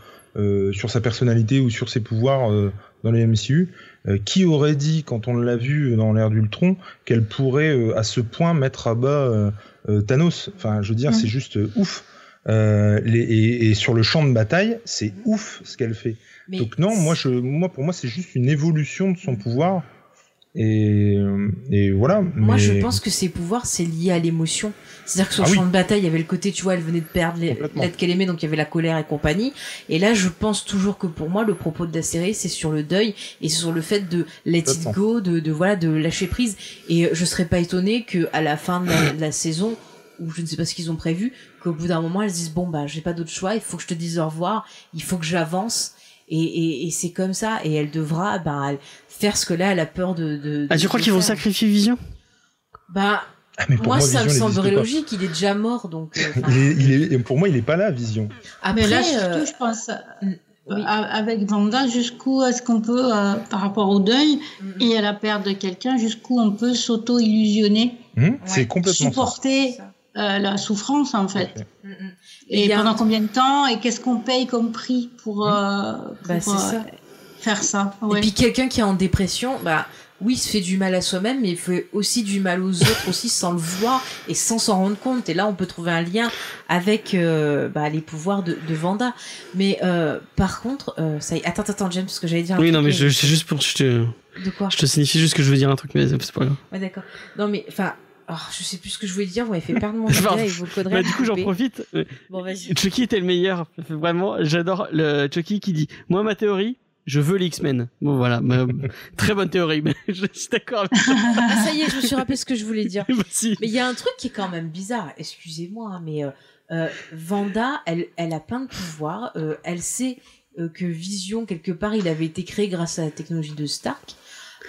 sur sa personnalité ou sur ses pouvoirs euh, dans les MCU. Euh, qui aurait dit quand on l'a vu dans l'ère d'Ultron qu'elle pourrait euh, à ce point mettre à bas euh, euh, Thanos? Enfin, je veux dire, c'est juste euh, ouf. Euh, les, et, et sur le champ de bataille, c'est ouf ce qu'elle fait.
Mais
Donc non, moi, je, moi pour moi, c'est juste une évolution de son pouvoir. Et, et voilà.
Moi,
mais-
je pense que ses pouvoirs, c'est lié à l'émotion. C'est-à-dire que sur
Ah
le
oui.
champ de bataille, il y avait le côté, tu vois, elle venait de perdre l'être qu'elle aimait, donc il y avait la colère et compagnie. Et là, je pense toujours que pour moi, le propos de la série, c'est sur le deuil et sur le fait de let it go, de, de voilà, de lâcher prise. Et je serais pas étonnée que à la fin de la, de la saison, ou je ne sais pas ce qu'ils ont prévu, qu'au bout d'un moment, elles se disent bon bah, j'ai pas d'autre choix, il faut que je te dise au revoir, il faut que j'avance. Et, et, et c'est comme ça, et elle devra bah, elle- faire ce que là, elle a peur de. de
ah
de-
tu crois qu'ils vont sacrifier Vision?
Bah,
Ah, mais pour
moi,
moi,
ça me semblerait logique, il est déjà mort, donc. euh,
Il est, il est, pour moi, il est pas là, Vision.
Après,
Mais là,
euh,
surtout, je pense,
oui.
a- avec Vanda, jusqu'où est-ce qu'on peut, euh, par rapport au deuil
mm,
et à la perte de quelqu'un, jusqu'où on peut s'auto-illusionner,
Hmm c'est complètement
supporter
ça.
euh, la souffrance, en fait.
Mm, mm. Et
pendant
un-
combien de temps et qu'est-ce qu'on paye comme prix pour, euh, pour,
Bah, c'est
euh,
ça.
Faire ça
Et
ouais.
puis quelqu'un qui est en dépression, bah oui, il se fait du mal à soi-même, mais il fait aussi du mal aux autres aussi sans le voir et sans s'en rendre compte. Et là, on peut trouver un lien avec euh, bah, les pouvoirs de, de Vanda. Mais euh, par contre, euh, ça y est. Attends, attends, James, parce que j'allais dire. un
oui
truc,
non mais je c'est juste pour je te
De quoi?
je te signifie juste que je veux dire un truc mais c'est pas grave
Ouais, d'accord. Non, mais enfin. oh, je sais plus ce que je voulais dire, vous m'avez fait perdre mon vos conneries.
bah du coup j'en profite
Bon, vas-y.
Chucky était le meilleur vraiment j'adore le Chucky qui dit moi ma théorie je veux les X-Men bon voilà ma- très bonne théorie mais je suis d'accord avec toi
Ah, ça y est, je me suis rappelé ce que je voulais dire.
Bah, si.
Mais il y a un truc qui est quand même bizarre, excusez-moi, hein, mais euh, euh, Vanda, elle, elle a plein de pouvoirs. euh, elle sait que Vision, quelque part, il avait été créé grâce à la technologie de Stark.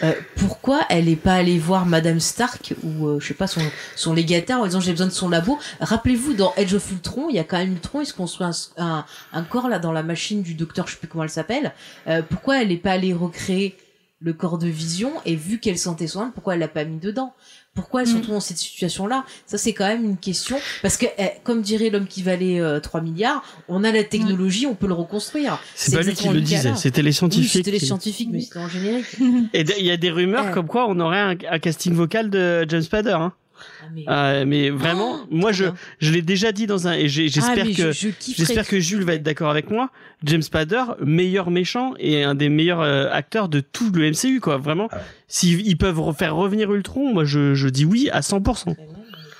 Euh, pourquoi elle n'est pas allée voir Madame Stark ou euh, je sais pas son, son légataire en disant j'ai besoin de son labo? Rappelez-vous dans Edge of Ultron, il y a quand même Ultron, il se construit un, corps là dans la machine du docteur, je sais plus comment elle s'appelle. Euh, pourquoi elle n'est pas allée recréer le corps de Vision et vu qu'elle sentait son pourquoi elle l'a pas mis dedans? Pourquoi elles sont
Mm.
toutes dans cette situation-là? Ça c'est quand même une question parce que eh, comme dirait l'homme qui valait euh, 3 milliards, on a la technologie, on peut le reconstruire.
c'est pas lui qui le disait c'était les
Oui,
scientifiques
c'était les
qui-
scientifiques, mais c'était en générique.
et il y a des rumeurs
Ouais.
comme quoi on aurait un, un casting vocal de James Spader hein.
Ah, mais...
Euh, mais vraiment
Oh,
moi je je l'ai déjà dit dans un et j'ai-
Ah,
j'espère que
je, je kifferais.
J'espère que Jules va être d'accord avec moi. James Spader, meilleur méchant et un des meilleurs euh, acteurs de tout le MCU, quoi. Vraiment.
Ah ouais.
S'ils ils peuvent refaire revenir Ultron, moi je, je dis oui à 100%.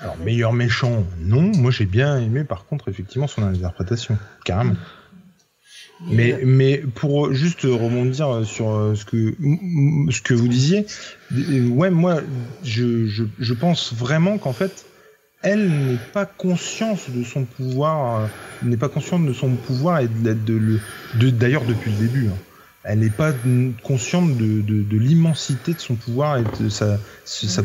Alors, meilleur méchant, non. Moi, j'ai bien aimé, par contre, effectivement, son interprétation. Carrément. Mais, mais pour juste rebondir sur euh, ce que, ce que vous disiez, ouais, moi, je, je, je pense vraiment qu'en fait, elle n'est pas consciente de son pouvoir, euh, n'est pas consciente de son pouvoir et de, de, le- de- d'ailleurs depuis le début. hein. Elle n'est pas consciente de, de, de l'immensité de son pouvoir et de sa, sa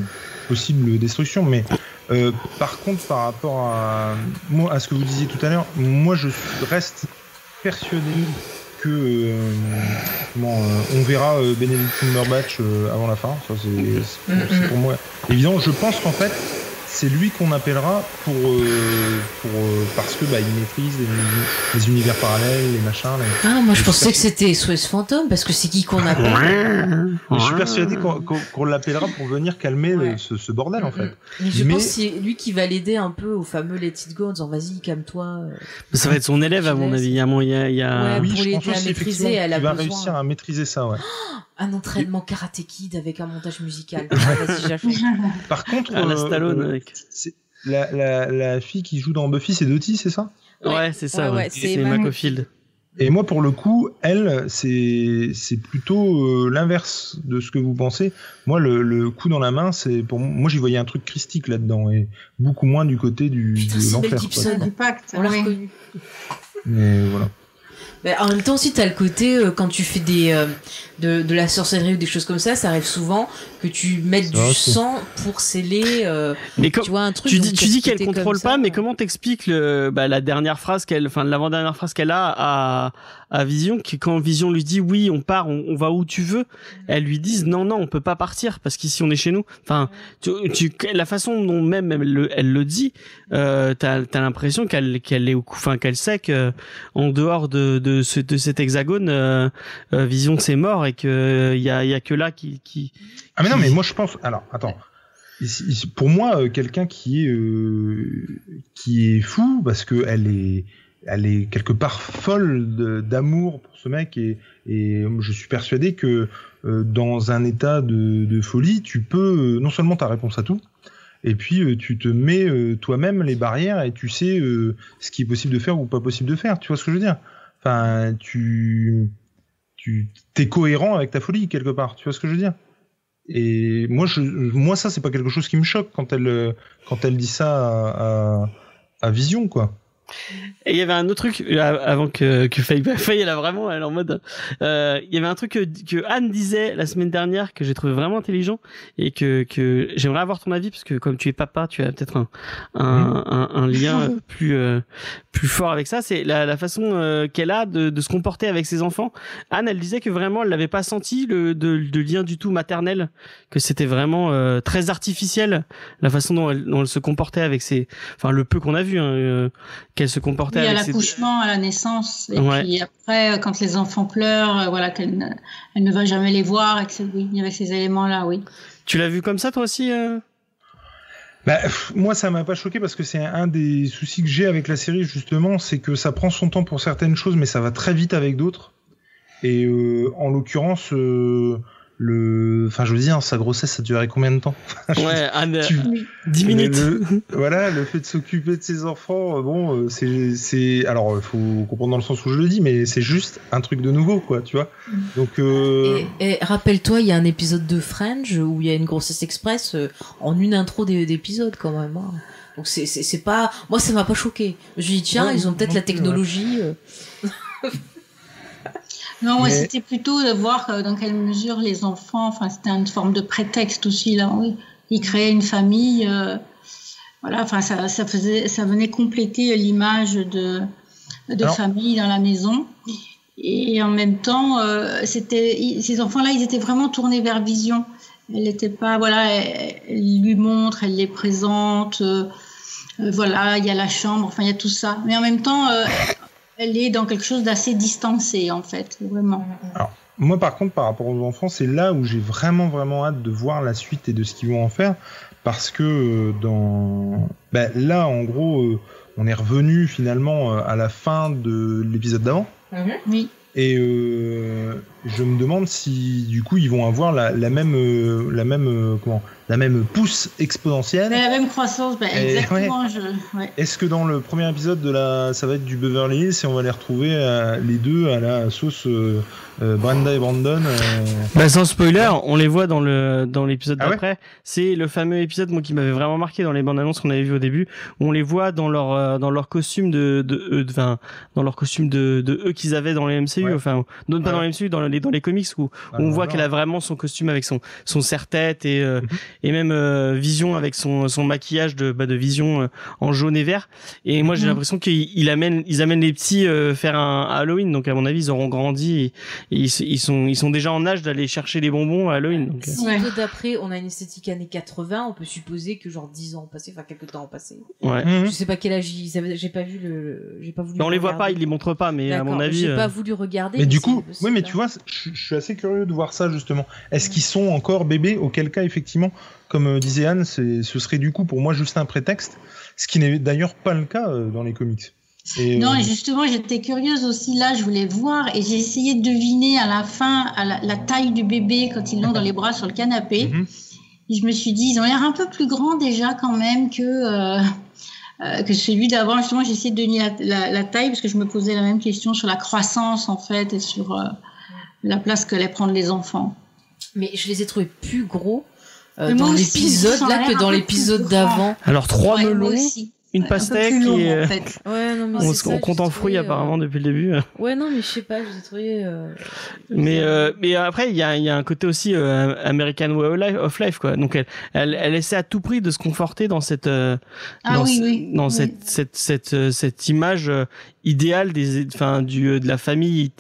possible destruction. Mais euh, par contre, par rapport à, moi, à ce que vous disiez tout à l'heure, moi je reste persuadé que euh, comment, euh, on verra euh, Benedict Cumberbatch euh, avant la fin. Ça, c'est, pour moi évident. Je pense qu'en fait, c'est lui qu'on appellera pour, euh, pour euh, parce que bah, il maîtrise les, les univers parallèles, les machins. les-
Ah, moi je pensais
sais
que c'était SOS Fantôme parce que c'est qui qu'on appelle.
Mais je suis persuadé qu'on, qu'on- qu'on l'appellera pour venir calmer le- ce, ce bordel en fait.
Mais je
Mais-
pense que c'est lui qui va l'aider un peu au fameux Let It Go en disant vas-y, calme-toi. euh.
Ça va être son élève, à mon avis. Il y a, il y a, il y a-
Ouais,
oui,
pour l'aider à maîtriser,
effectivement
elle a
qu'il va
besoin.
réussir à maîtriser ça. Ouais.
Un entraînement karaté kid avec un montage musical. Ah.
Par contre,
à la
euh,
Stallone
euh,
avec.
c'est- la, la, la fille qui joue dans Buffy, c'est Dottie, c'est ça
Ouais, c'est ça.
ouais,
Ouais,
c'est
Macofield.
Et moi, pour le coup, elle, c'est c'est plutôt euh, l'inverse de ce que vous pensez. Moi, le, le coup dans la main, c'est pour moi, j'y voyais un truc christique là-dedans et beaucoup moins du côté du
Putain,
de
c'est Mel
l'enfer. quoi.
Gibson.
Du pacte.
On l'a reconnu.
Mais voilà.
Mais en même temps aussi, t'as le côté euh, quand tu fais des euh, de, de la sorcellerie ou des choses comme ça, ça arrive souvent que tu mettes du sang pour sceller. euh,
Mais
tu vois un truc.
tu dis, tu dis qu'elle contrôle
ça,
pas, mais comment t'expliques le, bah, la dernière phrase qu'elle, enfin l'avant-dernière phrase qu'elle a à, à Vision, qui quand Vision lui dit oui, on part, on, on va où tu veux, elle lui dit non, non, on peut pas partir parce qu'ici on est chez nous. Enfin, tu, tu, la façon dont même elle le, elle le dit, euh, t'as, t'as l'impression qu'elle, qu'elle est au cou- enfin qu'elle sait que en dehors de, de, ce, de cet hexagone, euh, euh, Vision c'est mort et que il y a, y a que là qui, qui,
Ah mais non, mais moi je pense. Alors, attends. Pour moi, euh, quelqu'un qui est euh, qui est fou parce que elle est elle est quelque part folle d'amour pour ce mec et je suis persuadé que euh, dans un état de, folie, tu peux euh, non seulement ta réponse à tout. Et puis euh, tu te mets toi-même les barrières et tu sais ce qui est possible de faire ou pas possible de faire. Tu vois ce que je veux dire? Enfin, tu tu t'es cohérent avec ta folie quelque part. Tu vois ce que je veux dire? Et moi, moi, ça, c'est pas quelque chose qui me choque quand elle, quand elle dit ça à, à Vision, quoi.
Et il y avait un autre truc euh, avant que que Faye, bah, Faye elle a vraiment elle est en mode euh, il y avait un truc que, que Anne disait la semaine dernière que j'ai trouvé vraiment intelligent et que que j'aimerais avoir ton avis parce que comme tu es papa tu as peut-être un un, un, un lien euh, plus euh, plus fort avec ça. C'est la, la façon euh, qu'elle a de, de se comporter avec ses enfants. Anne elle disait que vraiment elle l'avait pas senti le de, de lien du tout maternel que c'était vraiment euh, très artificiel la façon dont elle, dont elle se comportait avec ses enfin le peu qu'on a vu hein, euh, qu'elle se comportait
Oui, à
ses
l'accouchement, à la naissance, et
Ouais.
puis après, euh, quand les enfants pleurent, euh, voilà, qu'elle ne, elle ne va jamais les voir, et que oui, il y avait ces éléments-là, oui.
Tu l'as vu comme ça toi aussi euh?
Bah, pff, moi, ça m'a pas choqué parce que c'est un des soucis que j'ai avec la série, justement, c'est que ça prend son temps pour certaines choses, mais ça va très vite avec d'autres. Et euh, en l'occurrence, euh, le, enfin, je veux dire, sa grossesse, ça durait combien de temps?
Ouais, Anne,
Tu-
10
Mais
minutes.
le- voilà, le fait de s'occuper de ses enfants, euh, bon, euh, c'est, c'est, alors, il faut comprendre dans le sens où je le dis, mais c'est juste un truc de nouveau, quoi, tu vois. Donc, euh,
Et, et rappelle-toi, il y a un épisode de Fringe où il y a une grossesse express euh, en une intro d'é- d'épisode quand même. hein. Donc c'est c'est c'est pas moi ça m'a pas choqué. Je dis tiens
Ouais,
ils ont peut-être la
ouais.
Non,
Mais-
c'était plutôt de voir euh, dans quelle mesure les enfants, enfin, c'était une forme de prétexte aussi, là, oui. Ils créaient une famille, euh, voilà, enfin, ça, ça faisait, ça venait compléter l'image de, de
Alors-
famille dans la maison. Et en même temps, euh, c'était, ces enfants-là, ils étaient vraiment tournés vers Vision. Elle n'était pas, voilà, elle, elle lui montre, elle les présente, euh, voilà, il y a la chambre, enfin, il y a tout ça. Mais en même temps, euh, elle est dans quelque chose d'assez distancé, en fait, vraiment.
Moi, par contre, par rapport aux enfants, c'est là où j'ai vraiment, vraiment hâte de voir la suite et de ce qu'ils vont en faire. Parce que euh, dans. Ben, là, en gros, euh, on est revenu finalement euh, à la fin de l'épisode d'avant.
Oui.
Et, euh, je me demande si du coup ils vont avoir la, la même euh, la même euh, comment la même pousse exponentielle.
La même croissance, bah, exactement. Je... Ouais.
Est-ce que dans le premier épisode de la ça va être du Beverly Hills et on va les retrouver euh, les deux à la sauce euh, euh, Brenda et Brandon euh,
Bah sans spoiler, on les voit dans le dans l'épisode
Ah ouais
d'après. C'est le fameux épisode moi qui m'avait vraiment marqué dans les bandes annonces qu'on avait vu au début, où on les voit dans leur euh, dans leur costume de de eux, enfin dans leur costume de de eux qu'ils avaient dans les MCU,
Ouais.
enfin non pas
Ouais.
dans les MCU, dans les dans les comics où
Ah,
on voit qu'elle a vraiment son costume avec son son serre-tête et euh,
Mhm.
et même euh, Vision avec son son maquillage de bah, de Vision euh, en jaune et vert. Et moi j'ai
Mhm.
l'impression qu'ils ils amènent ils amènent les petits euh, faire un Halloween. Donc à mon avis ils auront grandi et ils, ils sont ils sont déjà en âge d'aller chercher les bonbons à Halloween. Donc.
Si
Ouais.
d'après, on a une esthétique années 80, on peut supposer que genre 10 ans ont passé, enfin quelques temps ont passé.
ouais.
Mhm.
Je sais pas quel âge ils avaient, j'ai pas vu le, j'ai pas voulu.
On les voit pas, ils les montrent pas, mais à mon avis.
J'ai
euh,
pas voulu regarder.
Mais du coup, oui, mais tu vois, je, je suis assez curieux de voir ça justement. Est-ce qu'ils sont encore bébés? Auquel cas, effectivement, comme euh, disait Anne, ce serait du coup pour moi juste un prétexte, ce qui n'est d'ailleurs pas le cas euh, dans les comics. Et,
Non,
euh,
et justement, j'étais curieuse aussi là, je voulais voir et j'ai essayé de deviner à la fin à la, la taille du bébé quand ils l'ont dans les bras sur le canapé.
mhm.
Et je me suis dit, ils ont l'air un peu plus grands déjà quand même que, euh, euh, que celui d'avant. Justement, j'ai essayé de donner la, la- la taille parce que je me posais la même question sur la croissance en fait et sur euh, la place qu'allaient prendre les enfants.
Mais je les ai trouvés plus gros euh, dans l'épisode là que dans l'épisode d'avant.
Alors trois
Ouais, moi
melons,
aussi.
Une
Un
pastèque
long,
et euh,
en fait.
Ouais, non mais
on,
ça,
compte en fruits
trouvés,
apparemment
euh,
depuis le début.
Ouais, non mais je sais pas, je les ai trouvés. euh,
Mais euh, mais après il y a il y a un côté aussi euh, American Way of Life, of life, quoi. Donc elle, elle elle essaie à tout prix de se conforter dans cette euh,
Ah
dans,
oui,
ce-
oui.
dans
oui.
cette cette cette euh, cette image idéale des enfin du euh, de la famille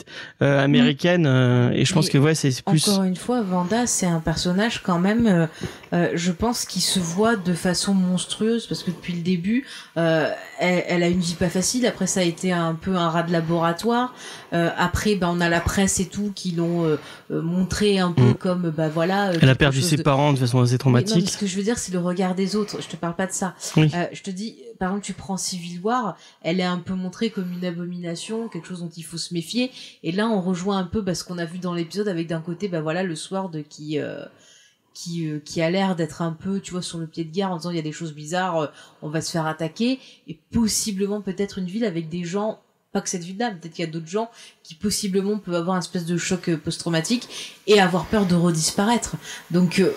euh, américaine euh, et je pense que ouais c'est plus
Encore une fois, Vanda, c'est un personnage quand même, euh, euh, je pense, qui se voit de façon monstrueuse parce que depuis le début, euh, elle, elle a une vie pas facile. Après, ça a été un peu un rat de laboratoire. Euh, après, ben, on a la presse et tout qui l'ont euh, euh, montré un peu
Mm.
comme, bah voilà. euh,
elle a perdu ses
de-
parents de façon assez
Oui, non, mais
traumatique.
ce que je veux dire, c'est le regard des autres. Je te parle pas de ça.
Oui.
Euh, je te dis, par exemple, tu prends Civil War, elle est un peu montrée comme une abomination, quelque chose dont il faut se méfier. Et là, on rejoint un peu bah, ce qu'on a vu dans l'épisode avec d'un côté, bah voilà, le Sword qui euh, qui euh, qui a l'air d'être un peu, tu vois, sur le pied de guerre en disant il y a des choses bizarres, euh, on va se faire attaquer, et possiblement peut-être une ville avec des gens. Pas que cette ville-là, peut-être qu'il y a d'autres gens qui possiblement peuvent avoir un espèce de choc euh, post-traumatique et avoir peur de redisparaître. Donc, euh,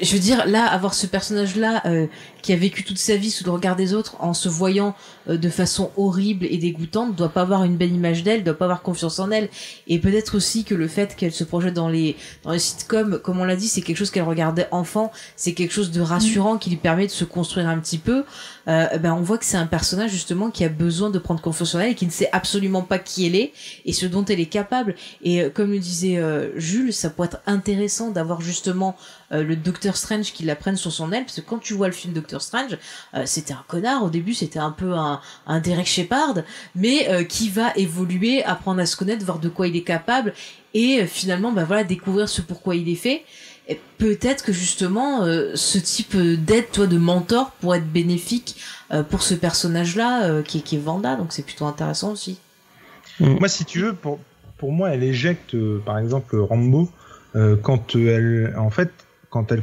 je veux dire, là, avoir ce personnage-là euh, qui a vécu toute sa vie sous le regard des autres en se voyant euh, de façon horrible et dégoûtante, doit pas avoir une belle image d'elle, doit pas avoir confiance en elle. Et peut-être aussi que le fait qu'elle se projette dans les dans les sitcoms, comme on l'a dit, c'est quelque chose qu'elle regardait enfant, c'est quelque chose de rassurant qui lui permet de se construire un petit peu. Euh, ben on voit que c'est un personnage justement qui a besoin de prendre confiance en elle et qui ne sait absolument pas qui elle est et ce dont elle est capable. Et euh, comme le disait euh, Jules, ça pourrait être intéressant d'avoir justement euh, le Docteur Strange qui la prenne sur son aile, parce que quand tu vois le film Doctor Strange, euh, c'était un connard au début, c'était un peu un, un Derek Shepard, mais euh, qui va évoluer, apprendre à se connaître, voir de quoi il est capable, et euh, finalement, bah voilà, découvrir ce pourquoi il est fait. Et peut-être que justement, euh, ce type d'aide, toi, de mentor, pourrait être bénéfique euh, pour ce personnage-là, euh, qui, est- qui est Vanda, donc c'est plutôt intéressant aussi.
Moi, si tu veux, pour, pour moi, elle éjecte, euh, par exemple, Rambo, euh, quand elle, en fait, quand elle,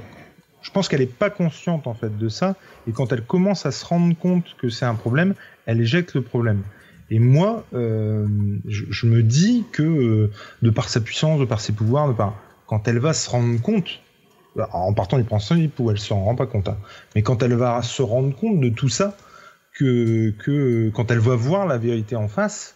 je pense qu'elle est pas consciente en fait de ça, et quand elle commence à se rendre compte que c'est un problème, elle éjecte le problème. Et moi, euh, je, me dis que euh, de par sa puissance, de par ses pouvoirs, de par quand elle va se rendre compte, bah, en partant du principe où elle s'en rend pas compte, hein, mais quand elle va se rendre compte de tout ça, que quand elle va voir la vérité en face,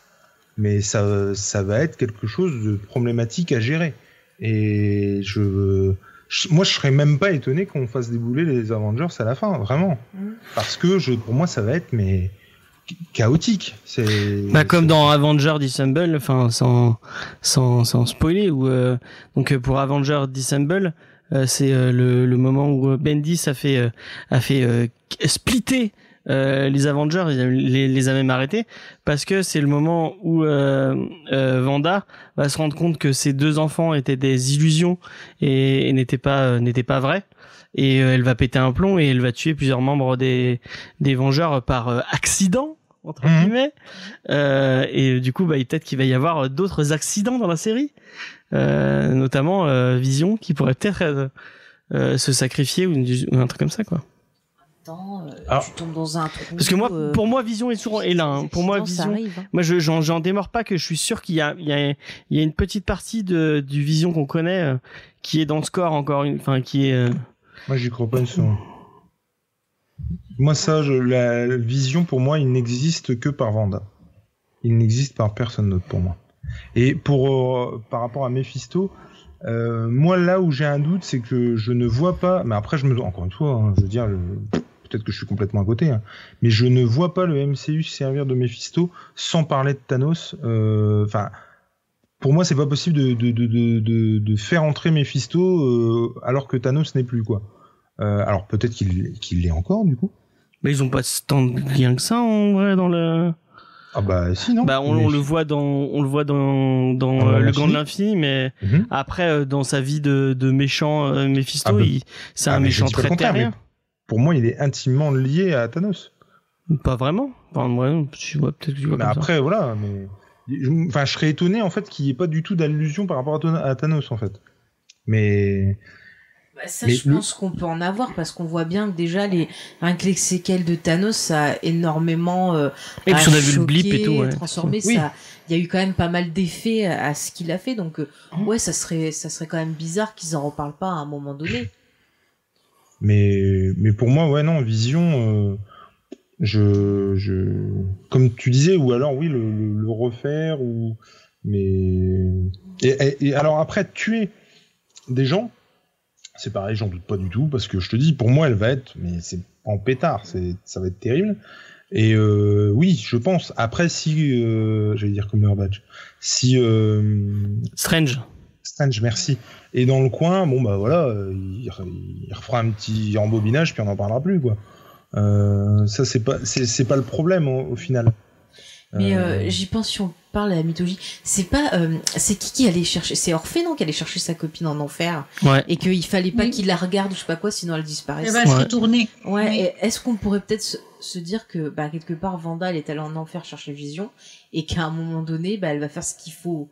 mais ça, ça va être quelque chose de problématique à gérer. Et je, je- moi, je serais même pas étonné qu'on fasse débouler les Avengers à la fin, vraiment,
Mhm.
parce que je, pour moi, ça va être mais chaotique. C'est
Bah comme dans Avenger Dissemble, enfin sans sans sans spoiler ou euh, donc euh, pour Avenger Dissemble, euh, c'est euh, le, le moment où euh, Bendis a fait euh, a fait euh, splitter euh, les Avengers, les, les a même arrêtés parce que c'est le moment où euh, euh, Vanda va se rendre compte que ses deux enfants étaient des illusions et, et n'étaient pas euh, n'étaient pas vrais et euh, elle va péter un plomb et elle va tuer plusieurs membres des des Vengeurs par euh, accident entre
Mhm.
guillemets. Euh, et du coup, bah, peut-être qu'il va y avoir d'autres accidents dans la série, euh, notamment euh, Vision qui pourrait peut-être se sacrifier ou, une- ou un truc comme ça, quoi.
Euh,
Alors-
tu tombes dans un trou.
Parce que moi,
euh,
pour moi, Vision est toujours est là. hein. Pour moi, Vision,
arrive, hein.
moi, je j'en démords pas que je suis sûr qu'il y a il y a il y a une petite partie de du Vision qu'on connaît euh, qui est dans le score encore une, enfin qui est. euh,
Moi, j'y crois pas une seconde. Moi, ça, je, la vision, pour moi, il n'existe que par Vanda. Il n'existe par personne d'autre pour moi. Et pour euh, par rapport à Mephisto, euh, moi, là où j'ai un doute, c'est que je ne vois pas. Mais après, je me encore une fois, hein, je veux dire, peut-être que je suis complètement à côté, hein, mais je ne vois pas le MCU servir de Mephisto sans parler de Thanos. Euh, Enfin. pour moi, c'est pas possible de, de, de, de, faire entrer Mephisto euh, alors que Thanos n'est plus, quoi. Euh, alors peut-être qu'il qu'il l'est encore, du coup.
Mais ils ont pas tant de lien que ça en vrai dans le.
Ah bah si, non.
Bah on,
Mais-
on le voit dans on le voit dans dans
Dans
euh, le gant de l'infini, mais
Mhm.
après euh, dans sa vie de, de méchant euh, Mephisto,
Ah bah-
c'est
Ah,
un méchant très terrien.
Pour moi, il est intimement lié à Thanos.
Pas vraiment. Enfin, ouais, tu vois peut-être que tu vois
Mais
comme ça.
après, voilà. Mais je- enfin, je serais étonné en fait qu'il n'y ait pas du tout d'allusion par rapport à, Thanos en fait. Mais
Bah, ça,
Mais
je
le-
pense qu'on peut en avoir parce qu'on voit bien que déjà les rien que les séquelles de Thanos, ça a énormément euh,
Et puis on a vu le blip et tout. Ouais.
transformé.
Oui.
Ça, il y a eu quand même pas mal d'effets à, à ce qu'il a fait. Donc euh,
Mmh.
ouais, ça serait ça serait quand même bizarre qu'ils en reparlent pas à un moment donné.
Mais mais pour moi, ouais, non, Vision. euh, je, je, comme tu disais, ou alors oui, le, le, le refaire, ou mais et, et- alors après tuer des gens, c'est pareil, j'en doute pas du tout, parce que je te dis, pour moi, elle va être, mais c'est en pétard, ça va être terrible. Et euh, oui, je pense. Après, si, euh, j'allais dire Cumberbatch, si euh,
Strange.
Strange, merci, est dans le coin, bon bah voilà, il, il refera un petit embobinage, puis on n'en parlera plus, quoi. Euh, ça, c'est pas, c'est, c'est pas le problème au, au final.
Mais
Euh,
euh, j'y pense si on parle à la mythologie. C'est pas euh, c'est qui qui allait chercher C'est Orphée non qui allait chercher sa copine en enfer
Ouais.
et qu'il fallait pas
Oui.
qu'il la regarde ou je sais pas quoi sinon elle disparaît.
Elle va se retourner.
Ouais,
Oui.
et est-ce qu'on pourrait peut-être se, se dire que bah, quelque part Vanda elle est allée en enfer chercher Vision et qu'à un moment donné bah, elle va faire ce qu'il faut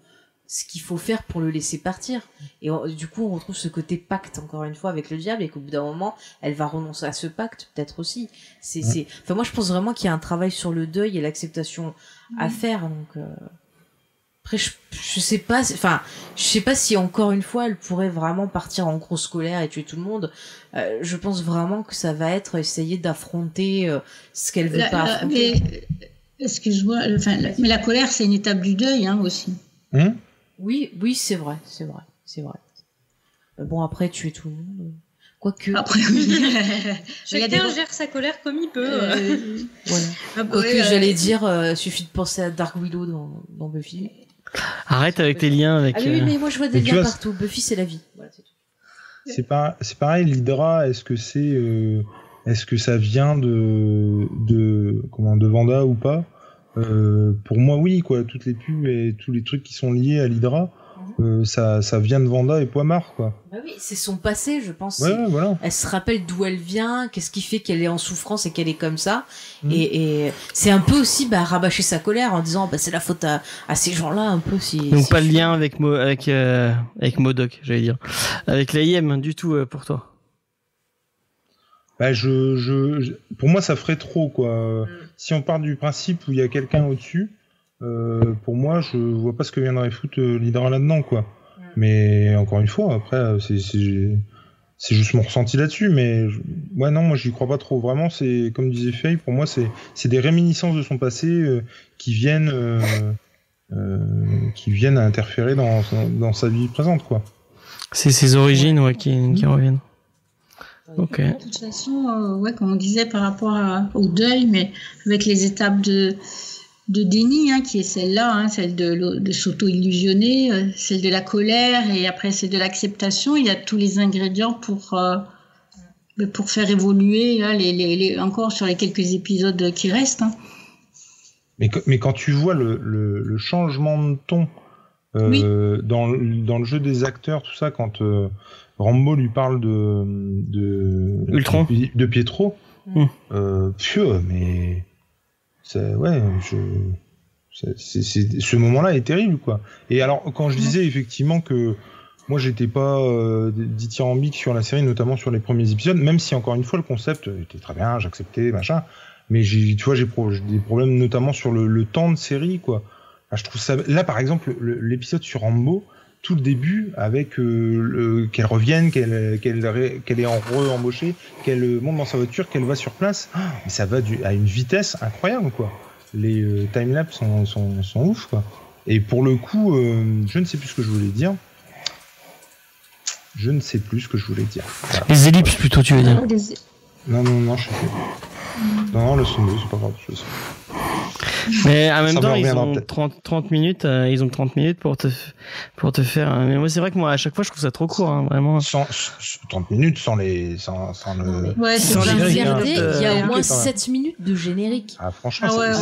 ce qu'il faut faire pour le laisser partir et on- du coup on retrouve ce côté pacte encore une fois avec le diable et qu'au bout d'un moment elle va renoncer à ce pacte peut-être aussi c'est
Ouais.
c'est enfin moi je pense vraiment qu'il y a un travail sur le deuil et l'acceptation à faire donc euh, après je, je sais pas si- enfin je sais pas si encore une fois elle pourrait vraiment partir en grosse colère et tuer tout le monde euh, je pense vraiment que ça va être essayer d'affronter euh, ce qu'elle veut
La-
pas
la-
affronter.
mais, excuse-moi, enfin, la- mais la colère, c'est une étape du deuil hein, aussi.
hein
Oui, oui, c'est vrai, c'est vrai, c'est vrai. Euh, Bon, après, tuer tout le monde. Quoique.
Après,
Chacun gère sa colère comme il peut.
Euh, voilà.
Ah,
Quoique,
ouais, euh,
j'allais dire, euh, suffit de penser à Dark Widow dans, dans Buffy.
Arrête avec tes liens avec.
Ah oui, oui,
euh,
mais moi je vois des liens
vois,
partout. Buffy, c'est la vie. Voilà, c'est tout.
C'est pas, c'est pareil, l'Hydra, est-ce que c'est, euh, est-ce que ça vient de, de, comment, de Vanda ou pas? Euh, Pour moi, oui, quoi. Toutes les pubs et tous les trucs qui sont liés à l'Hydra, euh, ça, ça vient de Vanda et Poimard, quoi.
Bah oui, c'est son passé, je pense.
Ouais, ouais, voilà.
Elle se rappelle d'où elle vient, qu'est-ce qui fait qu'elle est en souffrance et qu'elle est comme ça.
Mm.
Et, et c'est un peu aussi bah, rabâcher sa colère en disant bah, c'est la faute à, à ces gens-là, un peu. Si,
Donc
si
pas le
je-
lien avec Mo, avec euh, avec Modoc, j'allais dire, avec l'AIM du tout euh, pour toi.
Bah, je, je, je- pour moi, ça ferait trop, quoi. Si on part du principe où il y a quelqu'un au-dessus, euh, pour moi, je vois pas ce que viendrait foutre euh, l'Hydra là-dedans, quoi. Mais encore une fois, après, euh, c'est, juste mon ressenti là-dessus, mais je- ouais, non, moi, j'y crois pas trop. Vraiment, c'est, comme disait Faye, pour moi, c'est, des réminiscences de son passé euh, qui viennent, euh, euh, qui viennent à interférer dans, dans sa vie présente, quoi.
C'est ses origines ouais, qui, qui reviennent. Ok.
De toute façon, euh, ouais, comme on disait par rapport à- au deuil, mais avec les étapes de, de déni, hein, qui est celle-là, hein, celle de, s'auto-illusionner, euh, celle de la colère et après celle de l'acceptation, il y a tous les ingrédients pour, euh, ben, pour faire évoluer là, les, les, les- encore sur les quelques épisodes qui restent. hein.
Mais, que- mais quand tu vois le, le, le changement de ton euh, dans, le- dans le jeu des acteurs, tout ça, quand euh, Rambo lui parle de, de,
Ultron.
de, de Pietro,
Mm.
euh, pieux, mais c'est- ouais, je, c'est- c'est- c'est- ce moment-là est terrible, quoi. Et alors, quand je disais effectivement que moi, j'étais pas euh, dithyrambique sur la série, notamment sur les premiers épisodes, même si encore une fois, le concept était très bien, j'acceptais, machin. Mais j'ai, tu vois, j'ai pro- j'ai des problèmes notamment sur le, le temps de série, quoi. Je trouve ça. Là, par exemple, le- l'épisode sur Rambo, tout le début, avec euh, le- qu'elle revienne, qu'elle qu'elle ré- qu'elle est en re-embauchée, qu'elle monte dans sa voiture, qu'elle va sur place, ah, mais ça va du, à une vitesse incroyable, quoi. Les euh, timelapses sont, sont, sont ouf, quoi. Et pour le coup, euh, je ne sais plus ce que je voulais dire. Je ne sais plus ce que je voulais dire. Voilà.
Les ellipses plutôt, tu veux dire.
Non, non, non, je sais plus. Non, non, laisse tomber, c'est pas grave. je sais.
Mais en même
Ça
temps, ils
reviendra
ont
peut-être.
30, 30 minutes, euh, ils ont 30 minutes pour te, pour te faire. Mais moi, c'est vrai que moi, à chaque fois, je trouve ça trop court, hein, vraiment.
Sans, sans- 30 minutes sans les, sans, sans le.
Ouais, c'est
regardé, il y a
Euh,
au moins
quand même.
7 minutes de générique.
Ah, franchement,
Ah ouais,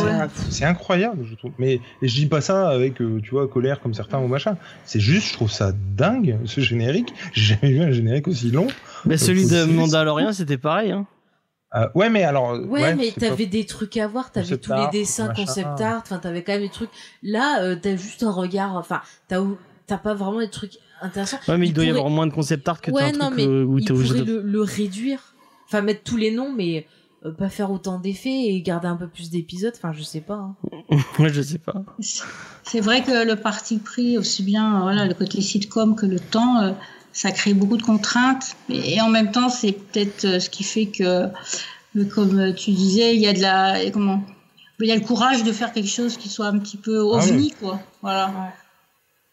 c'est-
ouais.
incroyable, je trouve. Mais je dis pas ça avec, euh, tu vois, colère comme certains ou machin. C'est juste, je trouve ça dingue, ce générique. J'ai jamais vu un générique aussi long.
Mais celui de Mandalorian, c'était pareil. Hein.
Euh, ouais, mais alors.
Ouais, mais
pas-
t'avais des trucs à voir, t'avais
Concept
tous les
art,
dessins
machin.
concept art, enfin t'avais quand même des trucs. Là, euh, t'as juste un regard, enfin t'as pas vraiment des trucs intéressants.
Ouais, mais il,
Il
doit y avoir moins de concept art que t'as
Ouais,
un
non,
truc
mais
euh, où t'es obligé de.
le, le réduire, enfin mettre tous les noms, mais euh, pas faire autant d'effets et garder un peu plus d'épisodes. Enfin, je sais pas. hein.
Ouais, je sais pas.
C'est vrai que le parti pris, aussi bien euh, voilà, le côté sitcom que le temps, euh, ça crée beaucoup de contraintes. Et, en même temps, c'est peut-être euh, ce qui fait que, euh, comme euh, tu disais, il y a de la. Comment Il y a le courage de faire quelque chose qui soit un petit peu ovni, quoi. Voilà.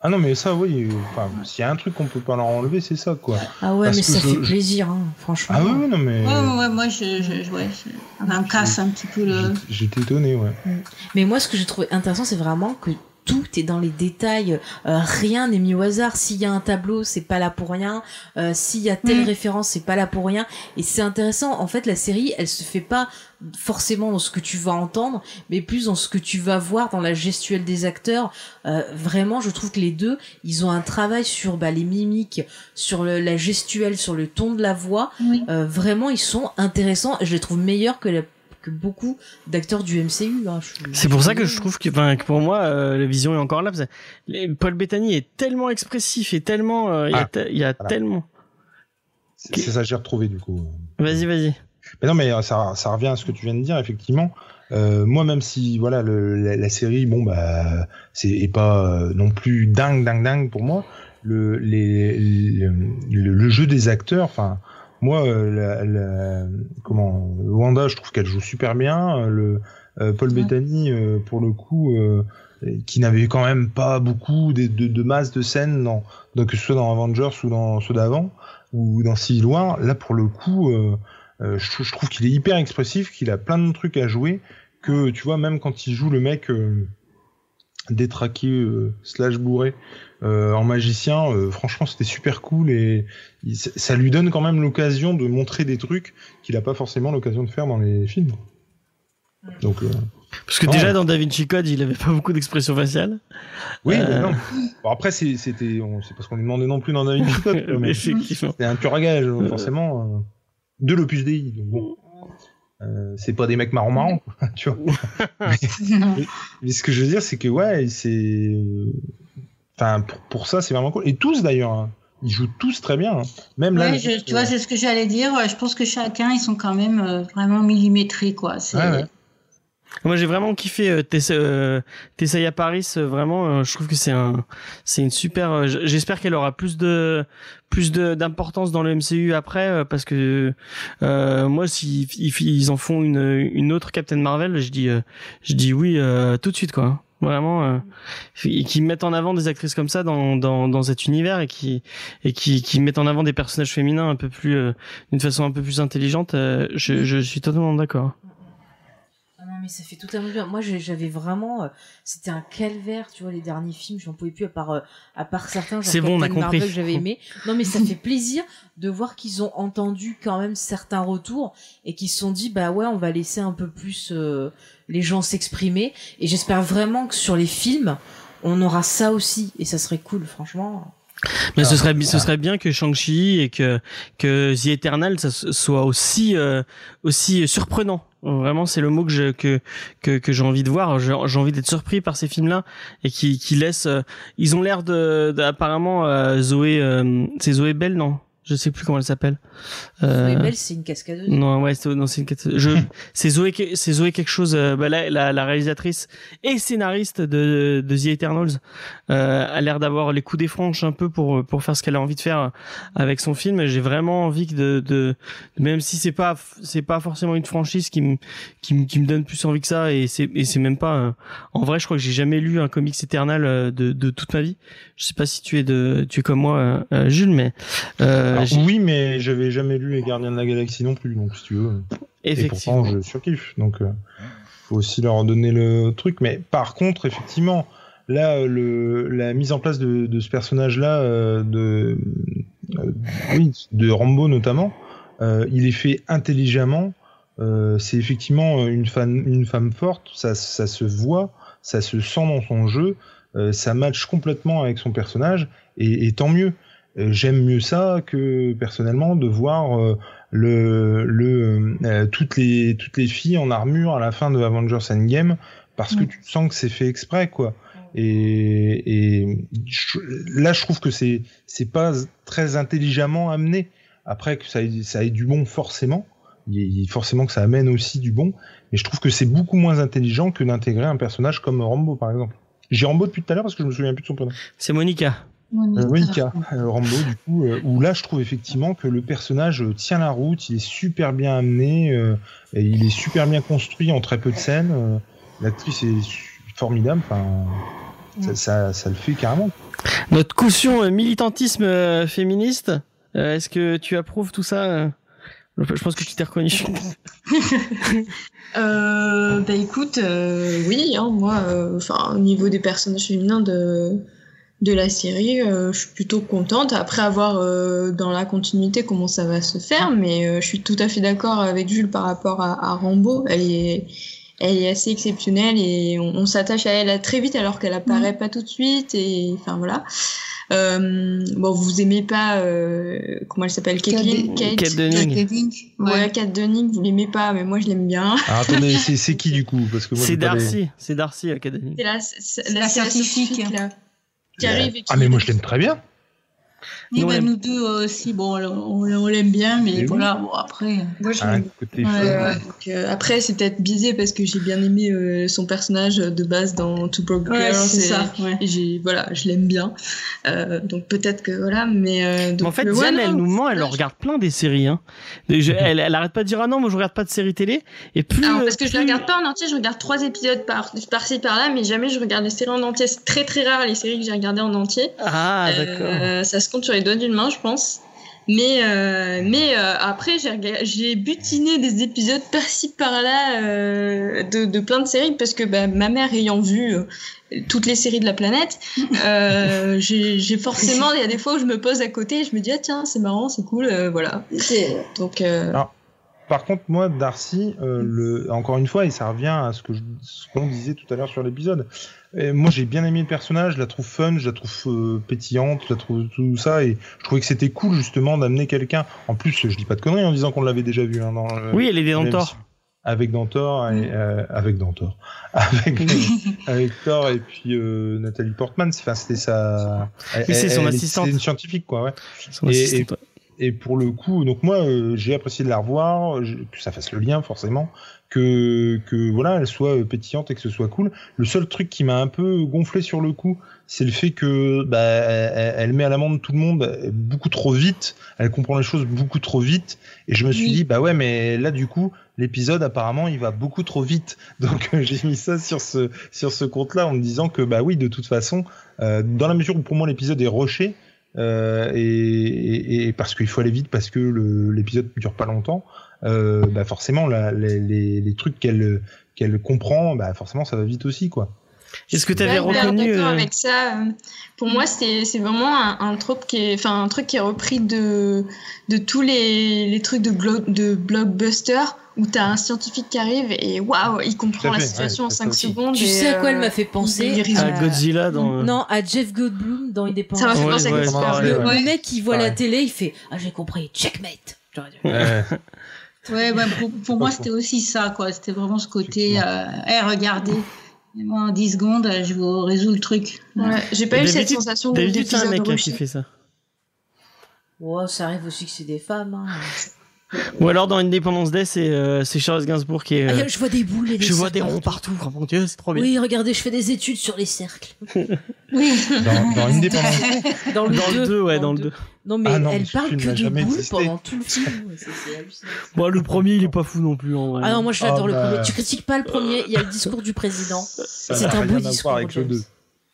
Ah non, mais ça, oui. Enfin, s'il y a un truc qu'on peut pas leur enlever, c'est ça, quoi.
Ah ouais,
Parce
mais ça
je-
fait plaisir, hein, franchement.
Ah oui, oui, non, mais.
Ouais, ouais, ouais, moi, je, je, je- ouais, c'est- on casse un petit peu le.
J'étais- J'étais étonné, ouais.
Mais moi, ce que j'ai trouvé intéressant, c'est vraiment que tout est dans les détails. Euh, rien n'est mis au hasard. S'il y a un tableau, c'est pas là pour rien. Euh, S'il y a telle
Mm.
référence, c'est pas là pour rien. Et c'est intéressant. En fait, la série, elle se fait pas forcément dans ce que tu vas entendre, mais plus dans ce que tu vas voir dans la gestuelle des acteurs. Euh, vraiment, je trouve que les deux, ils ont un travail sur bah, les mimiques, sur le- la gestuelle, sur le ton de la voix.
Oui.
Vraiment, ils sont intéressants. Je les trouve meilleurs que, la- que beaucoup d'acteurs du MCU. hein.
C'est pour ça que je trouve que, pour moi, euh, la vision est encore là. parce que les- Paul Bettany est tellement expressif et tellement, euh, il y a,
Ah,
te- il y a
voilà.
tellement.
C'est ça que j'ai retrouvé, du coup.
Vas-y, vas-y.
Mais non, mais euh, ça, ça revient à ce que tu viens de dire, effectivement. Euh, moi, même si voilà le, la, la série, bon bah, c'est est pas euh, non plus dingue, dingue, dingue pour moi. Le, les, le, le- le jeu des acteurs, enfin, moi, euh, la, la- comment, Wanda, je trouve qu'elle joue super bien. euh, Le euh, Paul
Ouais.
Bettany, pour le coup, qui n'avait quand même pas beaucoup de, de, de masse de scènes, dans, que ce soit dans Avengers ou dans ceux d'avant ou dans Civil War, là pour le coup. Je, trou- je trouve qu'il est hyper expressif, qu'il a plein de trucs à jouer, que tu vois, même quand il joue le mec détraqué euh, slash bourré en magicien, euh, franchement c'était super cool et il- ça lui donne quand même l'occasion de montrer des trucs qu'il a pas forcément l'occasion de faire dans les films. Donc euh,
Parce que
Non.
déjà dans Da Vinci Code, il avait pas beaucoup d'expression faciale.
oui,
Euh.
mais non. Bon, après c'est- c'était, c'est parce qu'on lui demandait non plus dans Da Vinci Code, mais
Effectivement.
c'était un tueur à gage forcément euh, de l'Opus Dei. Donc bon. Euh, c'est pas des mecs marrons marrons, tu vois.
Non.
Mais ce que je veux dire, c'est que ouais, c'est. Enfin, pour, pour ça, c'est vraiment cool. Et tous d'ailleurs, hein. ils jouent tous très bien. hein. Même là.
Ouais,
le-
je- tu vois, c'est ce que j'allais dire. Je pense que chacun, ils sont quand même euh, vraiment millimétrés, quoi. C'est-
Ouais, ouais.
Moi, j'ai vraiment kiffé euh, Tessa, euh, Tessaya Paris. euh, vraiment, euh, je trouve que c'est un, c'est une super. euh, J'espère qu'elle aura plus de, plus de d'importance dans le MCU après, euh, parce que euh, moi, si ils, ils en font une, une autre Captain Marvel, je dis, euh, je dis oui euh, tout de suite, quoi. Vraiment, euh, et qui mettent en avant des actrices comme ça dans, dans, dans cet univers et qui et qui, qui mettent en avant des personnages féminins un peu plus euh, d'une façon un peu plus intelligente. euh, je, je suis totalement d'accord.
Mais ça fait totalement bien. Moi, j'avais vraiment. euh, C'était un calvaire, tu vois, les derniers films. J'en pouvais plus, à part, euh, à part certains.
C'est bon, on a compris.
Que j'avais aimé. Non, mais ça fait plaisir de voir qu'ils ont entendu quand même certains retours et qu'ils se sont dit, bah ouais, on va laisser un peu plus euh, les gens s'exprimer. Et j'espère vraiment que sur les films, on aura ça aussi. Et ça serait cool, franchement.
Mais ce serait, ce serait bien que Shang-Chi et que, que The Eternal ça soit aussi, euh, aussi surprenant Vraiment, c'est le mot que je que que, j'ai envie de voir. J'ai j'ai envie d'être surpris par ces films-là et qui qui laissent. euh, ils ont l'air de, de- apparemment euh, Zoé. euh, c'est Zoé Bell, non? Je sais plus comment elle s'appelle. Euh,
Zoé Bell, c'est une cascadeuse.
non, ouais, c'est non, c'est une cat- je c'est Zoé c'est Zoé quelque chose euh, bah, la, la la réalisatrice et scénariste de de The Eternals euh, a l'air d'avoir les coups des franches un peu pour pour faire ce qu'elle a envie de faire avec son film. J'ai vraiment envie que de de même si c'est pas c'est pas forcément une franchise qui me qui me qui me donne plus envie que ça et c'est et c'est même pas un- en vrai, je crois que j'ai jamais lu un comics Eternal euh, de de toute ma vie. Je sais pas si tu es de tu es comme moi euh, euh, Jules mais euh,
Alors, oui, mais j'avais jamais lu Les Gardiens de la Galaxie non plus, donc si tu veux. Et
effectivement
pourtant, je surkiffe. Donc, euh, faut aussi leur donner le truc. Mais par contre, effectivement, là, euh, le, la mise en place de, de ce personnage-là, euh, de, euh, oui, de Rambo notamment, il est fait intelligemment. C'est effectivement une femme, une femme forte. Ça, ça se voit, ça se sent dans son jeu. ça match complètement avec son personnage. Et, et tant mieux. Euh, J'aime mieux ça que personnellement de voir euh, le, le euh, toutes les toutes les filles en armure à la fin de Avengers Endgame parce que tu sens que c'est fait exprès quoi. Et, et je- là, je trouve que c'est c'est pas très intelligemment amené. Après que ça ait, ça ait du bon forcément, il y a- forcément que ça amène aussi du bon. Mais je trouve que c'est beaucoup moins intelligent que d'intégrer un personnage comme Rambo par exemple. J'ai Rambo depuis tout à l'heure parce que je me souviens plus de son prénom.
c'est Monica.
Monica, euh, Rambo, du coup, euh, où là, je trouve effectivement que le personnage euh, tient la route, il est super bien amené, euh, et il est super bien construit en très peu de scènes. euh, L'actrice est formidable, enfin, ça, ça, ça le fait carrément.
Notre caution euh, militantisme euh, féministe, euh, est-ce que tu approuves tout ça Je pense que tu t'es reconnu.
Euh, bah écoute, euh, oui, hein, moi, euh, enfin, au niveau des personnages féminins de, de la série, euh, je suis plutôt contente. Après avoir euh, dans la continuité comment ça va se faire, mais euh, je suis tout à fait d'accord avec Jules par rapport à, à Rambo. Elle est, elle est assez exceptionnelle et on, on s'attache à elle très vite alors qu'elle apparaît pas tout de suite et enfin voilà. Euh, bon, vous aimez pas euh, comment elle s'appelle, Caitlyn,
Kate-
Kate? Dunning.
Ouais,
ouais.
Kat Dunning, vous l'aimez pas, mais moi je l'aime bien.
Alors, attendez, c'est c'est qui du coup? Parce que moi,
C'est
pas les-
Darcy, c'est Darcy Academy.
C'est la, c'est-
la
c'est
scientifique.
là, qui arrive et qui...
Ah, mais moi, je l'aime très bien.
Oui,
Nous,
bah, nous deux aussi, bon, on, on l'aime bien, mais
Et oui.
voilà, bon, après.
Moi, je
Ah,
Ouais.
Euh,
ouais.
donc, euh, après, c'est peut-être biaisé parce que j'ai bien aimé euh, son personnage de base dans Two Broke
Ouais,
Girls.
c'est ça, ouais.
et j'ai, voilà, je l'aime bien. Euh, donc peut-être que voilà, mais euh, donc,
Mais en fait, Diane,
non,
elle nous ment, elle regarde plein des séries. Hein. Je- elle, elle arrête pas de dire ah non, moi je regarde pas de séries télé. Et plus.
Alors, parce que je
plus-
la regarde pas en entier, je regarde trois épisodes par, par-ci par-là, mais jamais je regarde les séries en entier. C'est très très rare les séries que j'ai regardées en entier.
Ah d'accord.
Ça se compte sur les doigts d'une main, je pense. Mais, euh, mais euh, après, j'ai butiné des épisodes par-ci par-là euh, de, de plein de séries parce que bah, ma mère ayant vu euh, toutes les séries de la planète, euh, j'ai forcément, il y a des fois où je me pose à côté et je me dis, ah tiens, c'est marrant, c'est cool, euh, voilà. Donc.
Par contre, moi, Darcy, euh, le... encore une fois, et ça revient à ce que je- ce qu'on disait tout à l'heure sur l'épisode. Et Moi, j'ai bien aimé le personnage, je la trouve fun, je la trouve euh, pétillante, je la trouve tout ça, et je trouvais que c'était cool justement d'amener quelqu'un. En plus, je dis pas de conneries en disant qu'on l'avait déjà vu hein, dans le-
Oui, elle est des
dans
Dentor.
l'émission. Avec Dantor, et, euh, avec Dantor, avec, avec Thor et puis euh, Nathalie Portman. Enfin, c'était sa. elle-
Oui, c'est son
elle-
assistante.
C'est une scientifique, quoi. Ouais.
Son
Et-
assistante.
Et pour le coup, donc moi, euh, j'ai apprécié de la revoir, je- que ça fasse le lien forcément, que que voilà, elle soit euh, pétillante et que ce soit cool. Le seul truc qui m'a un peu gonflé sur le coup, c'est le fait que bah, elle, elle met à l'amende tout le monde euh, beaucoup trop vite. Elle comprend les choses beaucoup trop vite. Et je me suis
Oui.
dit bah ouais, mais là du coup, l'épisode apparemment il va beaucoup trop vite. Donc euh, j'ai mis ça sur ce sur ce compte-là en me disant que bah oui, de toute façon, euh, dans la mesure où pour moi l'épisode est rushé. Euh, et, parce qu'il faut aller vite, parce que l'épisode dure pas longtemps, euh, bah forcément les, trucs qu'elle qu'elle comprend, bah forcément ça va vite aussi quoi.
Est-ce que tu
Ouais,
avais
hyper
reconnu
d'accord
euh,
avec ça. euh, Pour moi, c'est c'est vraiment un, un trope qui est, enfin un truc qui est repris de de tous les, les trucs de de blockbuster où t'as un scientifique qui arrive et waouh, il comprend la situation
ouais,
en
ça
5
aussi.
secondes.
Tu
et,
sais à quoi elle
euh,
m'a fait penser
il
à Godzilla dans.
Non, à Jeff Goldblum dans Indépendance.
Ça m'a fait
Ouais,
penser à
ouais,
Godzilla.
ouais,
le,
ouais.
le mec qui voit la télé, il fait Ah, j'ai compris, checkmate.
Ouais, bah, pour, pour moi, c'était aussi ça, quoi. C'était vraiment ce côté, euh, hey, regardez. Et moi, en 10 secondes, je vous résous le truc.
Ouais, j'ai pas eu cette sensation
D'habitude, c'est un mec qui fait ça.
Ouais, ça arrive aussi que c'est des femmes. Hein.
Ou alors dans Independence Day, c'est euh, c'est Charles Gainsbourg qui est. euh,
Ah, je vois des boules et des
je vois des ronds partout. Oh mon dieu, c'est trop bien.
Oui, regardez, je fais des études sur les cercles.
Oui.
Dans, dans
le
Dans le 2, ouais, dans le 2.
Non, mais
Ah non,
elle parle que de
jamais
boules
existé.
pendant tout le film. C'est- c'est hallucinant.
Bon, le premier, il est pas fou non plus en vrai.
Ah non, moi je l'adore
Ah
le
bah.
premier. Tu critiques pas le premier, il y a le discours du président.
Ça
C'est un beau discours.
avec le
James.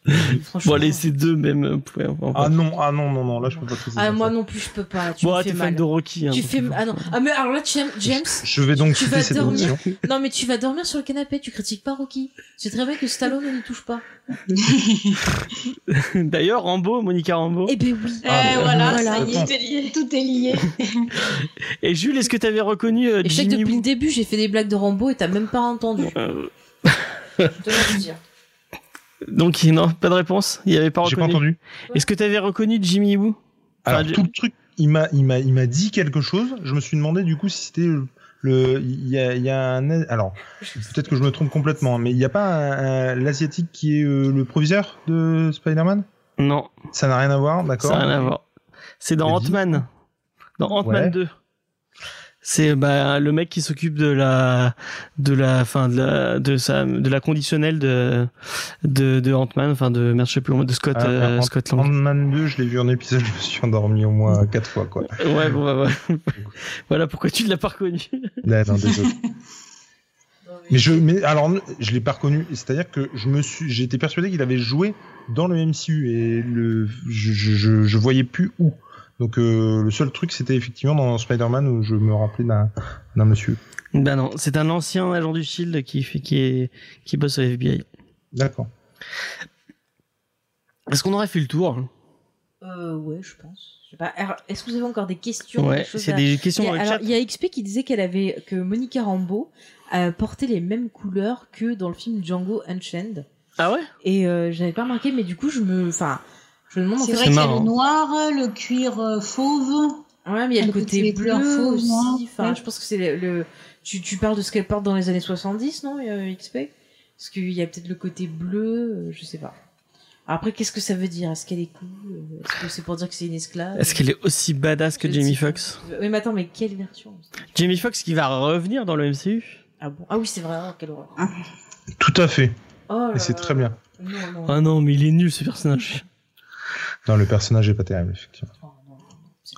2.
Franchement.
Bon, allez, c'est deux même. euh, ouais, enfin,
Ah non, ah non, non, non, là je peux pas te
Ah, moi non plus, je peux pas. Tu
Bon, ah,
fais
t'es
mal.
fan de Rocky. Hein,
Tu fais ah non ah mais alors là tu aimes- James?
Je vais donc
Tu
quitter
vas
cette
dormir. non mais tu vas dormir sur le canapé tu critiques pas Rocky c'est très bien que Stallone ne n'y touche pas
D'ailleurs, Rambo, Monica Rambo.
eh ben oui
Eh,
Ah, mais-
voilà,
Voilà.
ça y est,
Tout est lié.
tout est lié.
Et Jules, est-ce que t'avais reconnu euh,
et je sais que depuis le début j'ai fait des blagues de Rambo et t'as même pas entendu
Euh,
je te le dire
Donc, non, pas de réponse. Il y avait pas
J'ai
reconnu.
pas entendu.
Est-ce que t'avais reconnu Jimmy Woo?
Alors
Enfin,
tout le truc, il m'a, il m'a, il m'a dit quelque chose. Je me suis demandé du coup si c'était le, il y a, il y a un, alors peut-être que je me trompe complètement, mais il n'y a pas l'asiatique qui est euh, le proviseur de Spider-Man?
Non,
Ça n'a rien à voir, d'accord
ça n'a rien à voir. C'est dans. Ant-Man. Dans Ant-Man
Ouais.
2. C'est bah, le mec qui s'occupe de la de la fin de la de sa de la conditionnelle de de, de Ant-Man enfin de merde je sais plus comment- de Scott
Ah,
euh,
Ant-
Scott Lang.
Ant-Man 2, je l'ai vu en épisode, je me suis endormi au moins quatre fois quoi.
Ouais bon bah, ouais. voilà pourquoi tu ne l'as pas reconnu.
Là, non, désolé. Mais je, mais alors, je l'ai pas reconnu. C'est-à-dire que je me suis, j'ai été persuadé qu'il avait joué dans le MCU et le, je, je, je, je voyais plus où. Donc euh, le seul truc, c'était effectivement dans Spider-Man où je me rappelais d'un, d'un monsieur.
Bah non, c'est un ancien agent du Shield qui fait qui est qui bosse au FBI.
D'accord.
Est-ce qu'on aurait fait le tour
euh, ouais je pense je sais pas Alors, est-ce que vous avez encore des questions
Ouais, c'est des
Il y
questions
a,
dans le
alors, il y a XP qui disait qu'elle avait que Monica Rambeau euh, portait les mêmes couleurs que dans le film Django Unchained
Ah ouais?
Et euh, j'avais pas remarqué mais du coup je me enfin je me demande
C'est vrai qu'il y a le noir, le cuir euh, fauve.
Ouais, mais il y a le
Le
côté
côté
bleu
fauve,
aussi. Enfin,
Ouais.
je pense que c'est le, le- Tu, tu parles de ce qu'elle porte dans les années 70, non, euh, XP Parce qu'il y a peut-être le côté bleu, euh, je sais pas. Après, qu'est-ce que ça veut dire? Est-ce qu'elle est cool? Est-ce que c'est pour dire que c'est une esclave?
Est-ce qu'elle est aussi badass que Jamie. Foxx?
Oui, mais attends, mais quelle version?
Jamie Foxx qui va revenir dans le MCU
Ah bon? Ah oui, c'est vrai, oh, quelle horreur.
Tout à fait.
Oh là
Et c'est
là.
très bien.
Non, non.
Ah non, mais il est nul ce personnage.
Non, le personnage est pas terrible, effectivement.
Oh, non,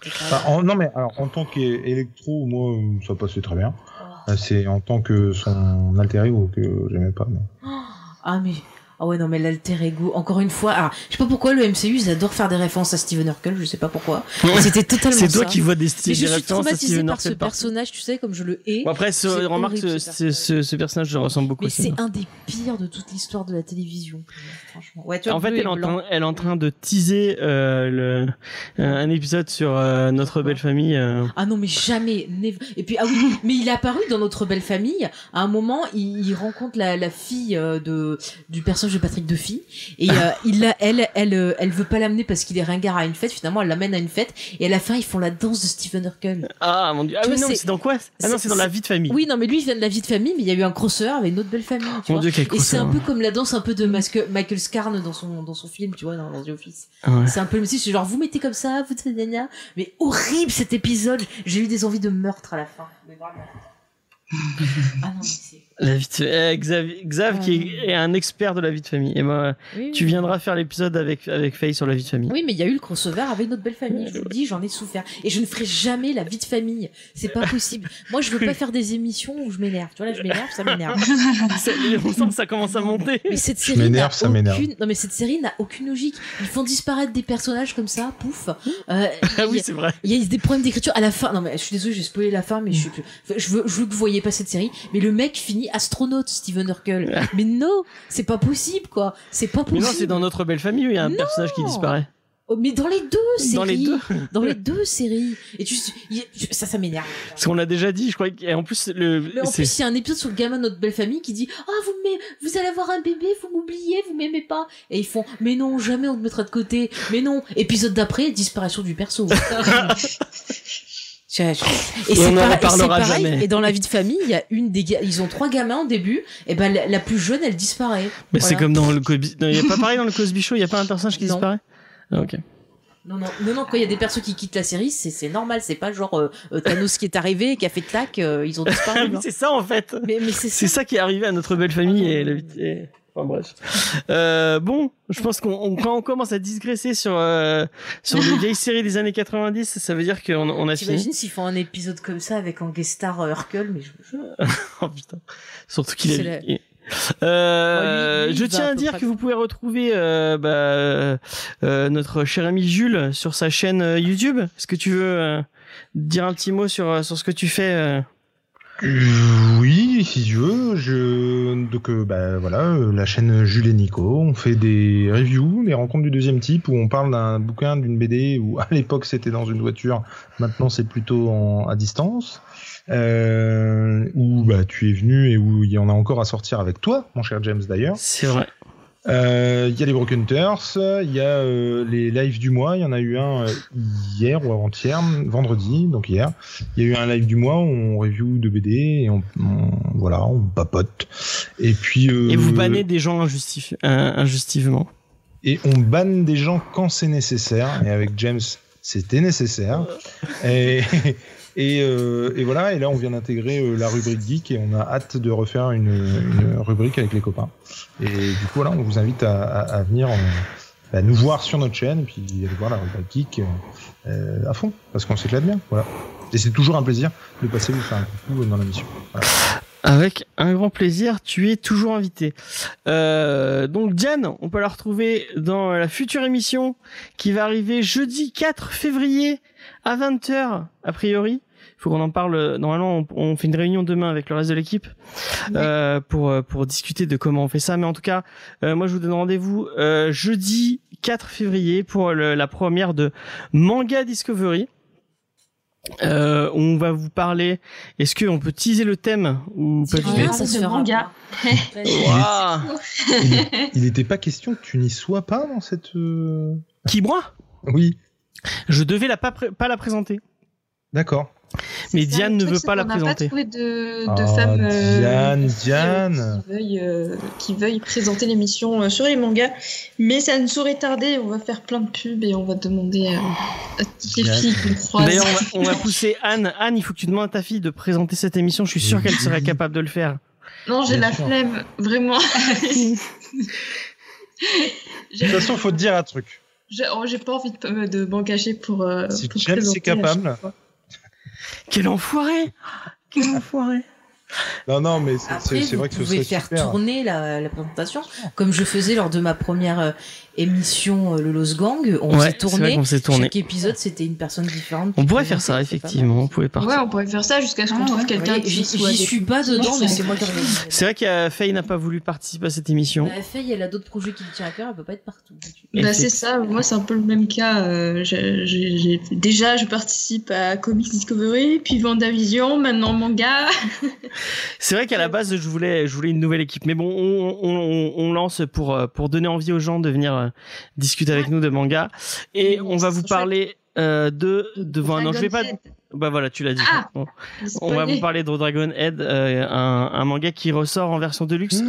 Enfin, en- mais alors en tant qu'électro, moi, ça passait très bien.
Oh.
Euh, C'est en tant que son alter ego que j'aimais pas. Mais...
Ah mais ah ouais non mais l'alter ego encore une fois alors je sais pas pourquoi le MCU ils adorent faire des références à Steven Urkel je sais pas pourquoi c'était totalement
C'est toi
ça.
qui vois des styles des références à Steven
par ce
Urkel
personnage tu sais comme je le hais
Bon après, ce, remarque,
horrible,
ce,
ce
personnage, je ressemble beaucoup.
mais c'est un des pires de toute l'histoire de la télévision franchement ouais tu vois,
En fait, elle est, en train, elle est en train de teaser euh, le, euh, un épisode sur euh, notre belle famille. euh.
Ah non mais jamais never. et puis ah oui mais il est apparu dans notre belle famille à un moment il, il rencontre la, la fille de du personnage de Patrick Duffy. Et euh, il l'a elle elle euh, elle veut pas l'amener parce qu'il est ringard à une fête. Finalement elle l'amène à une fête. Et à la fin ils font la danse de Stephen Urkel.
Ah mon dieu. Ah oui,
vois,
non, mais
c'est-
dans quoi? Ah non,
c'est-
dans la vie de famille.
oui non mais lui il vient de la vie de famille mais il y a eu un crossover avec une autre belle famille tu
Mon
vois.
Dieu, quel
et c'est un peu comme la danse un peu de Masque- Michael Scarn dans son dans son film tu vois dans, dans The Office.
Ouais.
c'est un peu le même style c'est genre vous mettez comme ça vous gna, mais horrible cet épisode. J'ai eu des envies de meurtre à la fin. Mais vraiment. Ah non mais c'est
La vie de... eh, Xav, Xav qui est, est un expert de la vie de famille. Et moi,
Oui,
tu
oui.
viendras faire l'épisode avec avec Faye sur la vie de famille.
Oui, mais il y a eu le crossover avec notre belle famille. Je vous le dis, j'en ai souffert. Et je ne ferai jamais la vie de famille. C'est pas possible. Moi, je veux pas faire des émissions où je m'énerve. Tu vois, là, je m'énerve, ça m'énerve.
Ça- On sent que ça commence à monter.
Mais cette
Je
série n'a
m'énerve, ça m'énerve.
aucune, non, mais cette série n'a aucune logique. Ils font disparaître des personnages comme ça, pouf. Euh,
Ah oui,
a-
c'est vrai.
il y a des problèmes d'écriture à la fin. Non mais je suis désolée, j'ai spoilé la fin, mais je, suis- je veux, je veux que vous voyez pas cette série. Mais le mec finit astronaute, Steven Urkel. mais non, c'est pas possible quoi. C'est pas
Mais
possible.
non, c'est dans notre belle famille où il y a un
Non.
personnage qui disparaît.
Oh, mais dans les deux séries.
Dans les deux.
Dans les deux séries. Et tu, ça, ça m'énerve.
Parce qu'on l'a déjà dit, je crois. que- Et en plus, le.
Mais en plus, il y a un épisode sur le gamin de notre belle famille qui dit Ah, vous, m'aimez- vous allez avoir un bébé, vous m'oubliez, vous m'aimez pas. Et ils font Mais non, jamais on te mettra de côté. Mais non. Épisode d'après, disparition du perso. Je Je- je- Et,
Et on n'en
et
reparlera jamais.
Et dans la vie de famille, il y a une des ga- ils ont trois gamins au début. Et ben la, la plus jeune, elle disparaît.
Mais c'est comme dans le Cosby. Non, il y a pas pareil dans le Cosby Show. Il y a pas un personnage qui
Non.
disparaît? Ah, ok.
Non, non, non, non, quand il y a des persos qui quittent la série, c'est normal. C'est pas genre euh, euh, Thanos qui est arrivé, qui a fait clac, euh, ils ont
Ah
disparu. non.
c'est ça en fait.
mais mais c'est ça.
ça qui est arrivé à notre belle famille et la vie- et- Enfin bref. Euh, bon, je pense qu'on on- quand on commence à digresser sur euh, sur les vieilles séries des années 90, ça veut dire qu'on on a fini.
T'imagines s'ils font un épisode comme ça avec en guest star euh, Hercule, mais je, je-
Oh putain. Surtout qu'il est.
la-
Euh,
Ouais, lui- lui,
je tiens
à
dire que vous pouvez retrouver euh, bah, euh, notre cher ami Jules sur sa chaîne euh, YouTube. Est-ce que tu veux euh, dire un petit mot sur, sur ce que tu fais
oui, si tu veux. Je... Donc, euh, bah, voilà, euh, la chaîne Jules et Nico. On fait des reviews, des rencontres du deuxième type où on parle d'un bouquin, d'une BD où à l'époque c'était dans une voiture, maintenant c'est plutôt en, à distance. Euh, où bah, tu es venu et où il y en a encore à sortir avec toi, mon cher James d'ailleurs.
C'est vrai.
Euh, Il y a les Broken Hunters, il y a euh, les lives du mois. Il y en a eu un euh, hier ou avant-hier, vendredi, donc hier. Il y a eu un live du mois où on review de BD et on, on- voilà, on papote. Et puis euh,
Et vous bannez des gens injustif- injustivement.
et on banne des gens quand c'est nécessaire. Et avec James, c'était nécessaire. Et, et, euh, et voilà. Et là, on vient d'intégrer euh, la rubrique geek et on a hâte de refaire une, une rubrique avec les copains. Et du coup, voilà, on vous invite à, à, à venir euh, bah, nous voir sur notre chaîne et puis aller voir la rubrique geek à fond parce qu'on s'éclate bien. Voilà. Et c'est toujours un plaisir de passer vous faire un coucou dans la mission. Voilà.
Avec un grand plaisir, tu es toujours invité. Euh, donc Diane, on peut la retrouver dans la future émission qui va arriver jeudi 4 février à 20h a priori. Il faut qu'on en parle. Normalement, on, on fait une réunion demain avec le reste de l'équipe euh, pour euh, pour discuter de comment on fait ça. Mais en tout cas, euh, moi je vous donne rendez-vous euh, jeudi 4 février pour le- la première de Manga Discovery. Euh, on va vous parler. Est-ce qu'on peut teaser le thème ou pas du tout
ça se
manga.
Il n'était pas question que tu n'y sois pas dans cette. euh,
Qui moi?
Oui,
Je devais la pas la présenter.
d'accord.
Mais Diane ne
truc,
veut pas la
qu'on n'a
présenter.
pas trouvé de, de
Ah,
femmes euh,
Diane,
qui,
Diane.
qui veuillent, euh, qui présenter l'émission euh, sur les mangas. Mais ça ne saurait tarder. On va faire plein de pubs et on va demander à, à toutes les
Diane.
filles qu'on croise.
D'ailleurs, on va, on va pousser Anne. Anne, il faut que tu demandes à ta fille de présenter cette émission. Je suis sûr qu'elle serait capable de le faire.
Non, j'ai la
sûr.
flemme, vraiment.
De toute façon, faut te dire un truc.
J'ai oh, j'ai pas envie de, de m'en cacher pour. euh,
Si
pour
James est
présenter
capable.
Quel enfoiré Quel enfoiré
Non, non, mais c'est-
Après,
c'est c'est
vous
vrai que ce
pouvez
serait
faire
super.
tourner la, la présentation, comme je faisais lors de ma première euh, émission euh, Le Los Gang. On
Ouais,
s'est
c'est vrai
tourné.
qu'on s'est tourné.
Chaque épisode, c'était une personne différente.
On pourrait faire ça, effectivement. On pouvait partir.
Ouais, on pourrait faire ça jusqu'à ce qu'on
Ah,
trouve
ouais.
quelqu'un
Ouais,
qui
J'y
soit.
j'y suis pas dedans, mais c'est moi qui.
C'est vrai que Faye n'a pas voulu participer à cette émission.
Bah, Faye, elle a d'autres projets qui lui tiennent à cœur, elle peut pas être partout.
Bah, c'est ça, moi c'est un peu le même cas. euh, déjà, je participe à Comics Discovery, puis Vendavision, maintenant manga.
C'est vrai qu'à la base, je voulais, je voulais une nouvelle équipe. Mais bon, on, on, on- on lance pour, euh, pour donner envie aux gens de venir discuter avec nous de manga. Et on va vous parler euh, de devant. Non, je vais pas. Bah voilà, tu l'as dit.
Ah,
Bon. On va vous parler de Dragon Head, euh, un, un manga qui ressort en version deluxe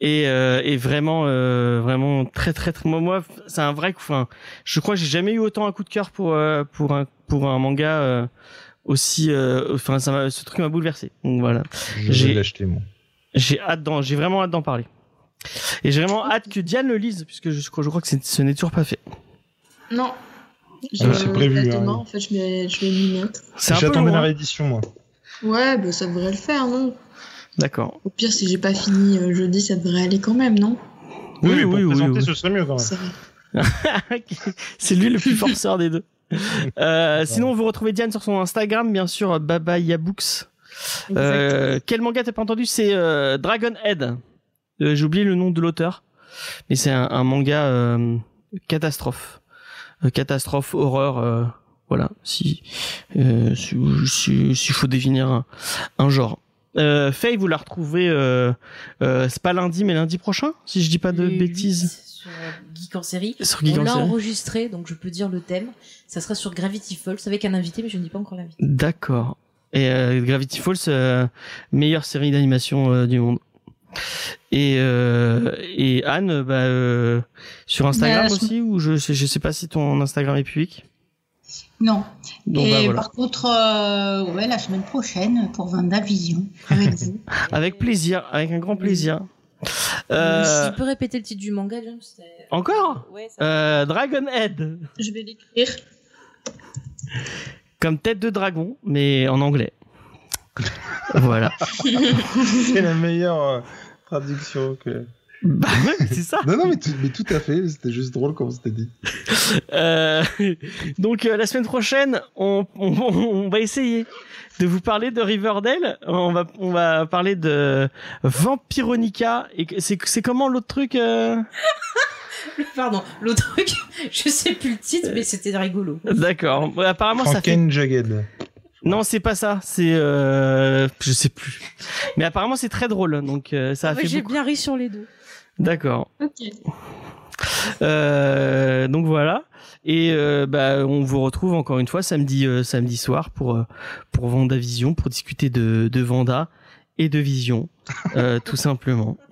et, euh, et vraiment, euh, vraiment très très très. Moi, moi c'est un vrai coup. Enfin, je crois que j'ai jamais eu autant un coup de cœur pour euh, pour un pour un manga euh, aussi. euh, Enfin, ça ce truc m'a bouleversé. Donc voilà.
Je
J'ai-
vais l'acheter, moi.
J'ai hâte d'en, j'ai vraiment hâte d'en parler. Et j'ai vraiment hâte que Diane le lise, puisque je, je crois que c'est- ce n'est toujours pas fait.
Non. Je,
Ah, c'est prévu, hein.
demain, en fait, je vais, je vais m'y mettre.
C'est un peu
J'attends
long,
la réédition, moi.
Ouais, bah, ça devrait le faire, non?
D'accord.
Au pire, si j'ai pas fini euh, jeudi, ça devrait aller quand même, non?
Oui,
mais
oui,
pour
oui,
présenter,
oui.
ce serait mieux quand même.
C'est vrai.
c'est lui le plus forceur des deux. Euh, sinon, vous retrouvez Diane sur son Instagram, bien sûr, Baba Yabooks. Euh, quel manga t'as pas entendu? C'est euh, Dragon Head. Euh, J'ai oublié le nom de l'auteur, mais c'est un, un manga euh, catastrophe, Euh, catastrophe horreur. euh, voilà, si euh, si si- s'il faut définir un, un genre. Euh, Faye, vous la retrouvez, euh, euh, c'est pas lundi, mais lundi prochain, si je dis pas de
Le
bêtises.
8 Sur Geek en série.
Sur Geek
On l'a enregistré, donc je peux dire le thème. Ça sera sur Gravity Falls avec un invité, mais je ne dis pas encore l'invité.
D'accord. Et Gravity Falls, meilleure série d'animation du monde. Et, euh, et Anne, bah, euh, sur Instagram
Bah,
aussi, ou je, sais- je sais pas si ton Instagram est public?
Non.
Donc,
et
bah, voilà.
par contre, euh, ouais, la semaine prochaine pour Vision avec vous.
Avec plaisir, avec un grand plaisir. Euh,
Tu peux répéter le titre du manga, James
encore?
Ouais,
euh, Dragonhead,
Je vais l'écrire.
comme tête de dragon, mais en anglais. Voilà.
C'est la meilleure euh, traduction que.
Bah ouais, c'est ça.
Non, non, mais tout, mais tout à fait. C'était juste drôle comme c'était dit.
Euh, donc euh, la semaine prochaine, on, on, on va essayer de vous parler de Riverdale. On va on va parler de Vampironica et c'est c'est comment l'autre truc euh
Pardon, l'autre truc, je sais plus le titre, mais c'était rigolo.
D'accord. Apparemment ça fait
Jagged.
Non c'est pas ça. C'est euh... je sais plus. Mais apparemment c'est très drôle. Donc euh, ça a
Ouais,
fait
J'ai
beaucoup.
bien ri sur les deux.
D'accord.
Ok.
Euh, donc voilà. Et euh, bah, on vous retrouve encore une fois samedi, euh, samedi soir pour euh, pour Vendavision, pour discuter de, de Vanda et de Vision, euh, tout simplement.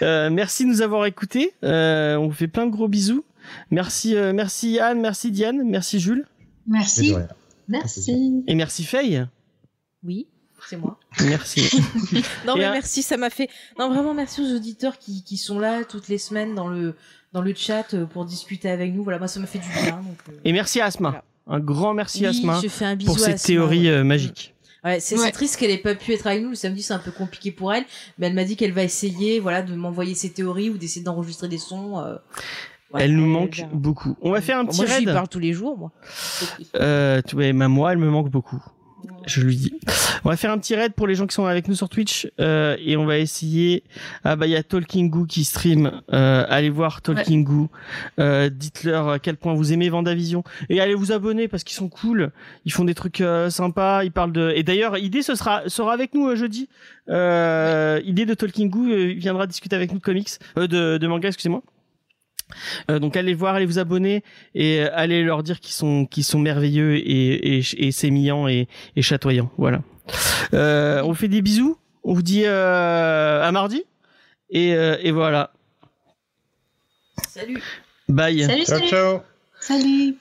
Euh, merci de nous avoir écoutés. Euh, on vous fait plein de gros bisous. Merci, euh, merci Anne, merci Diane, merci Jules
Merci.
Merci.
et merci Faye.
Oui, c'est moi.
Merci.
Non, mais
un-
merci, ça m'a fait. Non, vraiment, merci aux auditeurs qui, qui sont là toutes les semaines dans le, dans le chat euh, pour discuter avec nous. Voilà, moi, ça m'a fait du bien. Donc, euh,
Et merci à Asma.
Voilà.
Un grand merci
oui,
Asma
je fais un bisou
pour
à
cette
Asma,
théorie
ouais.
magique.
Ouais, c'est
Ouais.
triste qu'elle ait pas pu être avec nous. Le samedi, c'est un peu compliqué pour elle. Mais elle m'a dit qu'elle va essayer, voilà, de m'envoyer ses théories ou d'essayer d'enregistrer des sons. euh,
Elle nous manque beaucoup. On va faire un petit
Moi,
raid.
parle tous les jours, moi.
Euh, même moi, elle me manque beaucoup. Je lui dis. On va faire un petit raid pour les gens qui sont avec nous sur Twitch euh, et on va essayer. Ah bah il y a Talking Goo qui stream. Euh, allez voir Talking Goo. Euh, Dites-leur à quel point vous aimez Vendavision et allez vous abonner parce qu'ils sont cool. Ils font des trucs euh, sympas. Ils parlent de. Et d'ailleurs, idée ce sera sera avec nous euh, jeudi. Euh, idée de Talking Goo euh, il viendra discuter avec nous de comics, euh, de, de manga, excusez-moi. Euh, donc allez voir, allez vous abonner et euh, allez leur dire qu'ils sont qu'ils sont merveilleux et et, et sémillants et, et chatoyants. Voilà. Euh, on vous fait des bisous. On vous dit euh, à mardi et euh, et voilà.
Salut.
Bye.
Salut,
Ciao,
salut.
ciao.
Salut.